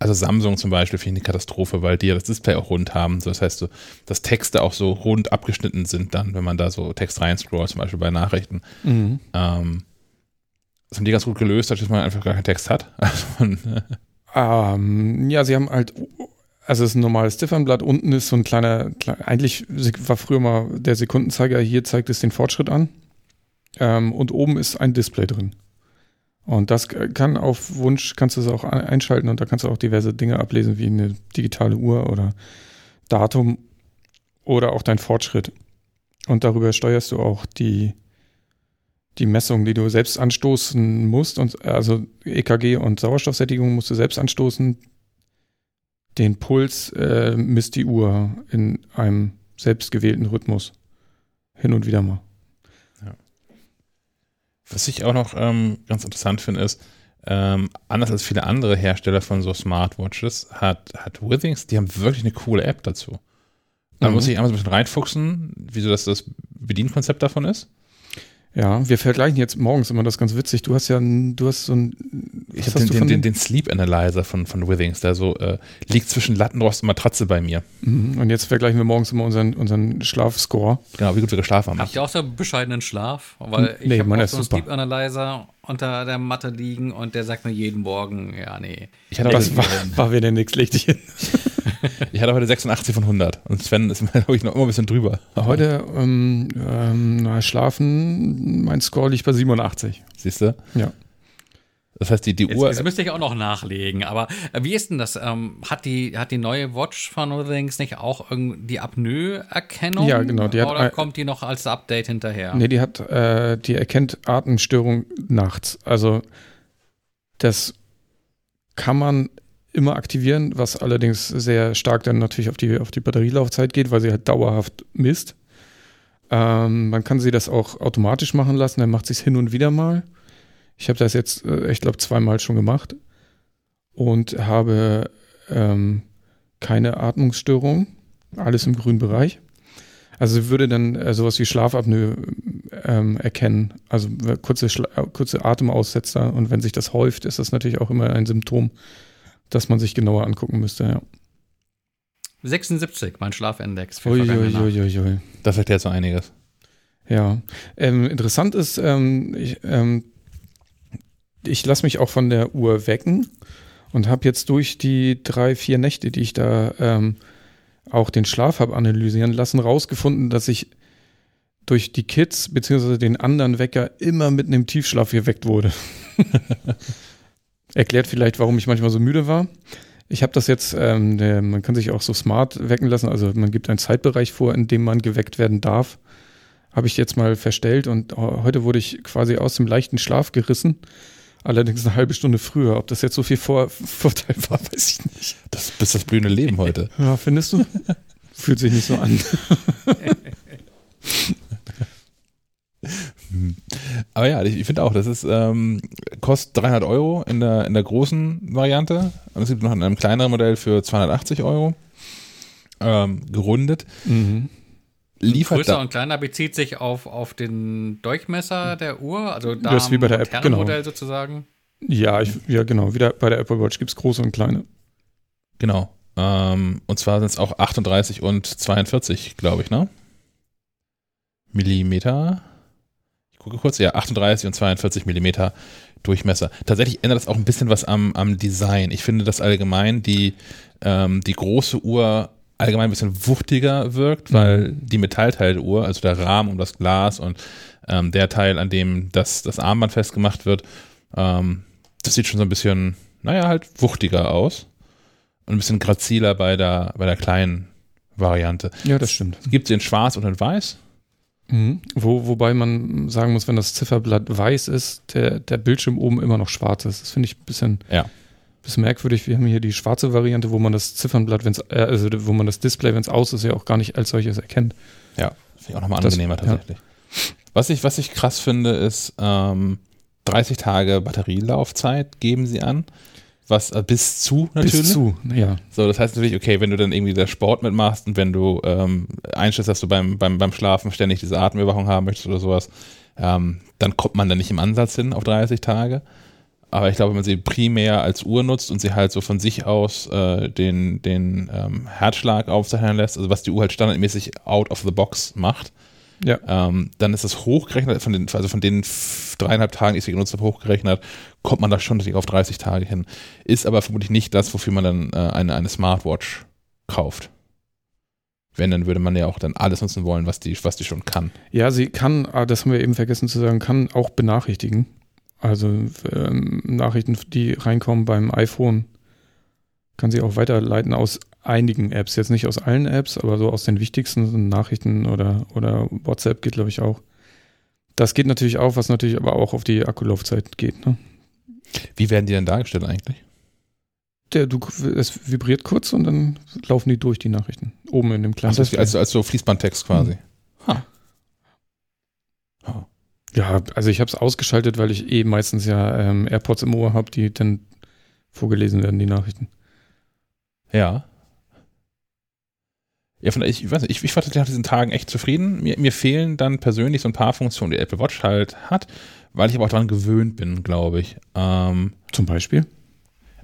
Also Samsung zum Beispiel finde ich eine Katastrophe, weil die ja das Display auch rund haben. So, das heißt, so, dass Texte auch so rund abgeschnitten sind dann, wenn man da so Text reinscrollt, zum Beispiel bei Nachrichten. Mhm. Ähm, das haben die ganz gut gelöst, dass man einfach gar keinen Text hat. Also man, ähm, ja, sie haben halt also es ist ein normales Ziffernblatt. Unten ist so ein kleiner, eigentlich war früher mal der Sekundenzeiger, hier zeigt es den Fortschritt an. Ähm, und oben ist ein Display drin. Und das kann auf Wunsch, kannst du es auch einschalten und da kannst du auch diverse Dinge ablesen, wie eine digitale Uhr oder Datum oder auch dein Fortschritt. Und darüber steuerst du auch die, die Messung, die du selbst anstoßen musst. Und also EKG und Sauerstoffsättigung musst du selbst anstoßen den Puls äh, misst die Uhr in einem selbstgewählten Rhythmus. Hin und wieder mal. Was ich auch noch ähm, ganz interessant finde, ist, ähm, anders als viele andere Hersteller von so Smartwatches, hat, hat Withings, die haben wirklich eine coole App dazu. Da mhm. muss ich einmal so ein bisschen reinfuchsen, wieso das das Bedienkonzept davon ist. Ja, wir vergleichen jetzt morgens immer das ganz witzig. Du hast ja, du hast so ein. Ich habe den, den, den, den, Sleep Analyzer von, von Withings, der so äh, liegt zwischen Lattenrost und Matratze bei mir. Mhm. Und jetzt vergleichen wir morgens immer unseren, unseren Schlafscore. Genau, wie gut wir geschlafen haben. Habt ihr auch so einen bescheidenen Schlaf? Weil ich nee, habe auch so einen Sleep Analyzer unter der Matte liegen und der sagt mir jeden Morgen, ja, nee. Ich hatte das war, war wieder nichts, leg dich hin. ich hatte heute 86 von 100 und Sven ist, glaube ich, noch immer ein bisschen drüber. Heute ähm, ähm, schlafen, mein Score liegt bei 87. Siehst du? Ja. Das heißt, die, die Uhr. Das müsste ich auch noch nachlegen. Aber äh, wie ist denn das? Ähm, hat, die, hat die neue Watch von Withings nicht auch die Apnoe-Erkennung? Ja, genau. Die hat, Oder kommt die noch als Update hinterher? Nee, die hat, äh, die erkennt Atemstörung nachts. Also das kann man immer aktivieren, was allerdings sehr stark dann natürlich auf die, auf die Batterielaufzeit geht, weil sie halt dauerhaft misst. Ähm, man kann sie das auch automatisch machen lassen, dann macht sie es hin und wieder mal. Ich habe das jetzt, äh, ich glaube, zweimal schon gemacht und habe ähm, keine Atmungsstörung, alles im grünen Bereich. Also würde dann äh, sowas wie Schlafapnoe ähm, erkennen, also kurze, Schla kurze Atemaussetzer und wenn sich das häuft, ist das natürlich auch immer ein Symptom, das man sich genauer angucken müsste, ja. 76, mein Schlafindex. Uiuiuiui. Das erklärt so einiges. Ja. Ähm, interessant ist, ähm, ich, ähm, ich lasse mich auch von der Uhr wecken und habe jetzt durch die drei, vier Nächte, die ich da ähm, auch den Schlaf habe analysieren lassen, rausgefunden, dass ich durch die Kids beziehungsweise den anderen Wecker immer mitten im Tiefschlaf geweckt wurde. Erklärt vielleicht, warum ich manchmal so müde war. Ich habe das jetzt, ähm, der, man kann sich auch so smart wecken lassen, also man gibt einen Zeitbereich vor, in dem man geweckt werden darf. Habe ich jetzt mal verstellt und heute wurde ich quasi aus dem leichten Schlaf gerissen Allerdings eine halbe Stunde früher. Ob das jetzt so viel Vor Vorteil war, weiß ich nicht. Das ist das blühende Leben heute. Ja, findest du? Fühlt sich nicht so an. Aber ja, ich, finde auch, das ist, ähm, kostet 300 Euro in der, in der großen Variante. Und es gibt noch in einem kleineren Modell für 280 Euro. Ähm, gerundet. Mhm liefert Größer da. und kleiner bezieht sich auf, auf den Durchmesser der Uhr, also da das ist wie bei der App, genau. Modell sozusagen. Ja, ich, ja, genau. Wieder bei der Apple Watch gibt es große und kleine. Genau. Ähm, und zwar sind es auch 38 und 42, glaube ich, ne? Millimeter. Ich gucke kurz, ja, 38 und 42 Millimeter Durchmesser. Tatsächlich ändert das auch ein bisschen was am, am Design. Ich finde, dass allgemein die, ähm, die große Uhr allgemein ein bisschen wuchtiger wirkt, weil die Metallteile der Uhr, also der Rahmen um das Glas und ähm, der Teil, an dem das, das Armband festgemacht wird, ähm, das sieht schon so ein bisschen, naja, halt wuchtiger aus. Und ein bisschen graziler bei der, bei der kleinen Variante. Ja, das stimmt. Es gibt sie in schwarz und in weiß. Mhm. Wo, wobei man sagen muss, wenn das Zifferblatt weiß ist, der, der Bildschirm oben immer noch schwarz ist. Das finde ich ein bisschen. Ja bisschen merkwürdig. Wir haben hier die schwarze Variante, wo man das Ziffernblatt, wenn's, äh, also wo man das Display, wenn es aus ist, ja auch gar nicht als solches erkennt. Ja, finde ich auch nochmal angenehmer das, tatsächlich. Ja. Was, ich, was ich krass finde, ist ähm, 30 Tage Batterielaufzeit geben sie an. Was äh, bis zu natürlich. Bis zu, ja. So, das heißt natürlich, okay, wenn du dann irgendwie der Sport mitmachst und wenn du ähm, einstellst, dass du beim, beim, beim Schlafen ständig diese Atemüberwachung haben möchtest oder sowas, ähm, dann kommt man da nicht im Ansatz hin auf 30 Tage. Aber ich glaube, wenn man sie primär als Uhr nutzt und sie halt so von sich aus äh, den, den ähm, Herzschlag aufzeichnen lässt, also was die Uhr halt standardmäßig out of the box macht, ja. ähm, dann ist das hochgerechnet, von den, also von den dreieinhalb Tagen, die ich sie genutzt habe, hochgerechnet, kommt man da schon auf 30 Tage hin. Ist aber vermutlich nicht das, wofür man dann äh, eine, eine Smartwatch kauft. Wenn, dann würde man ja auch dann alles nutzen wollen, was die, was die schon kann. Ja, sie kann, ah, das haben wir eben vergessen zu sagen, kann auch benachrichtigen. Also ähm, Nachrichten, die reinkommen beim iPhone, kann sie auch weiterleiten aus einigen Apps. Jetzt nicht aus allen Apps, aber so aus den wichtigsten Nachrichten oder, oder WhatsApp geht, glaube ich, auch. Das geht natürlich auch, was natürlich aber auch auf die Akkulaufzeit geht. Ne? Wie werden die denn dargestellt eigentlich? der, du, es vibriert kurz und dann laufen die durch, die Nachrichten. Oben in dem kleinen. Also, als, als so Fließbandtext quasi. Hm. Ha. ha. Ja, also ich habe es ausgeschaltet, weil ich eh meistens ja ähm, AirPods im Ohr habe, die dann vorgelesen werden, die Nachrichten. Ja. Ja, von, ich, ich weiß nicht, ich, ich war nach diesen Tagen echt zufrieden. Mir, mir fehlen dann persönlich so ein paar Funktionen, die Apple Watch halt hat, weil ich aber auch daran gewöhnt bin, glaube ich. Ähm, Zum Beispiel?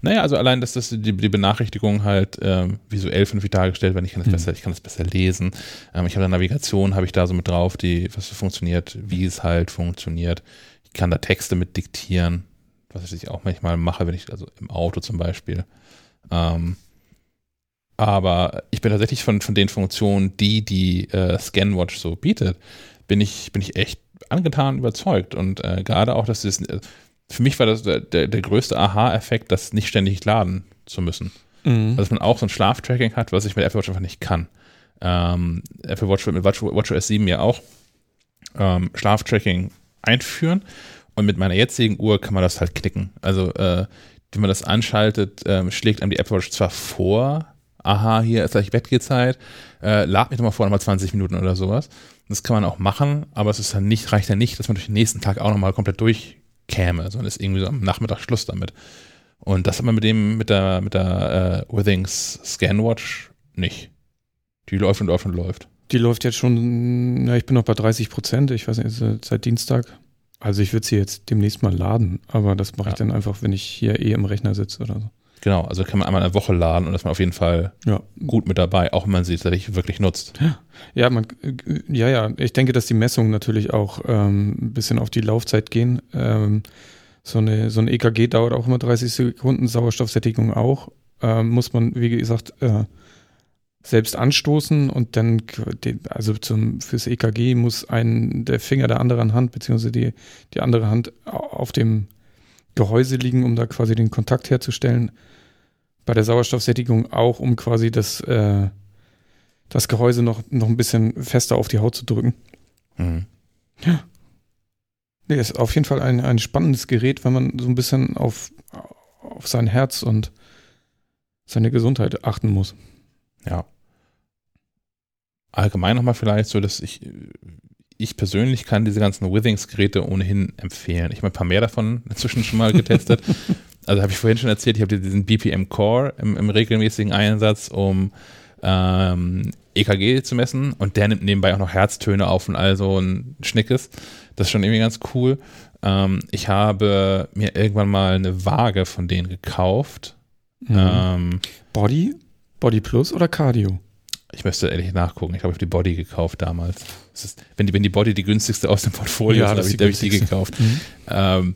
Naja, also allein, dass das die, die Benachrichtigung halt ähm, visuell vernünftig dargestellt wird, ich kann das mhm. besser, ich kann das besser lesen. Ähm, ich habe da Navigation, habe ich da so mit drauf, die, was funktioniert, wie es halt funktioniert. Ich kann da Texte mit diktieren, was ich auch manchmal mache, wenn ich, also im Auto zum Beispiel. Ähm, aber ich bin tatsächlich von, von den Funktionen, die die äh, Scanwatch so bietet, bin ich, bin ich echt angetan überzeugt. Und äh, gerade auch, dass es, äh, für mich war das der, der, der größte Aha-Effekt, das nicht ständig laden zu müssen. Mhm. Also, dass man auch so ein Schlaftracking hat, was ich mit Apple Watch einfach nicht kann. Ähm, Apple Watch wird mit Watch, WatchOS 7 ja auch ähm, Schlaftracking einführen. Und mit meiner jetzigen Uhr kann man das halt klicken. Also, äh, wenn man das anschaltet, äh, schlägt einem die Apple Watch zwar vor, aha, hier ist gleich Bettgehzeit, äh, lad mich doch mal vor, nochmal 20 Minuten oder sowas. Das kann man auch machen, aber es ist dann nicht, reicht ja nicht, dass man durch den nächsten Tag auch nochmal komplett durchkäme, sondern ist irgendwie so am Nachmittag Schluss damit. Und das hat man mit dem, mit der, mit der äh, Withings Scanwatch nicht. Die läuft und läuft und läuft. Die läuft jetzt schon, ja, ich bin noch bei 30 Prozent, ich weiß nicht, seit Dienstag. Also ich würde sie jetzt demnächst mal laden, aber das mache ja. ich dann einfach, wenn ich hier eh im Rechner sitze oder so. Genau, also kann man einmal eine Woche laden und ist man auf jeden Fall ja. gut mit dabei, auch wenn man sie tatsächlich wirklich nutzt. Ja, man, ja, ja. Ich denke, dass die Messungen natürlich auch ähm, ein bisschen auf die Laufzeit gehen. Ähm, so, eine, so ein EKG dauert auch immer 30 Sekunden, Sauerstoffsättigung auch. Ähm, muss man, wie gesagt, äh, selbst anstoßen und dann, also zum, fürs EKG muss ein, der Finger der anderen Hand, beziehungsweise die, die andere Hand auf dem Gehäuse liegen, um da quasi den Kontakt herzustellen. Bei der Sauerstoffsättigung auch, um quasi das, äh, das Gehäuse noch, noch ein bisschen fester auf die Haut zu drücken. Mhm. Ja. Nee, ist auf jeden Fall ein, ein spannendes Gerät, wenn man so ein bisschen auf, auf sein Herz und seine Gesundheit achten muss. Ja. Allgemein nochmal vielleicht so, dass ich ich persönlich kann diese ganzen Withings-Geräte ohnehin empfehlen. Ich habe ein paar mehr davon inzwischen schon mal getestet. also habe ich vorhin schon erzählt, ich habe diesen BPM Core im, im regelmäßigen Einsatz, um ähm, EKG zu messen und der nimmt nebenbei auch noch Herztöne auf und all so ein Schnickes. Das ist schon irgendwie ganz cool. Ähm, ich habe mir irgendwann mal eine Waage von denen gekauft. Mhm. Ähm, Body? Body Plus oder Cardio? Ich müsste ehrlich nachgucken. Ich habe die Body gekauft damals. Ist, wenn, die, wenn die Body die günstigste aus dem Portfolio ja, ist, habe ich, hab ich die gekauft. Mhm. Ähm,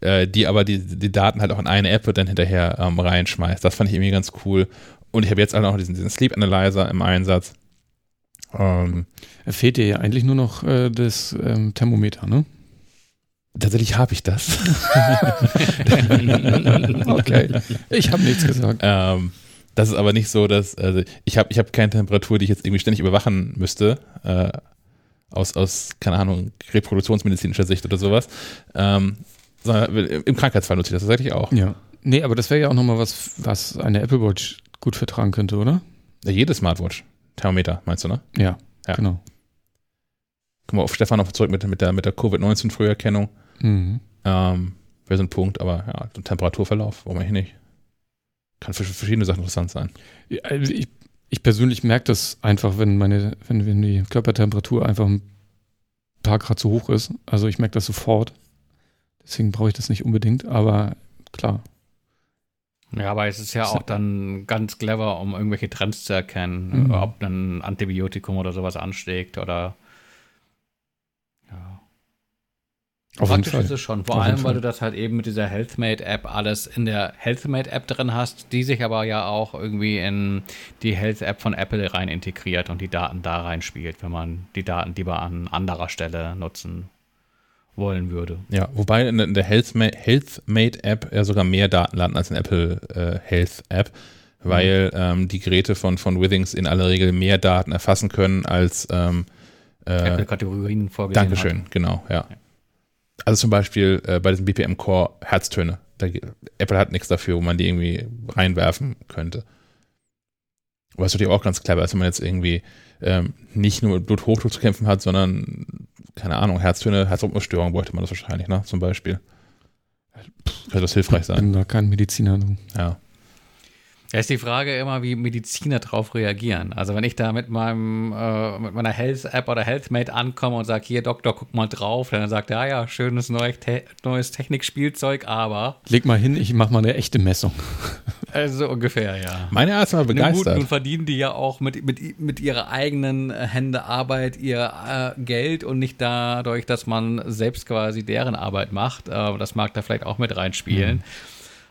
äh, die aber die, die Daten halt auch in eine App dann hinterher ähm, reinschmeißt. Das fand ich irgendwie ganz cool. Und ich habe jetzt auch noch diesen, diesen Sleep Analyzer im Einsatz. Ähm, fehlt dir ja eigentlich nur noch äh, das ähm, Thermometer, ne? Tatsächlich habe ich das. okay. Ich habe nichts gesagt. Ähm, das ist aber nicht so, dass, also ich habe ich hab keine Temperatur, die ich jetzt irgendwie ständig überwachen müsste, äh, aus, aus, keine Ahnung, reproduktionsmedizinischer Sicht oder sowas. Ähm, im Krankheitsfall nutze ich das tatsächlich auch. Ja. Nee, aber das wäre ja auch nochmal was, was eine Apple Watch gut vertragen könnte, oder? Ja, jede Smartwatch. Thermometer, meinst du, ne? Ja, ja. genau. Kommen wir auf Stefan noch zurück mit, mit der, mit der Covid-19-Früherkennung. Mhm. Ähm, wäre so ein Punkt, aber ja, so ein Temperaturverlauf, warum eigentlich nicht? kann für verschiedene Sachen interessant sein. Also ich, ich persönlich merke das einfach, wenn meine, wenn, wenn die Körpertemperatur einfach ein paar Grad zu hoch ist. Also ich merke das sofort. Deswegen brauche ich das nicht unbedingt, aber klar. Ja, aber es ist ja auch dann ganz clever, um irgendwelche Trends zu erkennen, mhm. ob ein Antibiotikum oder sowas ansteckt oder Auf Praktisch ist es schon. Vor Auf allem, weil du das halt eben mit dieser HealthMate-App alles in der HealthMate-App drin hast, die sich aber ja auch irgendwie in die Health-App von Apple rein integriert und die Daten da rein spielt, wenn man die Daten lieber an anderer Stelle nutzen wollen würde. Ja, wobei in der HealthMate-App ja sogar mehr Daten landen als in Apple äh, Health-App, weil mhm. ähm, die Geräte von, von Withings in aller Regel mehr Daten erfassen können als ähm, äh, Apple-Kategorien vorgesehen Dankeschön, hat. genau, ja. ja. Also zum Beispiel äh, bei diesem BPM Core Herztöne. Da, Apple hat nichts dafür, wo man die irgendwie reinwerfen könnte. Was natürlich auch ganz clever ist, wenn man jetzt irgendwie ähm, nicht nur Bluthochdruck zu kämpfen hat, sondern, keine Ahnung, Herztöne, Herzrhythmusstörungen bräuchte man das wahrscheinlich, ne? Zum Beispiel. Könnte das hilfreich sein. Ich bin da kein Mediziner. Ja. Ja, ist die Frage immer, wie Mediziner darauf reagieren. Also wenn ich da mit meinem äh, mit meiner Health-App oder HealthMate ankomme und sage, hier Doktor, guck mal drauf, dann sagt er, ja, ja, schönes neues, Te neues Technikspielzeug, aber. Leg mal hin, ich mache mal eine echte Messung. Also ungefähr, ja. Meine Ärzte war begeistert. Nun, nun verdienen die ja auch mit, mit, mit ihrer eigenen Hände Arbeit ihr äh, Geld und nicht dadurch, dass man selbst quasi deren Arbeit macht. Äh, das mag da vielleicht auch mit reinspielen. Mhm.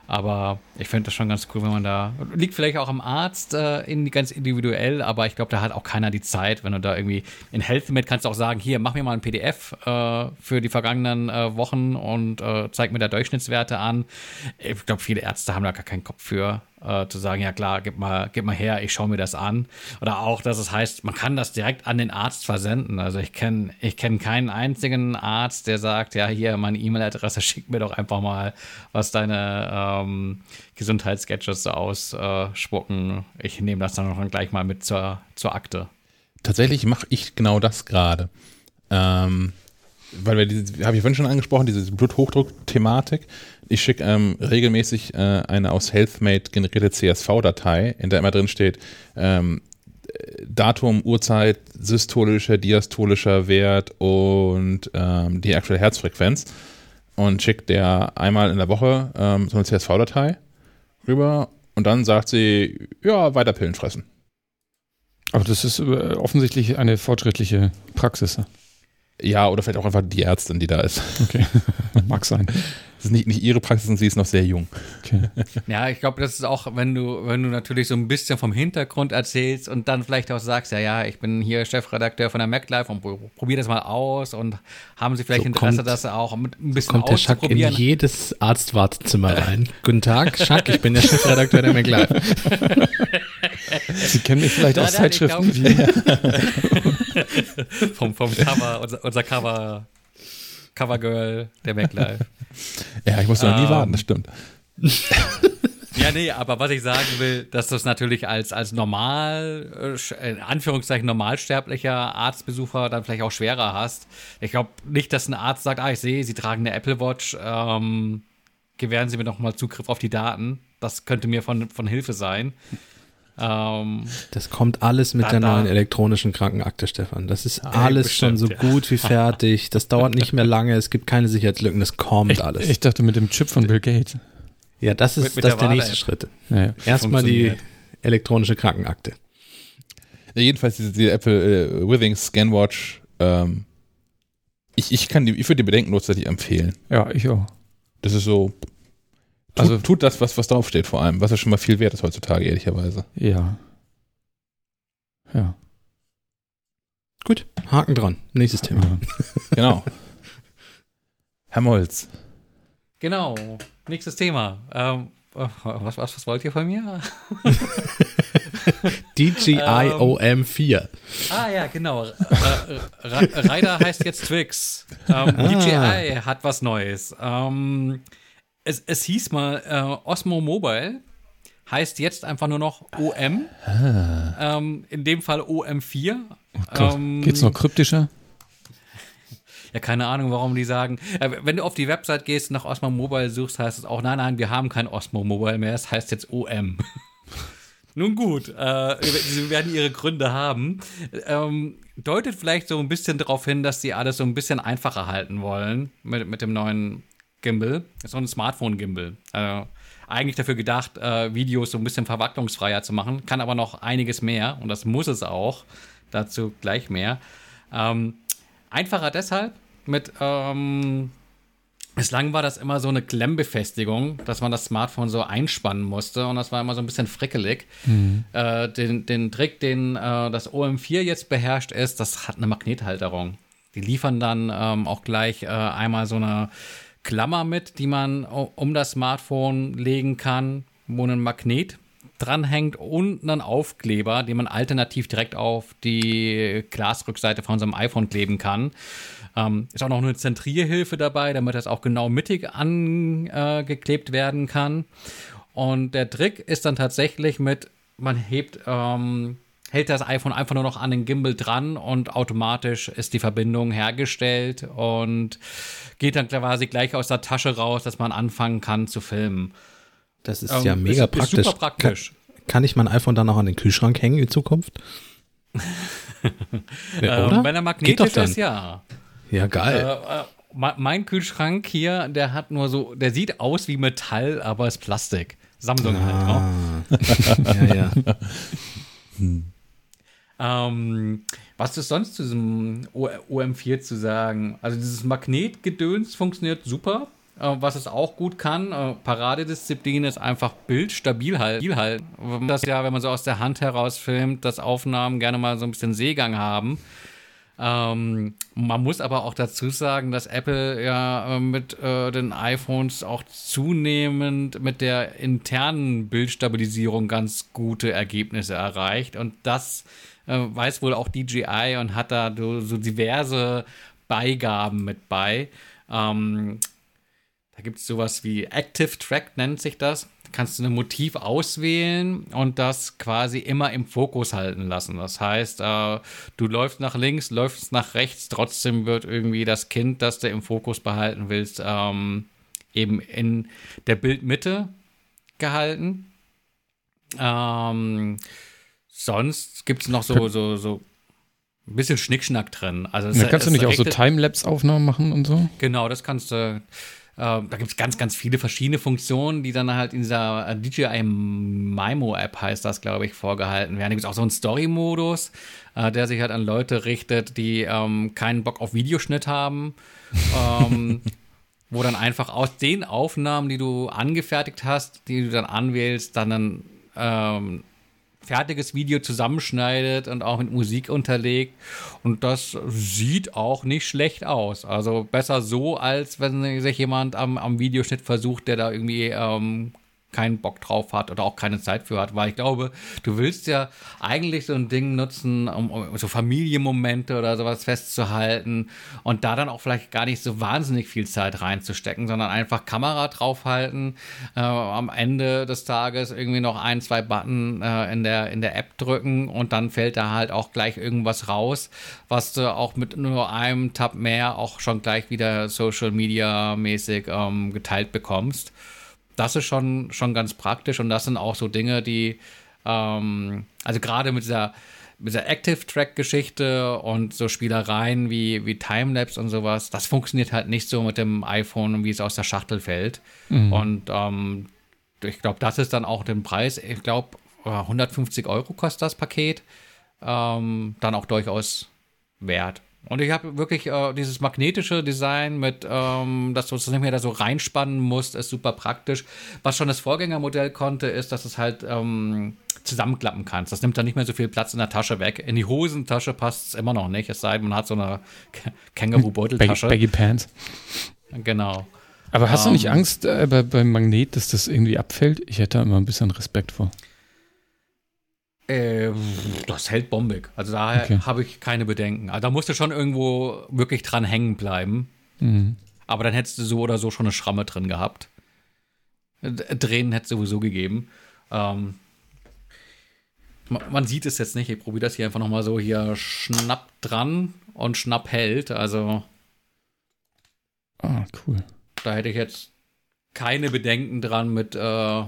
Aber ich finde das schon ganz cool, wenn man da. Liegt vielleicht auch am Arzt äh, in, ganz individuell, aber ich glaube, da hat auch keiner die Zeit, wenn du da irgendwie in HealthMate kannst du auch sagen, hier, mach mir mal ein PDF äh, für die vergangenen äh, Wochen und äh, zeig mir da Durchschnittswerte an. Ich glaube, viele Ärzte haben da gar keinen Kopf für äh, zu sagen, ja klar, gib mal, gib mal her, ich schaue mir das an. Oder auch, dass es heißt, man kann das direkt an den Arzt versenden. Also ich kenne ich kenn keinen einzigen Arzt, der sagt, ja hier, meine E-Mail-Adresse, schick mir doch einfach mal, was deine ähm, Gesundheitssketches so ausspucken. ich nehme das dann noch gleich mal mit zur, zur Akte. Tatsächlich mache ich genau das gerade. Ähm, weil wir habe ich vorhin schon angesprochen, diese Bluthochdruck-Thematik. Ich schicke ähm, regelmäßig äh, eine aus HealthMate generierte CSV-Datei, in der immer drin steht, ähm, Datum, Uhrzeit, systolischer, diastolischer Wert und ähm, die aktuelle Herzfrequenz und schickt der einmal in der Woche ähm, so eine CSV-Datei rüber und dann sagt sie, ja, weiter Pillen fressen. Aber das ist äh, offensichtlich eine fortschrittliche Praxis. Ja, oder vielleicht auch einfach die Ärztin, die da ist. Okay, mag sein. Das ist nicht, nicht ihre Praxis und sie ist noch sehr jung. Okay. Ja, ich glaube, das ist auch, wenn du, wenn du natürlich so ein bisschen vom Hintergrund erzählst und dann vielleicht auch sagst, ja, ja, ich bin hier Chefredakteur von der MacLife und probier das mal aus und haben sie vielleicht so Interesse, kommt, das auch mit ein bisschen so kommt der Schack in jedes Arztwartezimmer rein. Guten Tag, Schack, ich bin der Chefredakteur der MacLife. Sie kennen mich vielleicht aus Zeitschriften wie. vom, vom Cover, unser, unser Cover Covergirl der MacLife. ja, ich musste noch nie ähm, warten, das stimmt. Ja, nee, aber was ich sagen will, dass du es natürlich als, als normal, äh, in Anführungszeichen normalsterblicher Arztbesucher dann vielleicht auch schwerer hast. Ich glaube nicht, dass ein Arzt sagt, ah, ich sehe, Sie tragen eine Apple Watch, ähm, gewähren Sie mir noch mal Zugriff auf die Daten. Das könnte mir von, von Hilfe sein. Ähm, das kommt alles mit da, der neuen elektronischen Krankenakte, Stefan. Das ist alles bestimmt, schon so ja. gut wie fertig. Das dauert nicht mehr lange. Es gibt keine Sicherheitslücken. Das kommt ich, alles. Ich dachte mit dem Chip von Bill Gates. Ja, das ist, mit, mit das der, der nächste Schritt. Ja, Erstmal die elektronische Krankenakte. Ja, jedenfalls diese, diese Apple äh, Withing Scanwatch. Ähm, ich, ich kann die, ich würde die bedenkenlos tatsächlich empfehlen. Ja, ich auch. Das ist so, Tut, also tut das, was, was draufsteht vor allem, was ja schon mal viel wert ist heutzutage, ehrlicherweise. Ja. Ja. Gut, Haken dran. Nächstes Thema. Ja. genau. Herr Molz. Genau, nächstes Thema. Ähm, was, was, was wollt ihr von mir? DJI OM 4. Ah ja, genau. Ryder heißt jetzt Twix. Ähm, ah. DJI hat was Neues. Ähm, es, es hieß mal äh, Osmo Mobile, heißt jetzt einfach nur noch OM. Ah. Ähm, in dem Fall OM4. Oh ähm, Geht's noch kryptischer? Ja, keine Ahnung, warum die sagen. Äh, wenn du auf die Website gehst und nach Osmo Mobile suchst, heißt es auch, nein, nein, wir haben kein Osmo Mobile mehr, es heißt jetzt OM. Nun gut, äh, sie werden ihre Gründe haben. Ähm, deutet vielleicht so ein bisschen darauf hin, dass sie alles so ein bisschen einfacher halten wollen mit, mit dem neuen Gimbal, ist so ein Smartphone-Gimbal. Also eigentlich dafür gedacht, äh, Videos so ein bisschen verwacklungsfreier zu machen, kann aber noch einiges mehr und das muss es auch. Dazu gleich mehr. Ähm, einfacher deshalb mit ähm, Bislang war das immer so eine Klemmbefestigung, dass man das Smartphone so einspannen musste und das war immer so ein bisschen frickelig. Mhm. Äh, den, den Trick, den äh, das OM4 jetzt beherrscht, ist, das hat eine Magnethalterung. Die liefern dann ähm, auch gleich äh, einmal so eine Klammer mit, die man um das Smartphone legen kann, wo ein Magnet dranhängt und einen Aufkleber, den man alternativ direkt auf die Glasrückseite von unserem iPhone kleben kann. Ähm, ist auch noch eine Zentrierhilfe dabei, damit das auch genau mittig angeklebt äh, werden kann. Und der Trick ist dann tatsächlich mit, man hebt, ähm, hält das iPhone einfach nur noch an den Gimbal dran und automatisch ist die Verbindung hergestellt und geht dann quasi gleich aus der Tasche raus, dass man anfangen kann zu filmen. Das ist ähm, ja mega ist, praktisch. Ist super praktisch. Kann, kann, ich mein iPhone dann auch an den Kühlschrank hängen in Zukunft? ja, ähm, wenn er magnetisch ist, ja. Ja, geil. Äh, äh, mein Kühlschrank hier, der hat nur so, der sieht aus wie Metall, aber ist Plastik. Samsung ah. halt. Oh. ja, ja. hm. Ähm, was ist sonst zu diesem OM4 zu sagen? Also dieses Magnetgedöns funktioniert super. Äh, was es auch gut kann, äh, Paradedisziplin ist einfach Bild stabil halten. Das ja, wenn man so aus der Hand heraus filmt, dass Aufnahmen gerne mal so ein bisschen Seegang haben. Ähm, man muss aber auch dazu sagen, dass Apple ja äh, mit äh, den iPhones auch zunehmend mit der internen Bildstabilisierung ganz gute Ergebnisse erreicht. Und das äh, weiß wohl auch DJI und hat da so, so diverse Beigaben mit bei. Ähm, da gibt es sowas wie Active Track, nennt sich das kannst du ein Motiv auswählen und das quasi immer im Fokus halten lassen. Das heißt, äh, du läufst nach links, läufst nach rechts, trotzdem wird irgendwie das Kind, das du im Fokus behalten willst, ähm, eben in der Bildmitte gehalten. Ähm, sonst gibt es noch so, so, so ein bisschen Schnickschnack drin. Also da kannst du nicht auch so Timelapse-Aufnahmen machen und so? Genau, das kannst du. Ähm, da gibt es ganz, ganz viele verschiedene Funktionen, die dann halt in dieser äh, DJI Mimo-App heißt das, glaube ich, vorgehalten werden. Da gibt es auch so einen Story-Modus, äh, der sich halt an Leute richtet, die ähm, keinen Bock auf Videoschnitt haben. ähm, wo dann einfach aus den Aufnahmen, die du angefertigt hast, die du dann anwählst, dann ein ähm, fertiges Video zusammenschneidet und auch mit Musik unterlegt. Und das sieht auch nicht schlecht aus. Also besser so, als wenn sich jemand am, am Videoschnitt versucht, der da irgendwie ähm, keinen Bock drauf hat oder auch keine Zeit für hat, weil ich glaube, du willst ja eigentlich so ein Ding nutzen, um, um so Familienmomente oder sowas festzuhalten und da dann auch vielleicht gar nicht so wahnsinnig viel Zeit reinzustecken, sondern einfach Kamera draufhalten, äh, am Ende des Tages irgendwie noch ein, zwei Button äh, in, der, in der App drücken und dann fällt da halt auch gleich irgendwas raus, was du auch mit nur einem Tab mehr auch schon gleich wieder Social Media mäßig ähm, geteilt bekommst das ist schon, schon ganz praktisch und das sind auch so Dinge, die, ähm, also gerade mit dieser, mit dieser Active-Track-Geschichte und so Spielereien wie, wie Timelapse und sowas, das funktioniert halt nicht so mit dem iPhone, wie es aus der Schachtel fällt. Mhm. Und ähm, ich glaube, das ist dann auch den Preis, ich glaube, 150 Euro kostet das Paket, ähm, dann auch durchaus wert. Und ich habe wirklich äh, dieses magnetische Design mit, ähm, dass du es nicht mehr da so reinspannen musst, ist super praktisch. Was schon das Vorgängermodell konnte, ist, dass es halt ähm, zusammenklappen kannst. Das nimmt dann nicht mehr so viel Platz in der Tasche weg. In die Hosentasche passt es immer noch nicht, es sei denn, man hat so eine Känguru-Beuteltasche. Baggy, Baggy Pants. Genau. Aber hast um, du nicht ähm, Angst äh, bei, beim Magnet, dass das irgendwie abfällt? Ich hätte da immer ein bisschen Respekt vor. Äh, das hält bombig. Also da okay. habe ich keine Bedenken. Also da musst du schon irgendwo wirklich dran hängen bleiben. Mhm. Aber dann hättest du so oder so schon eine Schramme drin gehabt. Drehen hätte es sowieso gegeben. Ähm, man sieht es jetzt nicht. Ich probiere das hier einfach nochmal so hier schnapp dran und schnapp hält. Also. Ah, cool. Da hätte ich jetzt keine Bedenken dran mit äh,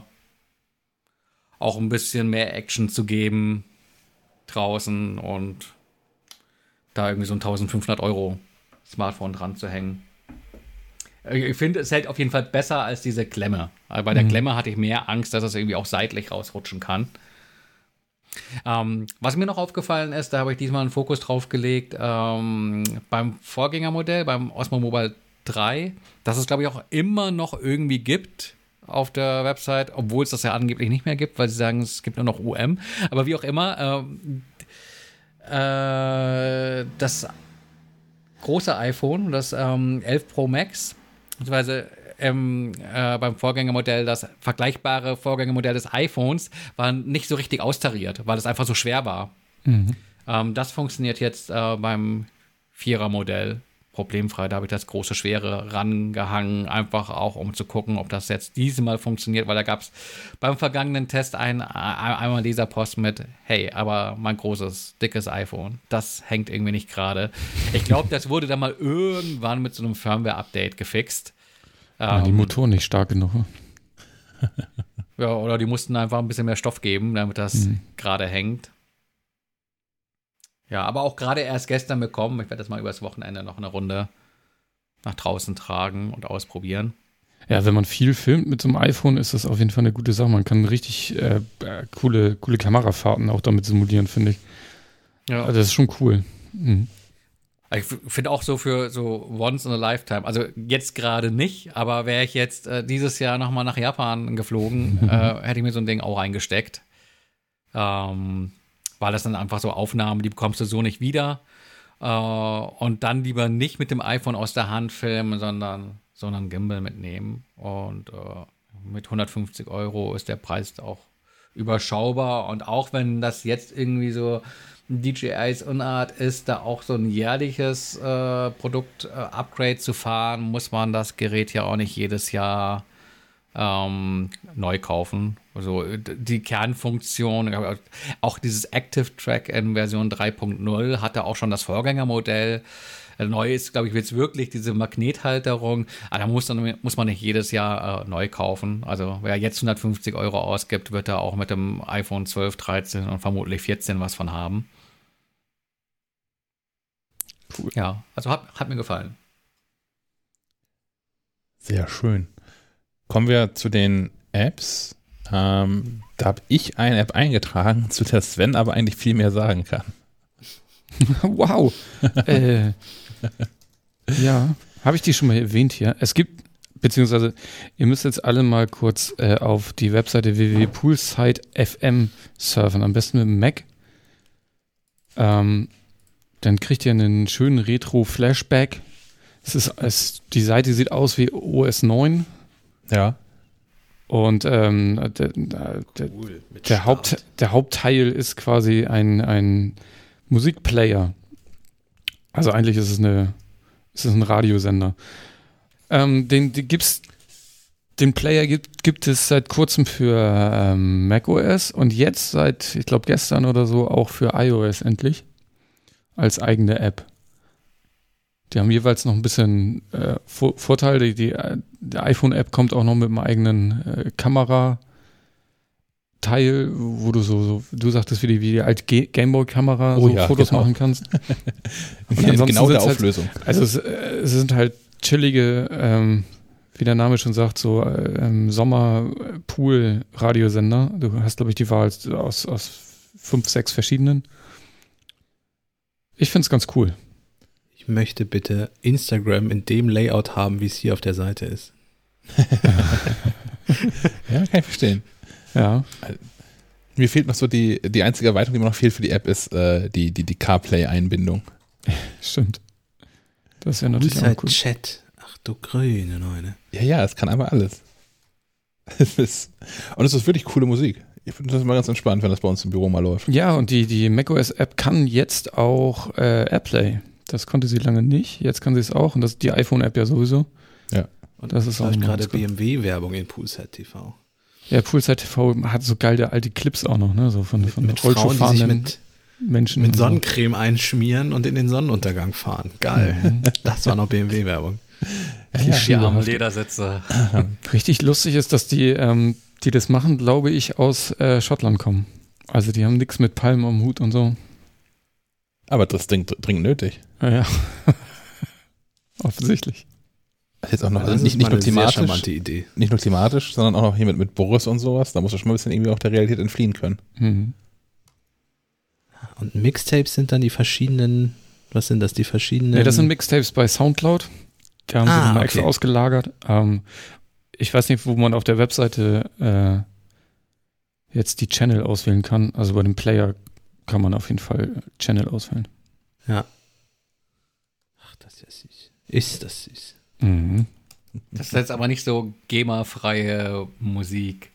auch ein bisschen mehr Action zu geben draußen und da irgendwie so ein 1500 Euro Smartphone dran zu hängen. Ich finde, es hält auf jeden Fall besser als diese Klemme. Aber bei der mhm. Klemme hatte ich mehr Angst, dass es irgendwie auch seitlich rausrutschen kann. Ähm, was mir noch aufgefallen ist, da habe ich diesmal einen Fokus drauf gelegt, ähm, beim Vorgängermodell, beim Osmo Mobile 3, dass es, glaube ich, auch immer noch irgendwie gibt, auf der Website, obwohl es das ja angeblich nicht mehr gibt, weil sie sagen, es gibt nur noch UM. Aber wie auch immer, äh, äh, das große iPhone, das ähm, 11 Pro Max, beziehungsweise ähm, äh, beim Vorgängermodell, das vergleichbare Vorgängermodell des iPhones, war nicht so richtig austariert, weil es einfach so schwer war. Mhm. Ähm, das funktioniert jetzt äh, beim Vierer-Modell problemfrei. Da habe ich das große Schwere rangehangen, einfach auch um zu gucken, ob das jetzt diesmal funktioniert, weil da gab es beim vergangenen Test ein, einmal dieser Post mit, hey, aber mein großes, dickes iPhone, das hängt irgendwie nicht gerade. Ich glaube, das wurde dann mal irgendwann mit so einem Firmware-Update gefixt. Ja, die ähm, Motoren nicht stark genug. Ja, oder die mussten einfach ein bisschen mehr Stoff geben, damit das mhm. gerade hängt. Ja, aber auch gerade erst gestern bekommen. Ich werde das mal übers Wochenende noch eine Runde nach draußen tragen und ausprobieren. Ja, wenn man viel filmt mit so einem iPhone, ist das auf jeden Fall eine gute Sache. Man kann richtig äh, äh coole, coole Kamerafahrten auch damit simulieren, finde ich. Ja. Also das ist schon cool. Mhm. Ich finde auch so für so once in a lifetime, also jetzt gerade nicht, aber wäre ich jetzt äh, dieses Jahr nochmal nach Japan geflogen, äh, hätte ich mir so ein Ding auch eingesteckt. Ähm, weil das dann einfach so Aufnahmen, die bekommst du so nicht wieder. Äh, und dann lieber nicht mit dem iPhone aus der Hand filmen, sondern, sondern Gimbal mitnehmen. Und äh, mit 150 Euro ist der Preis auch überschaubar. Und auch wenn das jetzt irgendwie so DJIs Unart ist, da auch so ein jährliches äh, Produkt-Upgrade zu fahren, muss man das Gerät ja auch nicht jedes Jahr ähm, neu kaufen. Also die Kernfunktion, auch dieses Active Track in Version 3.0 hatte auch schon das Vorgängermodell. Äh, neu ist, glaube ich, jetzt wirklich diese Magnethalterung. Aber da muss, dann, muss man nicht jedes Jahr äh, neu kaufen. Also wer jetzt 150 Euro ausgibt, wird da auch mit dem iPhone 12, 13 und vermutlich 14 was von haben. Cool. Ja, also hat, hat mir gefallen. Sehr schön. Kommen wir zu den Apps. Ähm, da habe ich eine App eingetragen, zu der Sven aber eigentlich viel mehr sagen kann. wow. äh, ja, habe ich die schon mal erwähnt hier? Es gibt, beziehungsweise ihr müsst jetzt alle mal kurz äh, auf die Webseite www.poolsite.fm surfen, am besten mit dem Mac. Ähm, dann kriegt ihr einen schönen Retro-Flashback. Es ist, es, die Seite sieht aus wie OS 9 ja. Und ähm, der, cool, der, Haupt, der Hauptteil ist quasi ein, ein Musikplayer. Also eigentlich ist es eine, ist es ein Radiosender. Ähm, den, den gibt's, den Player gibt, gibt es seit kurzem für ähm, macOS und jetzt seit, ich glaube gestern oder so, auch für iOS endlich als eigene App. Die haben jeweils noch ein bisschen äh, Vor Vorteile. Die, die, die iPhone-App kommt auch noch mit einem eigenen äh, Kamera. Teil, wo du so, so, du sagtest, wie die, wie die alte Gameboy-Kamera oh, so ja, Fotos genau. machen kannst. genau der halt Auflösung. Halt, also es, äh, es, sind halt chillige, ähm, wie der Name schon sagt, so ähm, Sommer-Pool-Radiosender. Du hast, glaube ich, die Wahl aus, aus fünf, sechs verschiedenen. Ich finde es ganz cool ich möchte bitte Instagram in dem Layout haben, wie es hier auf der Seite ist. ja, kann ich verstehen. Ja. Mir fehlt noch so die, die einzige Erweiterung, die mir noch fehlt für die App, ist äh, die, die, die CarPlay-Einbindung. Stimmt. Das ist ja natürlich auch halt cool. Chat. Ach du grüne Neune. Ja, ja, es kann einfach alles. Es ist, und es ist wirklich coole Musik. Ich finde das immer ganz entspannt, wenn das bei uns im Büro mal läuft. Ja, und die, die macOS-App kann jetzt auch äh, AirPlay. Das konnte sie lange nicht. Jetzt kann sie es auch. Und das ist die iPhone-App ja sowieso. Ja. Und das ist auch gerade BMW-Werbung in Poolside TV. Ja, Poolside TV hat so geile alte Clips auch noch, ne? So von, mit, von mit Frauen, die sich mit Menschen mit Sonnencreme einschmieren und in den Sonnenuntergang fahren. Geil. Mhm. Das war noch BMW-Werbung. Ja, die armen Ledersitze. Richtig lustig ist, dass die, ähm, die das machen, glaube ich, aus äh, Schottland kommen. Also die haben nichts mit Palmen am Hut und so. Aber das Ding dringend nötig. Ja, ja. Offensichtlich. Jetzt auch noch, also nicht, nicht nur thematisch, Idee. nicht nur thematisch, sondern auch noch hier mit, mit Boris und sowas. Da muss du schon mal ein bisschen irgendwie auch der Realität entfliehen können. Mhm. Und Mixtapes sind dann die verschiedenen, was sind das, die verschiedenen? Nee, das sind Mixtapes bei Soundcloud. Die haben ah, sie mal okay. extra ausgelagert. Ähm, ich weiß nicht, wo man auf der Webseite äh, jetzt die Channel auswählen kann. Also bei dem Player kann man auf jeden Fall Channel auswählen. Ja. Ach, das ist ja süß. Ist das süß. Mhm. Das ist jetzt aber nicht so GEMA-freie Musik.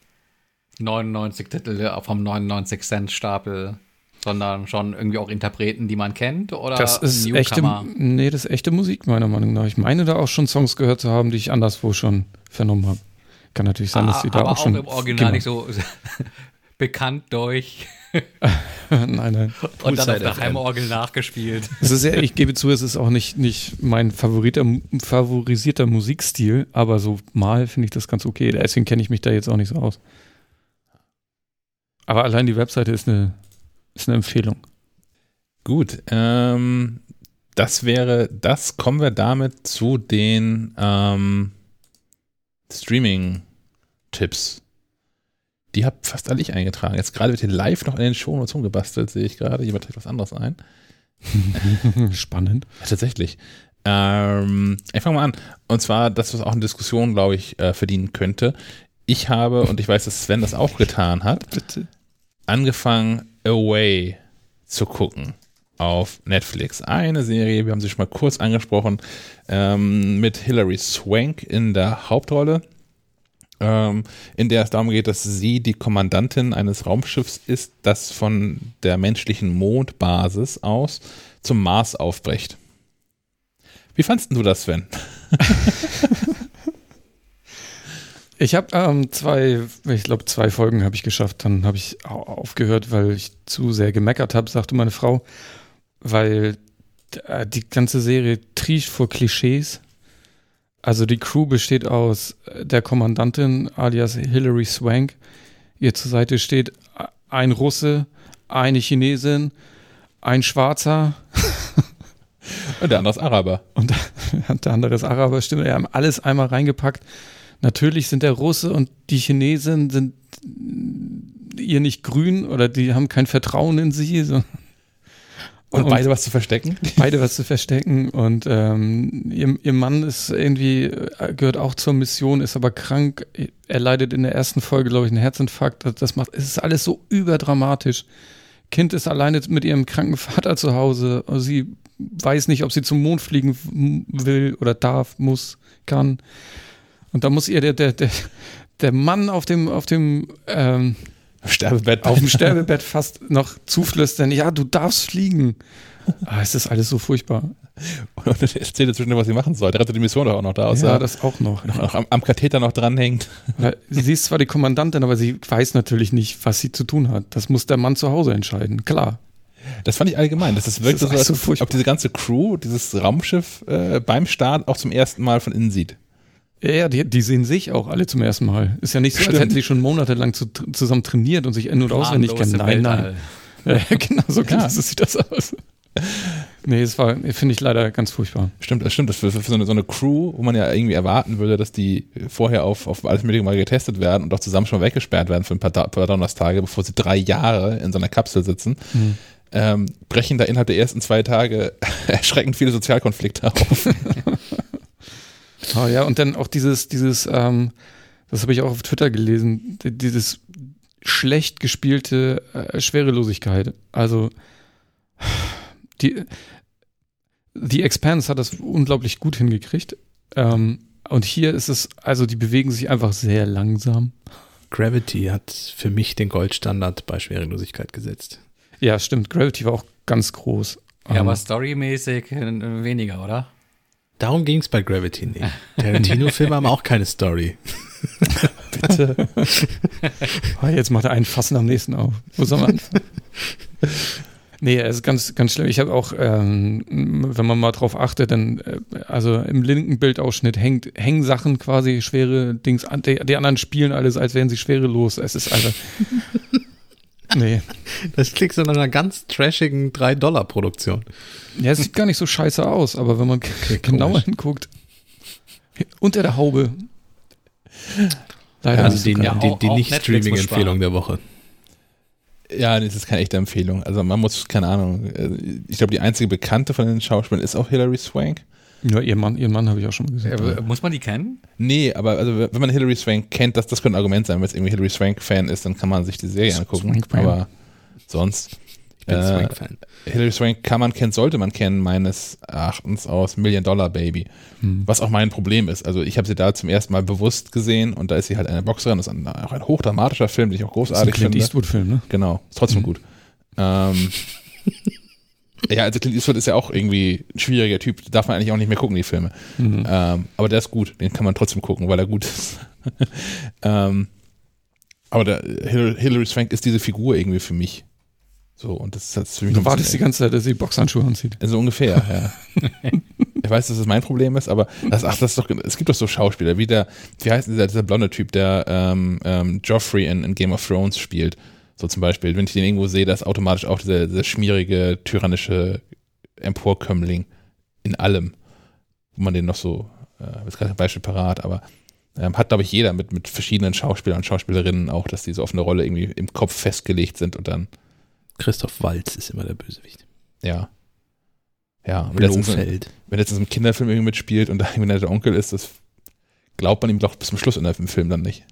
99 Titel vom 99 Cent Stapel. sondern schon irgendwie auch Interpreten, die man kennt? Oder das ist echte, nee, das ist echte Musik, meiner Meinung nach. Ich meine da auch schon Songs gehört zu haben, die ich anderswo schon vernommen habe. Kann natürlich sein, dass sie da aber auch schon. im Original nicht so bekannt durch. nein, nein. Und dann auf der Heimorgel nachgespielt. Es ist ja, ich gebe zu, es ist auch nicht, nicht mein favoriter, favorisierter Musikstil, aber so mal finde ich das ganz okay. Deswegen kenne ich mich da jetzt auch nicht so aus. Aber allein die Webseite ist eine, ist eine Empfehlung. Gut, ähm, das wäre, das kommen wir damit zu den ähm, Streaming-Tipps. Die habe fast alle ich eingetragen. Jetzt gerade wird hier live noch in den Show Shownotes umgebastelt, sehe ich gerade. Jemand trägt was anderes ein. Spannend. Ja, tatsächlich. Ähm, ich fange mal an. Und zwar, das, was auch eine Diskussion, glaube ich, äh, verdienen könnte. Ich habe, und ich weiß, dass Sven das auch getan hat, Bitte. angefangen, Away zu gucken auf Netflix. Eine Serie, wir haben sie schon mal kurz angesprochen, ähm, mit Hilary Swank in der Hauptrolle, ähm, in der es darum geht, dass sie die Kommandantin eines Raumschiffs ist, das von der menschlichen Mondbasis aus zum Mars aufbricht. Wie fandst du das, Sven? Ich habe ähm, zwei, ich glaube zwei Folgen habe ich geschafft, dann habe ich aufgehört, weil ich zu sehr gemeckert habe, sagte meine Frau, weil äh, die ganze Serie trieft vor Klischees. Also die Crew besteht aus äh, der Kommandantin alias Hilary Swank. Ihr zur Seite steht ein Russe, eine Chinesin, ein Schwarzer. Und der andere ist Araber. Und der andere ist Araber, stimmt. Wir haben alles einmal reingepackt. Natürlich sind der Russe und die Chinesen sind ihr nicht grün oder die haben kein Vertrauen in sie. So. Und, und, beide was zu verstecken? Beide was zu verstecken. Und ähm, ihr, ihr Mann ist irgendwie, äh, gehört auch zur Mission, ist aber krank. Er leidet in der ersten Folge, glaube ich, einen Herzinfarkt. Das macht, es ist alles so überdramatisch. Kind ist alleine mit ihrem kranken Vater zu Hause. Sie weiß nicht, ob sie zum Mond fliegen will oder darf, muss, kann. Und da muss ihr der, der, der, der Mann auf dem, auf dem ähm, Sterbebett. Auf dem Sterbebett fast noch zuflüstern, ja, du darfst fliegen. Ah, es ist alles so furchtbar. Und dann erzählt zwischendurch, was sie machen soll. Der rettet die Mission doch auch noch da aus. Ja, das auch noch. noch am, am, Katheter noch dranhängt. Sie ist zwar die Kommandantin, aber sie weiß natürlich nicht, was sie zu tun hat. Das muss der Mann zu Hause entscheiden, klar. Das fand ich allgemein. Das, das wirkt das so, als so ob diese ganze Crew, dieses Raumschiff äh, beim Start auch zum ersten Mal von innen sieht. Ja, die, die sehen sich auch alle zum ersten Mal. Ist ja nicht so, Stimmt. als hätten sie schon monatelang zu, zusammen trainiert und sich in- und auswendig kennen. Nein, nein. Ja, genau, so, ja. sieht das aus. Nee, das war, finde ich leider ganz furchtbar. Stimmt, das stimmt. Das für, für so, eine, so, eine, Crew, wo man ja irgendwie erwarten würde, dass die vorher auf, auf alles Mögliche mal getestet werden und auch zusammen schon mal weggesperrt werden für ein paar, paar Donnerstage, bevor sie drei Jahre in so einer Kapsel sitzen, mhm. ähm, brechen da innerhalb der ersten zwei Tage erschreckend viele Sozialkonflikte auf. Oh ja, und dann auch dieses, dieses, ähm, das habe ich auch auf Twitter gelesen, dieses schlecht gespielte äh, Schwerelosigkeit. Also die The Expanse hat das unglaublich gut hingekriegt. Ähm, und hier ist es, also die bewegen sich einfach sehr langsam. Gravity hat für mich den Goldstandard bei Schwerelosigkeit gesetzt. Ja, stimmt. Gravity war auch ganz groß. Ja, um, aber ähm, storymäßig äh, weniger, oder? Darum ging es bei Gravity nicht. Tarantino-Filme haben auch keine Story. Bitte. oh, jetzt macht er einen Fassen am nächsten auf. Wo soll man anfangen? Nee, es ist ganz, ganz schlimm. Ich habe auch, ähm, wenn man mal drauf achtet, dann, äh, also im linken Bildausschnitt hängt, hängen Sachen quasi, schwere Dings an. Die, die anderen spielen alles, als wären sie schwerelos. Es ist einfach. Nee. Das klingt so nach einer ganz trashigen 3-Dollar-Produktion. Ja, es sieht gar nicht so scheiße aus, aber wenn man okay, genauer hinguckt, unter der Haube. Leider also die, ja, die, die Nicht-Streaming-Empfehlung der Woche. Ja, das ist keine echte Empfehlung. Also man muss, keine Ahnung, äh, ich glaube, die einzige Bekannte von den Schauspielern ist auch Hilary Swank. Ja, ihr Mann, ihren Mann habe ich auch schon mal gesehen. Ja, muss man die kennen? Nee, aber also wenn man Hilary Swank kennt, das, das könnte ein Argument sein. Wenn es irgendwie Hilary Swank-Fan ist, dann kann man sich die Serie angucken. Aber sonst. Ich bin äh, Swank-Fan. Hilary Swank kann man kennen, sollte man kennen, meines Erachtens aus Million Dollar Baby. Hm. Was auch mein Problem ist. Also ich habe sie da zum ersten Mal bewusst gesehen und da ist sie halt eine Boxerin. Das ist ein, auch ein hochdramatischer Film, den ich auch großartig finde. Das ist ein Clint Eastwood-Film, ne? Genau, ist trotzdem mhm. gut. Ähm, ja, also Clint Eastwood ist ja auch irgendwie ein schwieriger Typ. Darf man eigentlich auch nicht mehr gucken, die Filme. Mhm. Ähm, aber der ist gut. Den kann man trotzdem gucken, weil er gut ist. ähm, aber der Hilary Swank ist diese Figur irgendwie für mich. So, und das ist für mich. Du wartest die ganze Zeit, dass sie Boxhandschuhe anzieht. So ungefähr, ja. ich weiß, dass das mein Problem ist, aber das, ach, das ist doch, es gibt doch so Schauspieler, wie der, wie heißt dieser, dieser blonde Typ, der ähm, ähm, Joffrey in, in Game of Thrones spielt. So zum Beispiel, wenn ich den irgendwo sehe, da ist automatisch auch dieser, dieser schmierige, tyrannische Emporkömmling in allem, wo man den noch so, äh, ist gerade ein Beispiel parat, aber ähm, hat, glaube ich, jeder mit, mit verschiedenen Schauspielern und Schauspielerinnen auch, dass die so auf eine Rolle irgendwie im Kopf festgelegt sind und dann. Christoph Walz ist immer der Bösewicht. Ja. Ja, wenn jetzt, wenn jetzt in einem Kinderfilm irgendwie mitspielt und da irgendwie der Onkel ist, das glaubt man ihm doch bis zum Schluss in dem Film dann nicht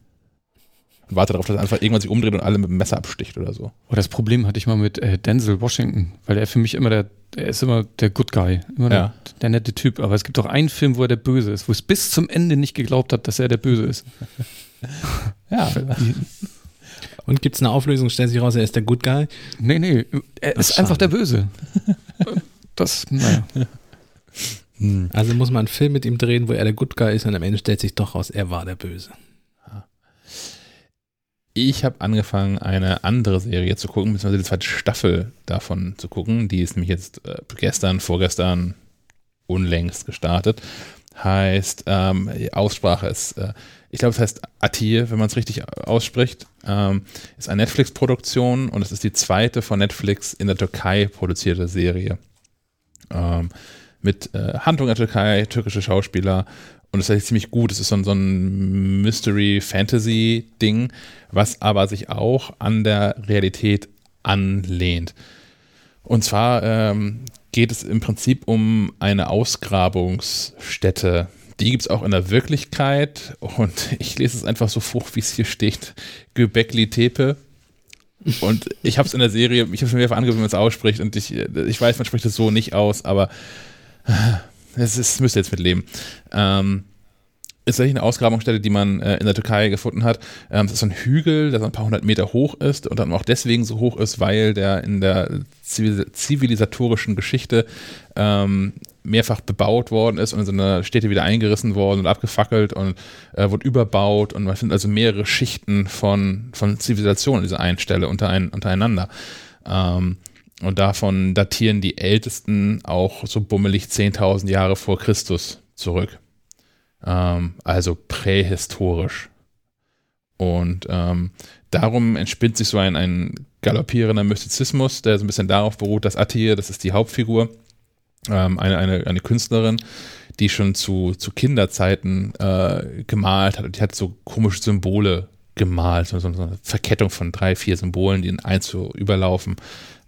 und warte darauf, dass er einfach irgendwann sich umdreht und alle mit dem Messer absticht oder so. Oh, das Problem hatte ich mal mit äh, Denzel Washington, weil er für mich immer der, er ist immer der Good Guy, immer ja. der, der, nette Typ. Aber es gibt auch einen Film, wo er der Böse ist, wo es bis zum Ende nicht geglaubt hat, dass er der Böse ist. ja. Und gibt es eine Auflösung, stellt sich raus, er ist der Good Guy? Nee, nee, er Ach, ist schade. einfach der Böse. das, naja. Hm. Also muss man einen Film mit ihm drehen, wo er der Good Guy ist und am Ende stellt sich doch raus, er war der Böse ich habe angefangen, eine andere Serie zu gucken, beziehungsweise die zweite Staffel davon zu gucken. Die ist nämlich jetzt äh, gestern, vorgestern, unlängst gestartet. Heißt, ähm, Aussprache ist, äh, ich glaube, es heißt Atir, wenn man es richtig ausspricht. Ähm, ist eine Netflix-Produktion und es ist die zweite von Netflix in der Türkei produzierte Serie. Ähm, mit äh, Handlung der Türkei, türkische Schauspieler und das ist eigentlich ziemlich gut. Es ist so ein, so ein Mystery-Fantasy-Ding, was aber sich auch an der Realität anlehnt. Und zwar ähm, geht es im Prinzip um eine Ausgrabungsstätte. Die gibt es auch in der Wirklichkeit. Und ich lese es einfach so vor, wie es hier steht. Göbekli Tepe. Und ich habe es in der Serie, ich habe schon mehrfach angegeben, wie man es ausspricht. Und ich, ich weiß, man spricht es so nicht aus, aber es, ist, müsst ihr jetzt mitleben. Ähm, ist tatsächlich eine Ausgrabungsstätte, die man äh, in der Türkei gefunden hat. Ähm, das ist so ein Hügel, der so ein paar hundert Meter hoch ist und dann auch deswegen so hoch ist, weil der in der zivilisatorischen Geschichte ähm, mehrfach bebaut worden ist und in so einer Städte wieder eingerissen worden und abgefackelt und äh, wurde überbaut und man findet also mehrere Schichten von, von Zivilisation an einen Stelle unter ein, untereinander. Ähm, und davon datieren die Ältesten auch so bummelig 10.000 Jahre vor Christus zurück. Ähm, also prähistorisch. Und ähm, darum entspinnt sich so ein, ein galoppierender Mystizismus, der so ein bisschen darauf beruht, dass Attir, das ist die Hauptfigur, ähm, eine, eine, eine Künstlerin, die schon zu, zu Kinderzeiten äh, gemalt hat. Und die hat so komische Symbole gemalt, so, so eine Verkettung von drei, vier Symbolen, die in eins so überlaufen.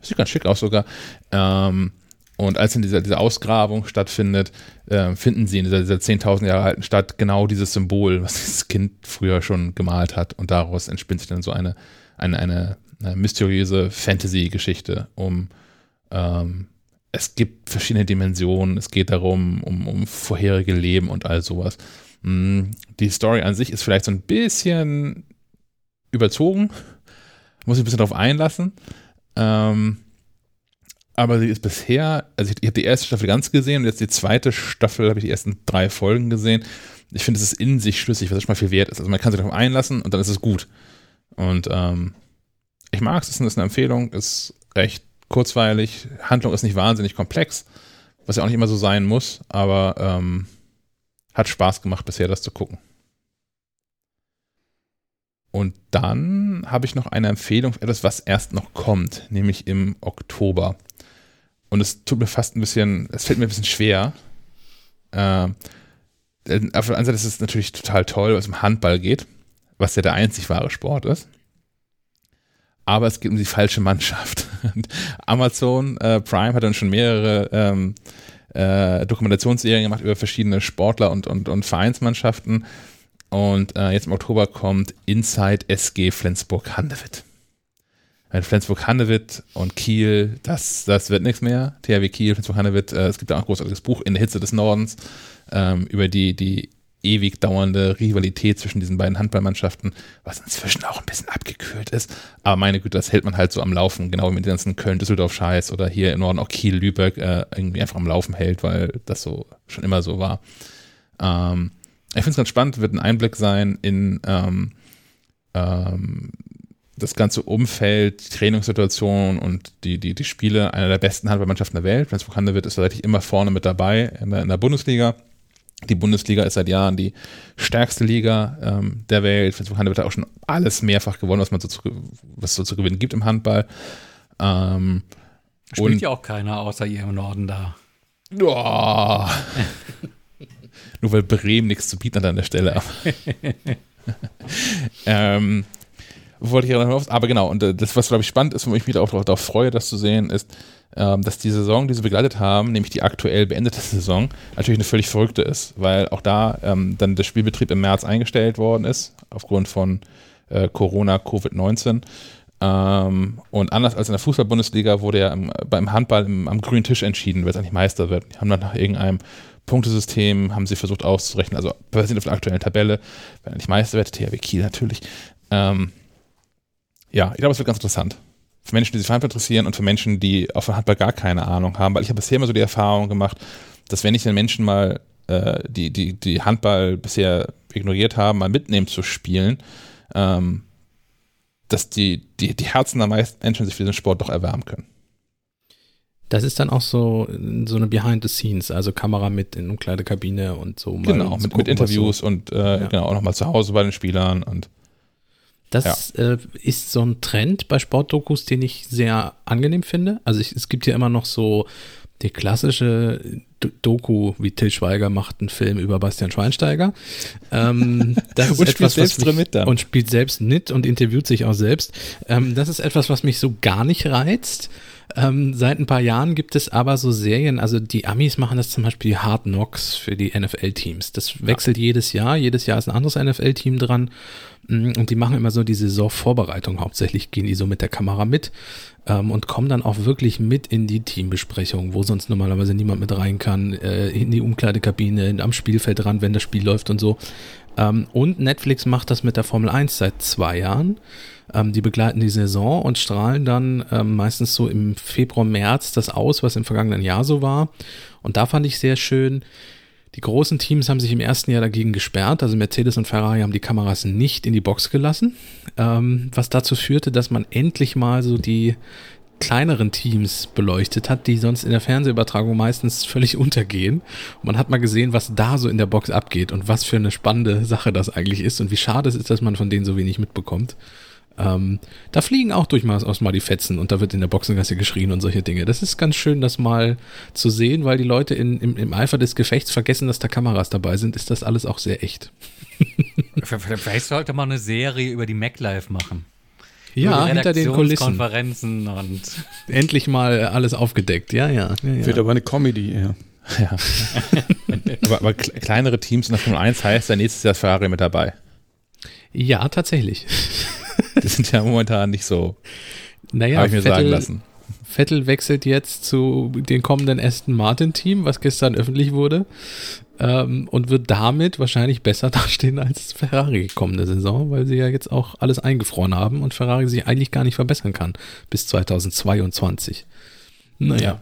Sieht ganz schick aus sogar. Ähm, und als dann diese, diese Ausgrabung stattfindet, äh, finden sie in dieser, dieser 10.000 Jahre alten Stadt genau dieses Symbol, was dieses Kind früher schon gemalt hat. Und daraus entspinnt sich dann so eine, eine, eine, eine mysteriöse Fantasy-Geschichte um ähm, es gibt verschiedene Dimensionen, es geht darum, um, um vorherige Leben und all sowas. Mm, die Story an sich ist vielleicht so ein bisschen überzogen, muss ich ein bisschen darauf einlassen. Ähm, aber sie ist bisher, also ich, ich habe die erste Staffel ganz gesehen und jetzt die zweite Staffel habe ich die ersten drei Folgen gesehen. Ich finde, es ist in sich schlüssig, was schon mal viel wert ist. Also man kann sich darauf einlassen und dann ist es gut. Und ähm, ich mag es, es ist eine Empfehlung, ist recht kurzweilig, Handlung ist nicht wahnsinnig komplex, was ja auch nicht immer so sein muss, aber ähm, hat Spaß gemacht bisher, das zu gucken. Und dann habe ich noch eine Empfehlung für etwas, was erst noch kommt, nämlich im Oktober. Und es tut mir fast ein bisschen, es fällt mir ein bisschen schwer. Äh, auf der einen Seite ist es natürlich total toll, was um Handball geht, was ja der einzig wahre Sport ist. Aber es geht um die falsche Mannschaft. Amazon äh, Prime hat dann schon mehrere ähm, äh, Dokumentationsserien gemacht über verschiedene Sportler und, und, und Vereinsmannschaften. Und äh, jetzt im Oktober kommt Inside SG Flensburg-Handewitt wenn Flensburg-Handewitt und Kiel, das, das wird nichts mehr. THW Kiel, Flensburg-Handewitt, äh, es gibt auch ein großartiges Buch in der Hitze des Nordens ähm, über die, die ewig dauernde Rivalität zwischen diesen beiden Handballmannschaften, was inzwischen auch ein bisschen abgekühlt ist. Aber meine Güte, das hält man halt so am Laufen, genau wie mit den ganzen Köln-Düsseldorf-Scheiß oder hier im Norden auch Kiel-Lübeck äh, irgendwie einfach am Laufen hält, weil das so schon immer so war. Ähm, ich finde es ganz spannend, wird ein Einblick sein in ähm, ähm, das ganze Umfeld, die Trainingssituation und die, die, die Spiele einer der besten Handballmannschaften der Welt. Flensburg Handewitt ist tatsächlich immer vorne mit dabei in der, in der Bundesliga. Die Bundesliga ist seit Jahren die stärkste Liga ähm, der Welt. Flensburg Handewitt hat auch schon alles mehrfach gewonnen, was man so zu, was so zu gewinnen gibt im Handball. Ähm, Spielt ja auch keiner außer ihr im Norden da. Oh. Nur weil Bremen nichts zu bieten hat an der Stelle. ähm, wollte ich ja noch, aber genau, und äh, das, was glaube ich spannend ist, wo ich mich auch darauf freue, das zu sehen, ist, ähm, dass die Saison, die sie begleitet haben, nämlich die aktuell beendete Saison, natürlich eine völlig verrückte ist, weil auch da ähm, dann der Spielbetrieb im März eingestellt worden ist, aufgrund von äh, Corona, Covid-19. Ähm, und anders als in der Fußball-Bundesliga wurde ja im, beim Handball im, am grünen Tisch entschieden, wer es eigentlich Meister wird. Die haben dann nach irgendeinem Punktesystem, haben sie versucht auszurechnen, also basierend auf der aktuellen Tabelle, wer eigentlich Meister wird, THW Kiel natürlich. Ähm, ja, ich glaube, es wird ganz interessant. Für Menschen, die sich für Handball interessieren und für Menschen, die auf Handball gar keine Ahnung haben, weil ich habe bisher immer so die Erfahrung gemacht, dass wenn ich den Menschen mal, äh, die, die, die Handball bisher ignoriert haben, mal mitnehmen zu spielen, ähm, dass die, die, die Herzen der meisten Menschen sich für diesen Sport doch erwärmen können. Das ist dann auch so, so eine Behind the Scenes, also Kamera mit in Umkleidekabine und so. Genau, mit, gucken, mit Interviews so. und äh, ja. genau, auch nochmal zu Hause bei den Spielern und das ja. äh, ist so ein Trend bei Sportdokus, den ich sehr angenehm finde. Also ich, es gibt ja immer noch so die klassische Doku, wie Till Schweiger macht einen Film über Bastian Schweinsteiger. Ähm, das ist und etwas, spielt selbst mich, mit dann. Und spielt selbst mit und interviewt sich auch selbst. Ähm, das ist etwas, was mich so gar nicht reizt. Ähm, seit ein paar Jahren gibt es aber so Serien, also die Amis machen das zum Beispiel Hard Knocks für die NFL-Teams. Das wechselt ja. jedes Jahr. Jedes Jahr ist ein anderes NFL-Team dran. Mm, und die machen immer so die Saisonvorbereitung. Hauptsächlich gehen die so mit der Kamera mit ähm, und kommen dann auch wirklich mit in die Teambesprechung, wo sonst normalerweise niemand mit rein kann, äh, in die Umkleidekabine, am Spielfeld ran, wenn das Spiel läuft und so. Ähm, und Netflix macht das mit der Formel 1 seit zwei Jahren. Ähm, die begleiten die Saison und strahlen dann ähm, meistens so im Februar, März das aus, was im vergangenen Jahr so war. Und da fand ich sehr schön, die großen Teams haben sich im ersten Jahr dagegen gesperrt. Also Mercedes und Ferrari haben die Kameras nicht in die Box gelassen, ähm, was dazu führte, dass man endlich mal so die kleineren Teams beleuchtet hat, die sonst in der Fernsehübertragung meistens völlig untergehen. Und man hat mal gesehen, was da so in der Box abgeht und was für eine spannende Sache das eigentlich ist und wie schade es ist, dass man von denen so wenig mitbekommt. Ähm, da fliegen auch durchaus mal die Fetzen und da wird in der Boxengasse geschrien und solche Dinge. Das ist ganz schön, das mal zu sehen, weil die Leute in, im, im Eifer des Gefechts vergessen, dass da Kameras dabei sind, ist das alles auch sehr echt. Vielleicht sollte man eine Serie über die MacLife machen. Ja, hinter den Kulissen. Konferenzen und endlich mal alles aufgedeckt. Ja, ja. ja, ja. Wird aber eine Comedy, ja. Ja. aber, aber, kleinere Teams in der Formel 1 heißt ja nächstes Jahr Ferrari mit dabei. Ja, tatsächlich. Die sind ja momentan nicht so. Naja, habe ich mir Vettel, sagen lassen. Vettel wechselt jetzt zu dem kommenden Aston Martin Team, was gestern öffentlich wurde, ähm, und wird damit wahrscheinlich besser dastehen als Ferrari kommende Saison, weil sie ja jetzt auch alles eingefroren haben und Ferrari sich eigentlich gar nicht verbessern kann bis 2022. Naja.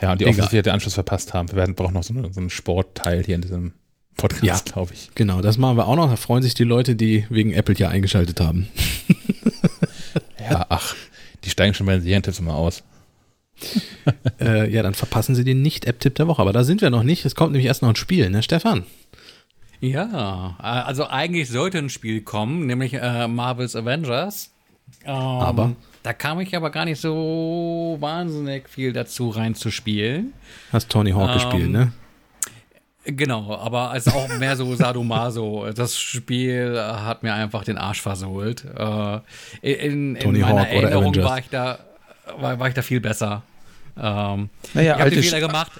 Ja, und die offensichtlich den Anschluss verpasst haben. Wir werden brauchen noch so, eine, so einen Sportteil hier in diesem Podcast, ja, glaube ich. Genau, das machen wir auch noch. Da freuen sich die Leute, die wegen Apple ja eingeschaltet haben. ja, ach, die steigen schon bei den Serientipps immer aus. äh, ja, dann verpassen sie den Nicht-App-Tipp der Woche. Aber da sind wir noch nicht. Es kommt nämlich erst noch ein Spiel, ne, Stefan? Ja, also eigentlich sollte ein Spiel kommen, nämlich äh, Marvel's Avengers. Ähm, aber? Da kam ich aber gar nicht so wahnsinnig viel dazu reinzuspielen. Hast Tony Hawk ähm, gespielt, ne? Genau, aber es ist auch mehr so Sadomaso. Das Spiel hat mir einfach den Arsch versohlt. Äh, in, in meiner Hawk Erinnerung war ich da, war, war, ich da viel besser. Ähm, naja, ich habe den Fehler gemacht.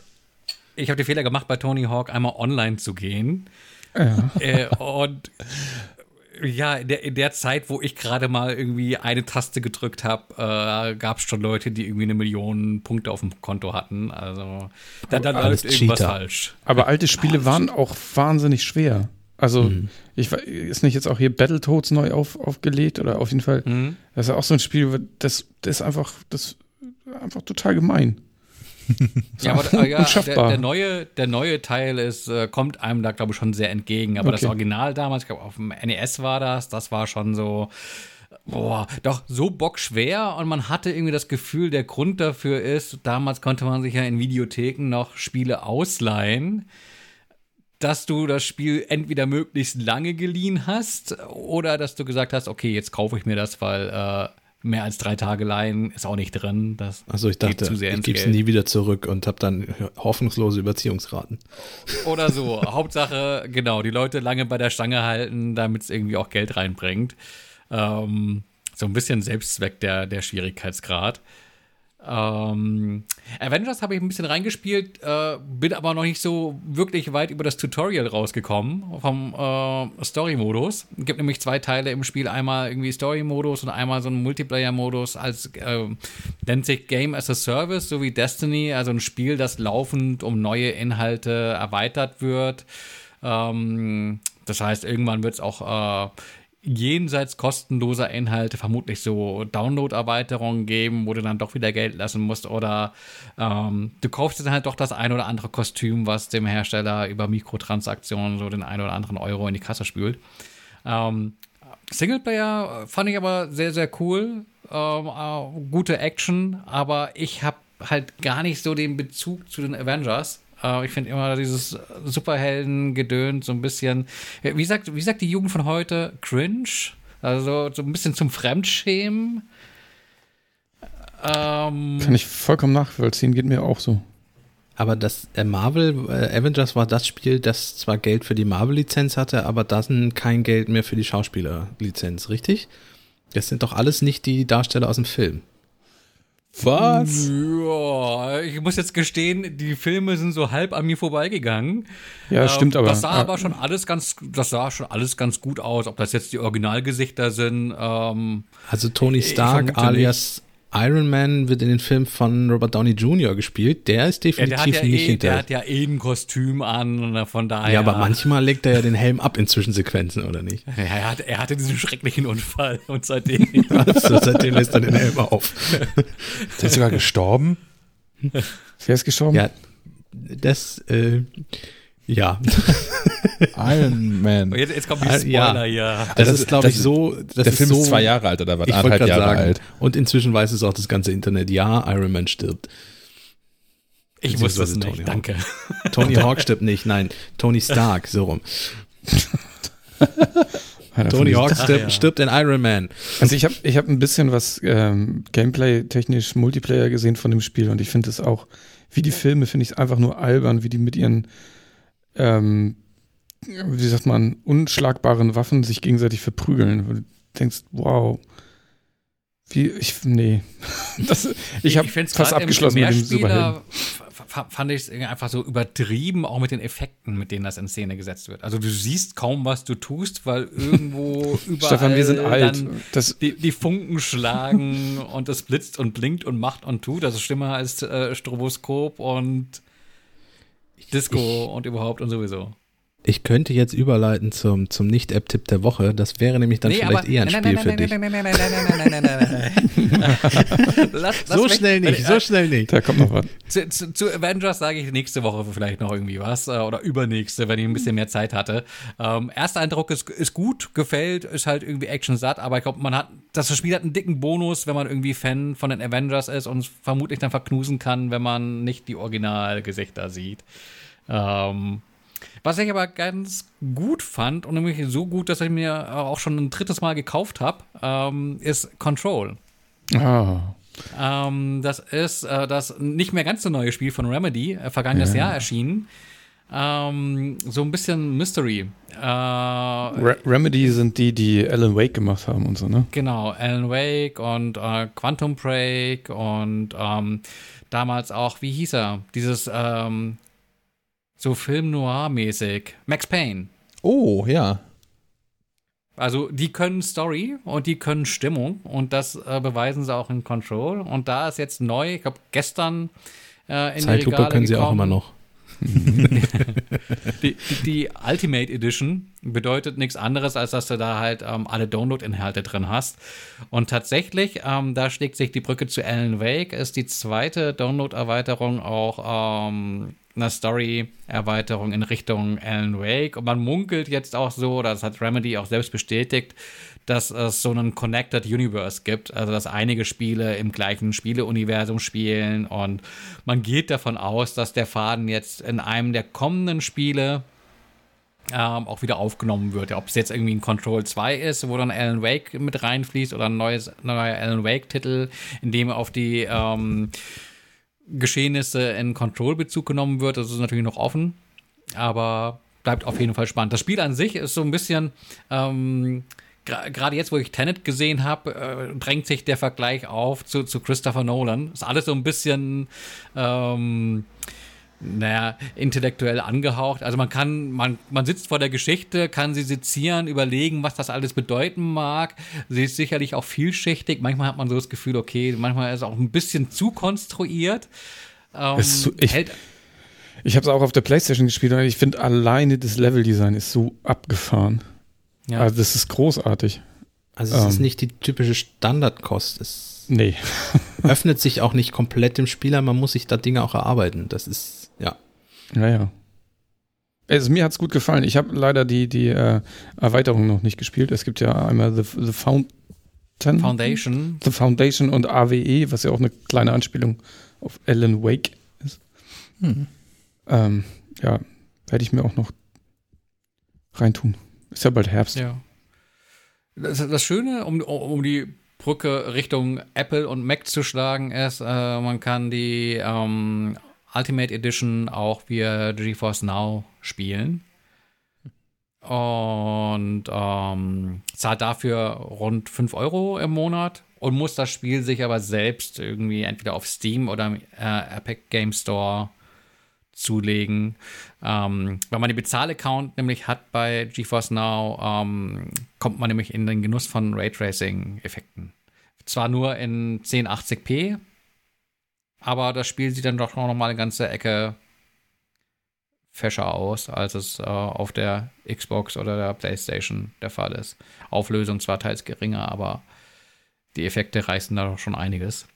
Ich habe den Fehler gemacht, bei Tony Hawk einmal online zu gehen. Ja. Äh, und Ja, in der, in der Zeit, wo ich gerade mal irgendwie eine Taste gedrückt habe, äh, gab es schon Leute, die irgendwie eine Million Punkte auf dem Konto hatten. Also da, da läuft irgendwas Cheater. falsch. Aber alte Spiele waren auch wahnsinnig schwer. Also, mhm. ich ist nicht jetzt auch hier Battletoads neu auf, aufgelegt oder auf jeden Fall. Mhm. Das ist ja auch so ein Spiel, das, das ist einfach, das einfach total gemein. ja, aber äh, ja, der, der, neue, der neue Teil ist, äh, kommt einem da, glaube ich, schon sehr entgegen. Aber okay. das Original damals, ich glaube, auf dem NES war das, das war schon so, boah, doch so bockschwer und man hatte irgendwie das Gefühl, der Grund dafür ist, damals konnte man sich ja in Videotheken noch Spiele ausleihen dass du das Spiel entweder möglichst lange geliehen hast oder dass du gesagt hast, okay, jetzt kaufe ich mir das, weil äh, mehr als drei Tage leihen ist auch nicht drin. Das also ich dachte, ich gebe es nie wieder zurück und habe dann hoffnungslose Überziehungsraten. Oder so. Hauptsache, genau, die Leute lange bei der Stange halten, damit es irgendwie auch Geld reinbringt. Ähm, so ein bisschen Selbstzweck der, der Schwierigkeitsgrad. Ähm, Avengers habe ich ein bisschen reingespielt, äh, bin aber noch nicht so wirklich weit über das Tutorial rausgekommen vom äh, Story-Modus. Es gibt nämlich zwei Teile im Spiel, einmal irgendwie Story-Modus und einmal so ein Multiplayer-Modus als äh, nennt sich Game as a Service, so wie Destiny, also ein Spiel, das laufend um neue Inhalte erweitert wird. Ähm, das heißt, irgendwann wird es auch äh, jenseits kostenloser Inhalte vermutlich so Download-Erweiterungen geben, wo du dann doch wieder Geld lassen musst oder ähm, du kaufst dann halt doch das ein oder andere Kostüm, was dem Hersteller über Mikrotransaktionen so den ein oder anderen Euro in die Kasse spült. Ähm, Singleplayer fand ich aber sehr, sehr cool. Ähm, äh, gute Action, aber ich habe halt gar nicht so den Bezug zu den Avengers. Äh, ich finde immer dieses Superhelden-Gedöns so ein bisschen, wie sagt, wie sagt die Jugend von heute? Cringe? Also so ein bisschen zum Fremdschämen. Ähm, Kann ich vollkommen nachvollziehen, geht mir auch so. Aber das äh, Marvel äh, Avengers war das Spiel, das zwar Geld für die Marvel-Lizenz hatte, aber dann kein Geld mehr für die Schauspieler-Lizenz, richtig? Das sind doch alles nicht die Darsteller aus dem Film. Was? Ja, ich muss jetzt gestehen, die Filme sind so halb an mir vorbeigegangen. Ja, ähm, stimmt aber. Das sah aber schon alles ganz, das sah schon alles ganz gut aus. Ob das jetzt die Originalgesichter sind. Ähm, also Tony Stark alias Iron Man wird in den Film von Robert Downey Jr. gespielt. Der ist definitiv ja, der ja nicht eh, hinter. Der hat ja eh ein Kostüm an, von daher. Ja, aber manchmal legt er ja den Helm ab in Zwischensequenzen, oder nicht? Ja, er, hat, er hatte diesen schrecklichen Unfall und seitdem. also, seitdem lässt er den Helm auf. ist er sogar gestorben? Ist gestorben? Ja, das, äh, ja. Iron Man. Jetzt, jetzt kommt die Spoiler ja. Das, das ist, glaube ich, so. der Film so, ist zwei Jahre alt oder was? Anderthalb Jahre sagen. alt. Und inzwischen weiß es auch das ganze Internet. Ja, Iron Man stirbt. Ich wusste es nicht, Tony danke. Hawk. Tony Hawk stirbt nicht, nein. Tony Stark, so rum. Tony Hawk stirbt, ja. stirbt, in Iron Man. Also ich habe ich hab ein bisschen was ähm, Gameplay-technisch Multiplayer gesehen von dem Spiel und ich finde es auch, wie die Filme, finde ich es einfach nur albern, wie die mit ihren ähm, wie sagt man, unschlagbaren Waffen sich gegenseitig verprügeln. Du denkst, wow. Wie, ich, nee. Das, ich habe fast abgeschlossen mit dem Superhelden. Fand ich es einfach so übertrieben, auch mit den Effekten, mit denen das in Szene gesetzt wird. Also du siehst kaum, was du tust, weil irgendwo überall Stefan, wir sind alt. Das die, die, Funken schlagen und es blitzt und blinkt und macht und tut. Das ist schlimmer als äh, Stroboskop und Disco ich, und überhaupt und sowieso. Ich könnte jetzt überleiten zum, zum Nicht-App-Tipp der Woche. Das wäre nämlich dann nee, vielleicht aber, eher ein nein, Spiel nein, für nein, dich. Nein, nein, nein, nein, nein, nein, nein, nein. lass, lass so mich, schnell nicht, so schnell nicht. Da kommt noch was. Zu, zu, zu Avengers sage ich nächste Woche vielleicht noch irgendwie was oder übernächste, wenn ich ein bisschen mehr Zeit hatte. Ähm, erster Eindruck ist, ist gut, gefällt, ist halt irgendwie Action-satt, aber ich glaube, man hat, das Spiel hat einen dicken Bonus, wenn man irgendwie Fan von den Avengers ist und vermutlich dann verknusen kann, wenn man nicht die Originalgesichter sieht. Ähm, was ich aber ganz gut fand und nämlich so gut, dass ich mir auch schon ein drittes Mal gekauft habe, ähm, ist Control. Ah. Ähm, das ist äh, das nicht mehr ganz so neue Spiel von Remedy, äh, vergangenes ja. Jahr erschienen. Ähm, so ein bisschen Mystery. Äh, Re Remedy sind die, die Alan Wake gemacht haben und so, ne? Genau, Alan Wake und äh, Quantum Break und ähm, damals auch, wie hieß er? Dieses ähm, so Film Noir-mäßig. Max Payne. Oh, ja. Also die können Story und die können Stimmung und das äh, beweisen sie auch in Control. Und da ist jetzt neu, ich glaube gestern äh, in Zeitlupe die Regale können sie gekommen. auch immer noch. die, die, Ultimate Edition bedeutet nichts anderes, als dass du da halt ähm, alle Download-Inhalte drin hast. Und tatsächlich, ähm, da schlägt sich die Brücke zu Alan Wake, ist die zweite Download-Erweiterung auch ähm, eine Story-Erweiterung in Richtung Alan Wake. Und man munkelt jetzt auch so, das hat Remedy auch selbst bestätigt, dass es so einen Connected Universe gibt, also dass einige Spiele im gleichen Spieleuniversum spielen und man geht davon aus, dass der Faden jetzt in einem der kommenden Spiele ähm, auch wieder aufgenommen wird. Ob es jetzt irgendwie ein Control 2 ist, wo dann Alan Wake mit reinfließt oder ein neues, neuer Alan Wake-Titel, in dem auf die ähm, Geschehnisse in Control-Bezug genommen wird. Das ist natürlich noch offen, aber bleibt auf jeden Fall spannend. Das Spiel an sich ist so ein bisschen, ähm, gerade jetzt, wo ich Tenet gesehen habe, äh, drängt sich der Vergleich auf zu, zu Christopher Nolan. Ist alles so ein bisschen, ähm, naja, intellektuell angehaucht. Also man kann, man, man sitzt vor der Geschichte, kann sie sezieren, überlegen, was das alles bedeuten mag. Sie ist sicherlich auch vielschichtig. Manchmal hat man so das Gefühl, okay, manchmal ist es auch ein bisschen zu konstruiert. Ähm, so, ich ich habe es auch auf der Playstation gespielt und ich finde alleine das Leveldesign ist so abgefahren. Ja. Also das ist großartig. Also es ähm, ist nicht die typische Standardkost. Es nee. öffnet sich auch nicht komplett dem Spieler, man muss sich da Dinge auch erarbeiten. Das ist ja. Naja. Also mir hat es gut gefallen. Ich habe leider die, die äh, Erweiterung noch nicht gespielt. Es gibt ja einmal The, The Fountain. Foundation. The Foundation und AWE, was ja auch eine kleine Anspielung auf Alan Wake ist. Hm. Ähm, ja, werde ich mir auch noch reintun. Ist ja bald Herbst. Ja. Das, das Schöne, um, um die Brücke Richtung Apple und Mac zu schlagen, ist, äh, man kann die ähm, Ultimate Edition auch via GeForce Now spielen. Und ähm, zahlt dafür rund 5 Euro im Monat und muss das Spiel sich aber selbst irgendwie entweder auf Steam oder äh, Epic Game Store zulegen. Ähm, wenn man den Bezahlaccount nämlich hat bei GeForce Now, ähm, kommt man nämlich in den Genuss von Raytracing-Effekten. Zwar nur in 1080p, aber das Spiel sieht dann doch noch mal eine ganze Ecke fescher aus, als es äh, auf der Xbox oder der PlayStation der Fall ist. Auflösung zwar teils geringer, aber die Effekte reißen da doch schon einiges.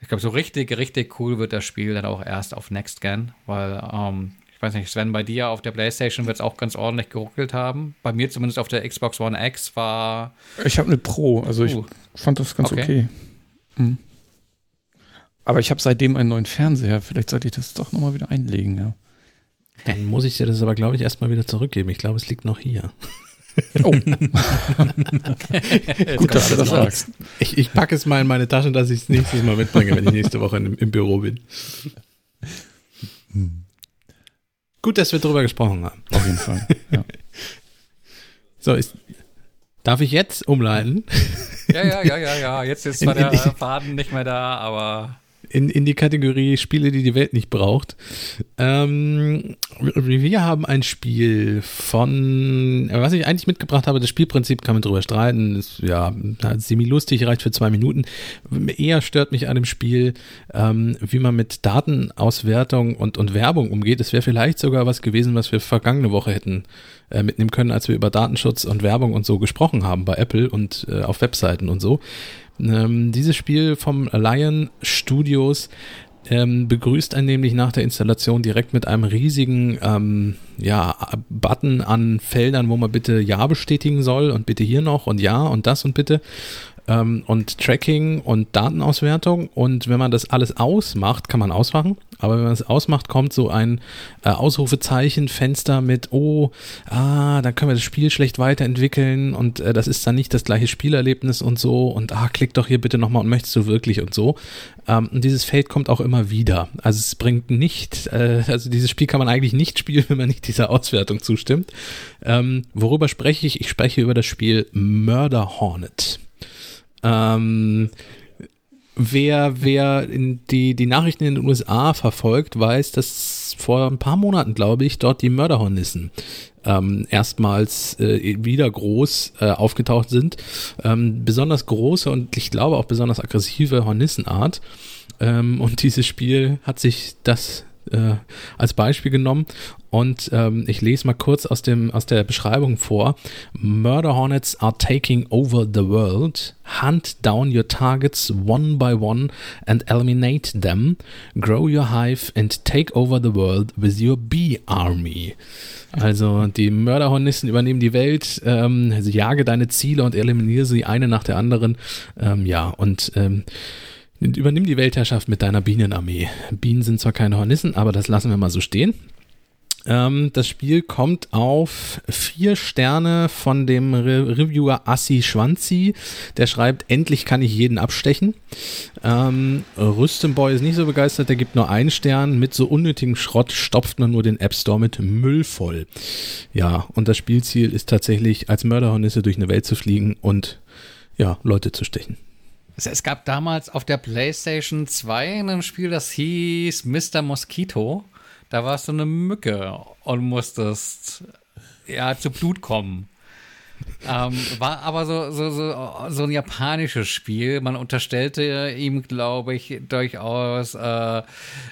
Ich glaube, so richtig, richtig cool wird das Spiel dann auch erst auf Next Gen, weil, ähm, ich weiß nicht, Sven, bei dir auf der PlayStation wird es auch ganz ordentlich geruckelt haben. Bei mir zumindest auf der Xbox One X war. Ich habe eine Pro, also ich uh. fand das ganz okay. okay. Mhm. Aber ich habe seitdem einen neuen Fernseher. Vielleicht sollte ich das doch nochmal wieder einlegen, ja. Dann muss ich dir das aber, glaube ich, erstmal wieder zurückgeben. Ich glaube, es liegt noch hier. Oh. Gut, dass du das sagst. Ich, ich packe es mal in meine Tasche, dass ich es nächstes Mal mitbringe, wenn ich nächste Woche im, im Büro bin. Gut, dass wir drüber gesprochen haben. Auf jeden Fall. Ja. So, ist, darf ich jetzt umleiten? Ja, ja, ja, ja, ja. Jetzt ist zwar der Faden nicht mehr da, aber in, in die Kategorie Spiele, die die Welt nicht braucht. Ähm, wir haben ein Spiel von, was ich eigentlich mitgebracht habe, das Spielprinzip kann man drüber streiten, ist ja semi-lustig, reicht für zwei Minuten. Eher stört mich an dem Spiel, ähm, wie man mit Datenauswertung und, und Werbung umgeht. Es wäre vielleicht sogar was gewesen, was wir vergangene Woche hätten äh, mitnehmen können, als wir über Datenschutz und Werbung und so gesprochen haben bei Apple und äh, auf Webseiten und so. Ähm, dieses Spiel vom Lion Studios ähm, begrüßt einen nämlich nach der Installation direkt mit einem riesigen ähm, ja, Button an Feldern, wo man bitte Ja bestätigen soll und bitte hier noch und Ja und das und bitte ähm, und Tracking und Datenauswertung. Und wenn man das alles ausmacht, kann man ausmachen. Aber wenn man es ausmacht, kommt so ein äh, Ausrufezeichen-Fenster mit, oh, ah, da können wir das Spiel schlecht weiterentwickeln und äh, das ist dann nicht das gleiche Spielerlebnis und so und ah, klick doch hier bitte nochmal und möchtest du wirklich und so. Ähm, und dieses Feld kommt auch immer wieder. Also es bringt nicht, äh, also dieses Spiel kann man eigentlich nicht spielen, wenn man nicht dieser Auswertung zustimmt. Ähm, worüber spreche ich? Ich spreche über das Spiel Murder Hornet. Ähm, wer, wer die, die Nachrichten in den USA verfolgt, weiß, dass vor ein paar Monaten, glaube ich, dort die Mörderhornissen ähm, erstmals äh, wieder groß äh, aufgetaucht sind. Ähm, besonders große und ich glaube auch besonders aggressive Hornissenart. Ähm, und dieses Spiel hat sich das äh, als Beispiel genommen. Und ähm, ich lese mal kurz aus, dem, aus der Beschreibung vor. Murder Hornets are taking over the world. Hunt down your targets one by one and eliminate them. Grow your hive and take over the world with your bee army. Also die Mörderhornissen übernehmen die Welt, ähm, also jage deine Ziele und eliminiere sie eine nach der anderen. Ähm, ja, und ähm, Übernimm die Weltherrschaft mit deiner Bienenarmee. Bienen sind zwar keine Hornissen, aber das lassen wir mal so stehen. Ähm, das Spiel kommt auf vier Sterne von dem Re Reviewer Assi Schwanzi. Der schreibt, endlich kann ich jeden abstechen. Ähm, Rüstenboy ist nicht so begeistert, der gibt nur einen Stern. Mit so unnötigem Schrott stopft man nur den App Store mit Müll voll. Ja, und das Spielziel ist tatsächlich, als Mörderhornisse durch eine Welt zu fliegen und ja, Leute zu stechen. Es gab damals auf der PlayStation 2 ein Spiel, das hieß Mr. Mosquito. Da warst du eine Mücke und musstest ja zu Blut kommen. ähm, war aber so, so, so, so ein japanisches Spiel. Man unterstellte ihm, glaube ich, durchaus, äh,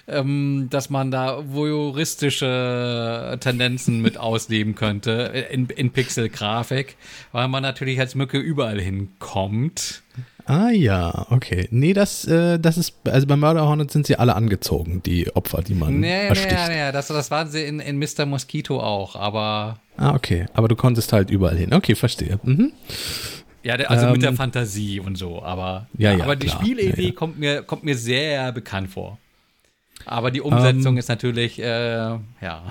ähm, dass man da voyeuristische Tendenzen mit ausleben könnte in, in Pixel-Grafik, weil man natürlich als Mücke überall hinkommt. Ah ja, okay. Nee, das, äh, das ist, also bei Murder Hornet sind sie alle angezogen, die Opfer, die man nee, ersticht. Nee, nee, das, das waren sie in, in Mr. Mosquito auch, aber Ah, okay. Aber du konntest halt überall hin. Okay, verstehe. Mhm. Ja, also ähm, mit der ähm, Fantasie und so, aber, ja, ja, aber die Spielidee ja, ja. kommt, mir, kommt mir sehr bekannt vor. Aber die Umsetzung ähm, ist natürlich, äh, ja.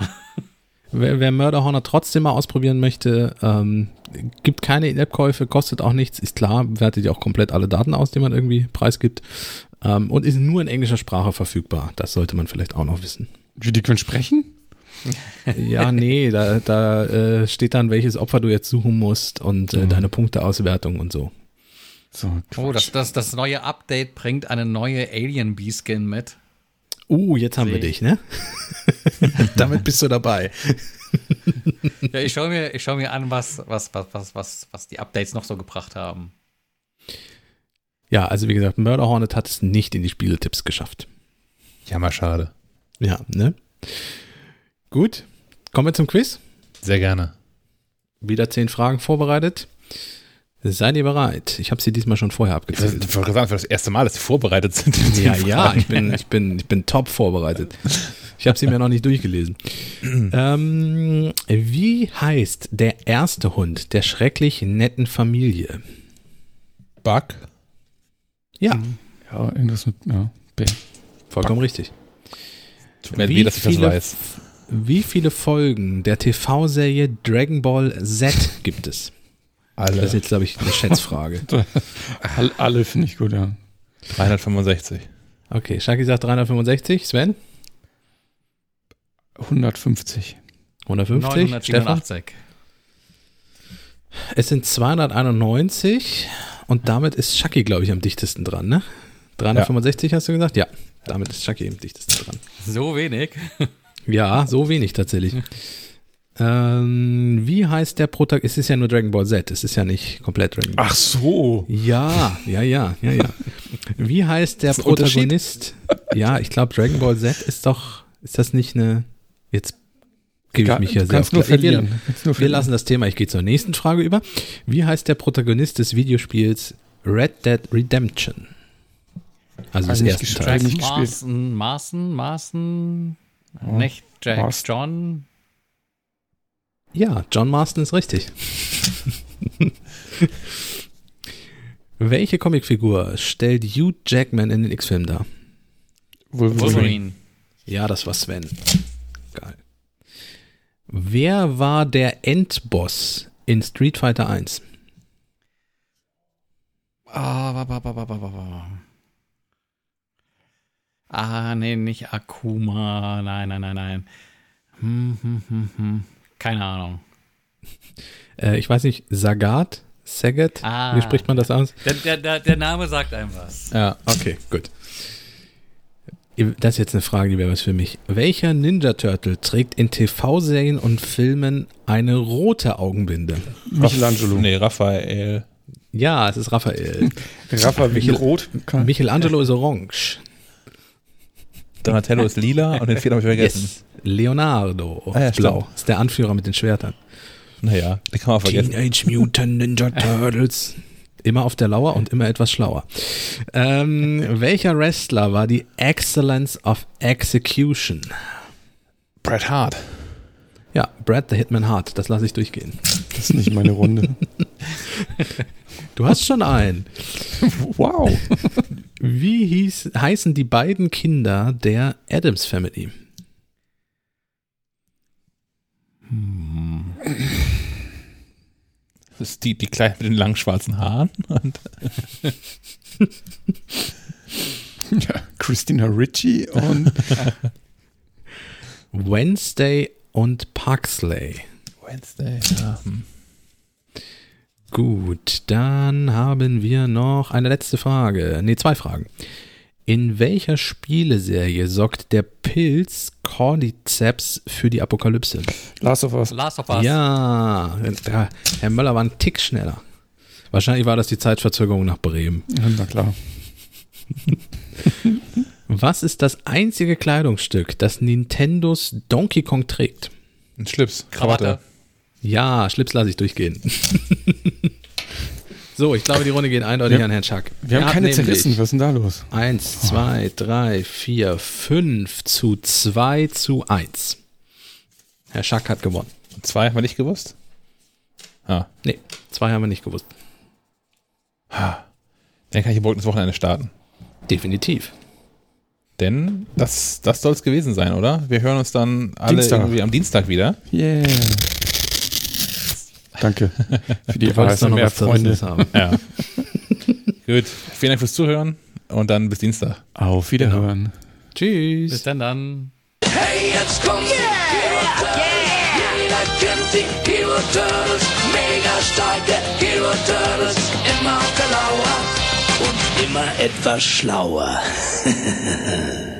Wer, wer Murder Hornet trotzdem mal ausprobieren möchte, ähm, gibt keine In-App-Käufe, kostet auch nichts, ist klar, wertet ja auch komplett alle Daten aus, die man irgendwie preisgibt. Ähm, und ist nur in englischer Sprache verfügbar. Das sollte man vielleicht auch noch wissen. Wie die können sprechen? ja, nee, da, da äh, steht dann, welches Opfer du jetzt suchen musst und äh, mhm. deine Punkteauswertung und so. so oh, das, das, das neue Update bringt eine neue Alien B-Skin mit. Uh, jetzt haben See. wir dich, ne? Damit bist du dabei. ja, ich schaue mir, schau mir an, was, was, was, was, was, was die Updates noch so gebracht haben. Ja, also wie gesagt, Murder Hornet hat es nicht in die Spieletipps geschafft. Ja, mal schade. Ja, ne? Gut, kommen wir zum Quiz. Sehr gerne. Wieder zehn Fragen vorbereitet. Seid ihr bereit? Ich habe sie diesmal schon vorher abgezählt. Ich wollte sagen, für das erste Mal, dass sie vorbereitet sind. Ja, ja, ich bin, ich bin, ich bin top vorbereitet. Ich habe sie mir noch nicht durchgelesen. ähm, wie heißt der erste Hund der schrecklich netten Familie? Buck? Ja. Ja, irgendwas mit, ja, B. Vollkommen Buck. richtig. Tut mir leid, dass ich das weiß. Wie viele Folgen der TV-Serie Dragon Ball Z gibt es? Alle. Das ist jetzt, glaube ich, eine Schätzfrage. alle, finde ich gut, ja. 365. Okay, Shaki sagt 365. Sven? 150. 150. 987. Es sind 291 und damit ist Shaki, glaube ich, am dichtesten dran, ne? 365 ja. hast du gesagt? Ja, damit ist Shaki am dichtesten dran. So wenig. Ja, so wenig tatsächlich. Ähm, wie heißt der Protagonist? Es ist ja nur Dragon Ball Z, es ist ja nicht komplett Dragon Ball. Ach so. Ja, ja, ja, ja, ja. Wie heißt der Protagonist? Ja, ich glaube Dragon Ball Z ist doch, ist das nicht eine, jetzt gebe ich mich ja sehr auf nur verlieren. Wir, wir lassen das Thema, ich gehe zur nächsten Frage über. Wie heißt der Protagonist des Videospiels Red Dead Redemption? Also das erste Teil. Maßen, Maßen, Maßen, Nicht Jack John? Ja, John Marston ist richtig. Welche Comicfigur stellt Hugh Jackman in den X-Film dar? Wolverine. Ja, das war Sven. Geil. Wer war der Endboss in Street Fighter 1? Ah. Ah, nee, nicht Akuma. Nein, nein, nein, nein. Hm, hm, hm, hm. Keine Ahnung. Äh, ich weiß nicht, Sagat, Saget? Ah, Wie spricht man das aus? Der, der, der Name sagt einem was. Ja, okay, gut. Das ist jetzt eine Frage, die wäre was für mich. Welcher Ninja Turtle trägt in TV-Serien und Filmen eine rote Augenbinde? Michelangelo. Nee, Raphael. Ja, es ist Raphael. Raphael Michel, rot. Michelangelo ist orange. Donatello ist lila und den vierten habe ich vergessen. Yes. Leonardo ah, ja, blau. Stimmt. Ist der Anführer mit den Schwertern. Naja, den kann man vergessen. Teenage Mutant Ninja Turtles. Immer auf der Lauer und immer etwas schlauer. Ähm, welcher Wrestler war die Excellence of Execution? Bret Hart. Ja, Brad the Hitman Hart. Das lasse ich durchgehen. Das ist nicht meine Runde. Du hast schon einen. Wow. Wie hieß, heißen die beiden Kinder der Adams Family? Hm. Das ist die, die Kleine mit den langen schwarzen Haaren. Und ja, Christina Ritchie und Wednesday und Parksley. Wednesday, ja. Hm. Gut, dann haben wir noch eine letzte Frage. Ne, zwei Fragen. In welcher Spieleserie sorgt der Pilz Cordyceps für die Apokalypse? Last of Us. Last of Us. Ja, Herr Möller war ein Tick schneller. Wahrscheinlich war das die Zeitverzögerung nach Bremen. Ja, na klar. Was ist das einzige Kleidungsstück, das Nintendos Donkey Kong trägt? Ein Schlips, Krawatte. Ja, Schlips lasse ich durchgehen. so, ich glaube, die Runde geht eindeutig wir, an Herrn Schack. Wir haben keine zerrissen, was ist denn da los? Eins, zwei, drei, vier, fünf zu zwei zu eins. Herr Schack hat gewonnen. Zwei haben wir nicht gewusst? Ah. Nee, zwei haben wir nicht gewusst. Dann kann ich morgen das Wochenende starten. Definitiv. Denn das, das soll es gewesen sein, oder? Wir hören uns dann alle Dienstag. irgendwie am Dienstag wieder. Yeah. Danke für die ASMR Freunde. Haben. Ja. Gut, vielen Dank fürs Zuhören und dann bis Dienstag. Auf Wiederhören. Genau. Tschüss. Bis dann dann. Hey, jetzt kommt yeah, yeah. Jeder kennt die Hero Turtles, mega starke Hero Turtles, immer auf der Lauer und immer etwas schlauer.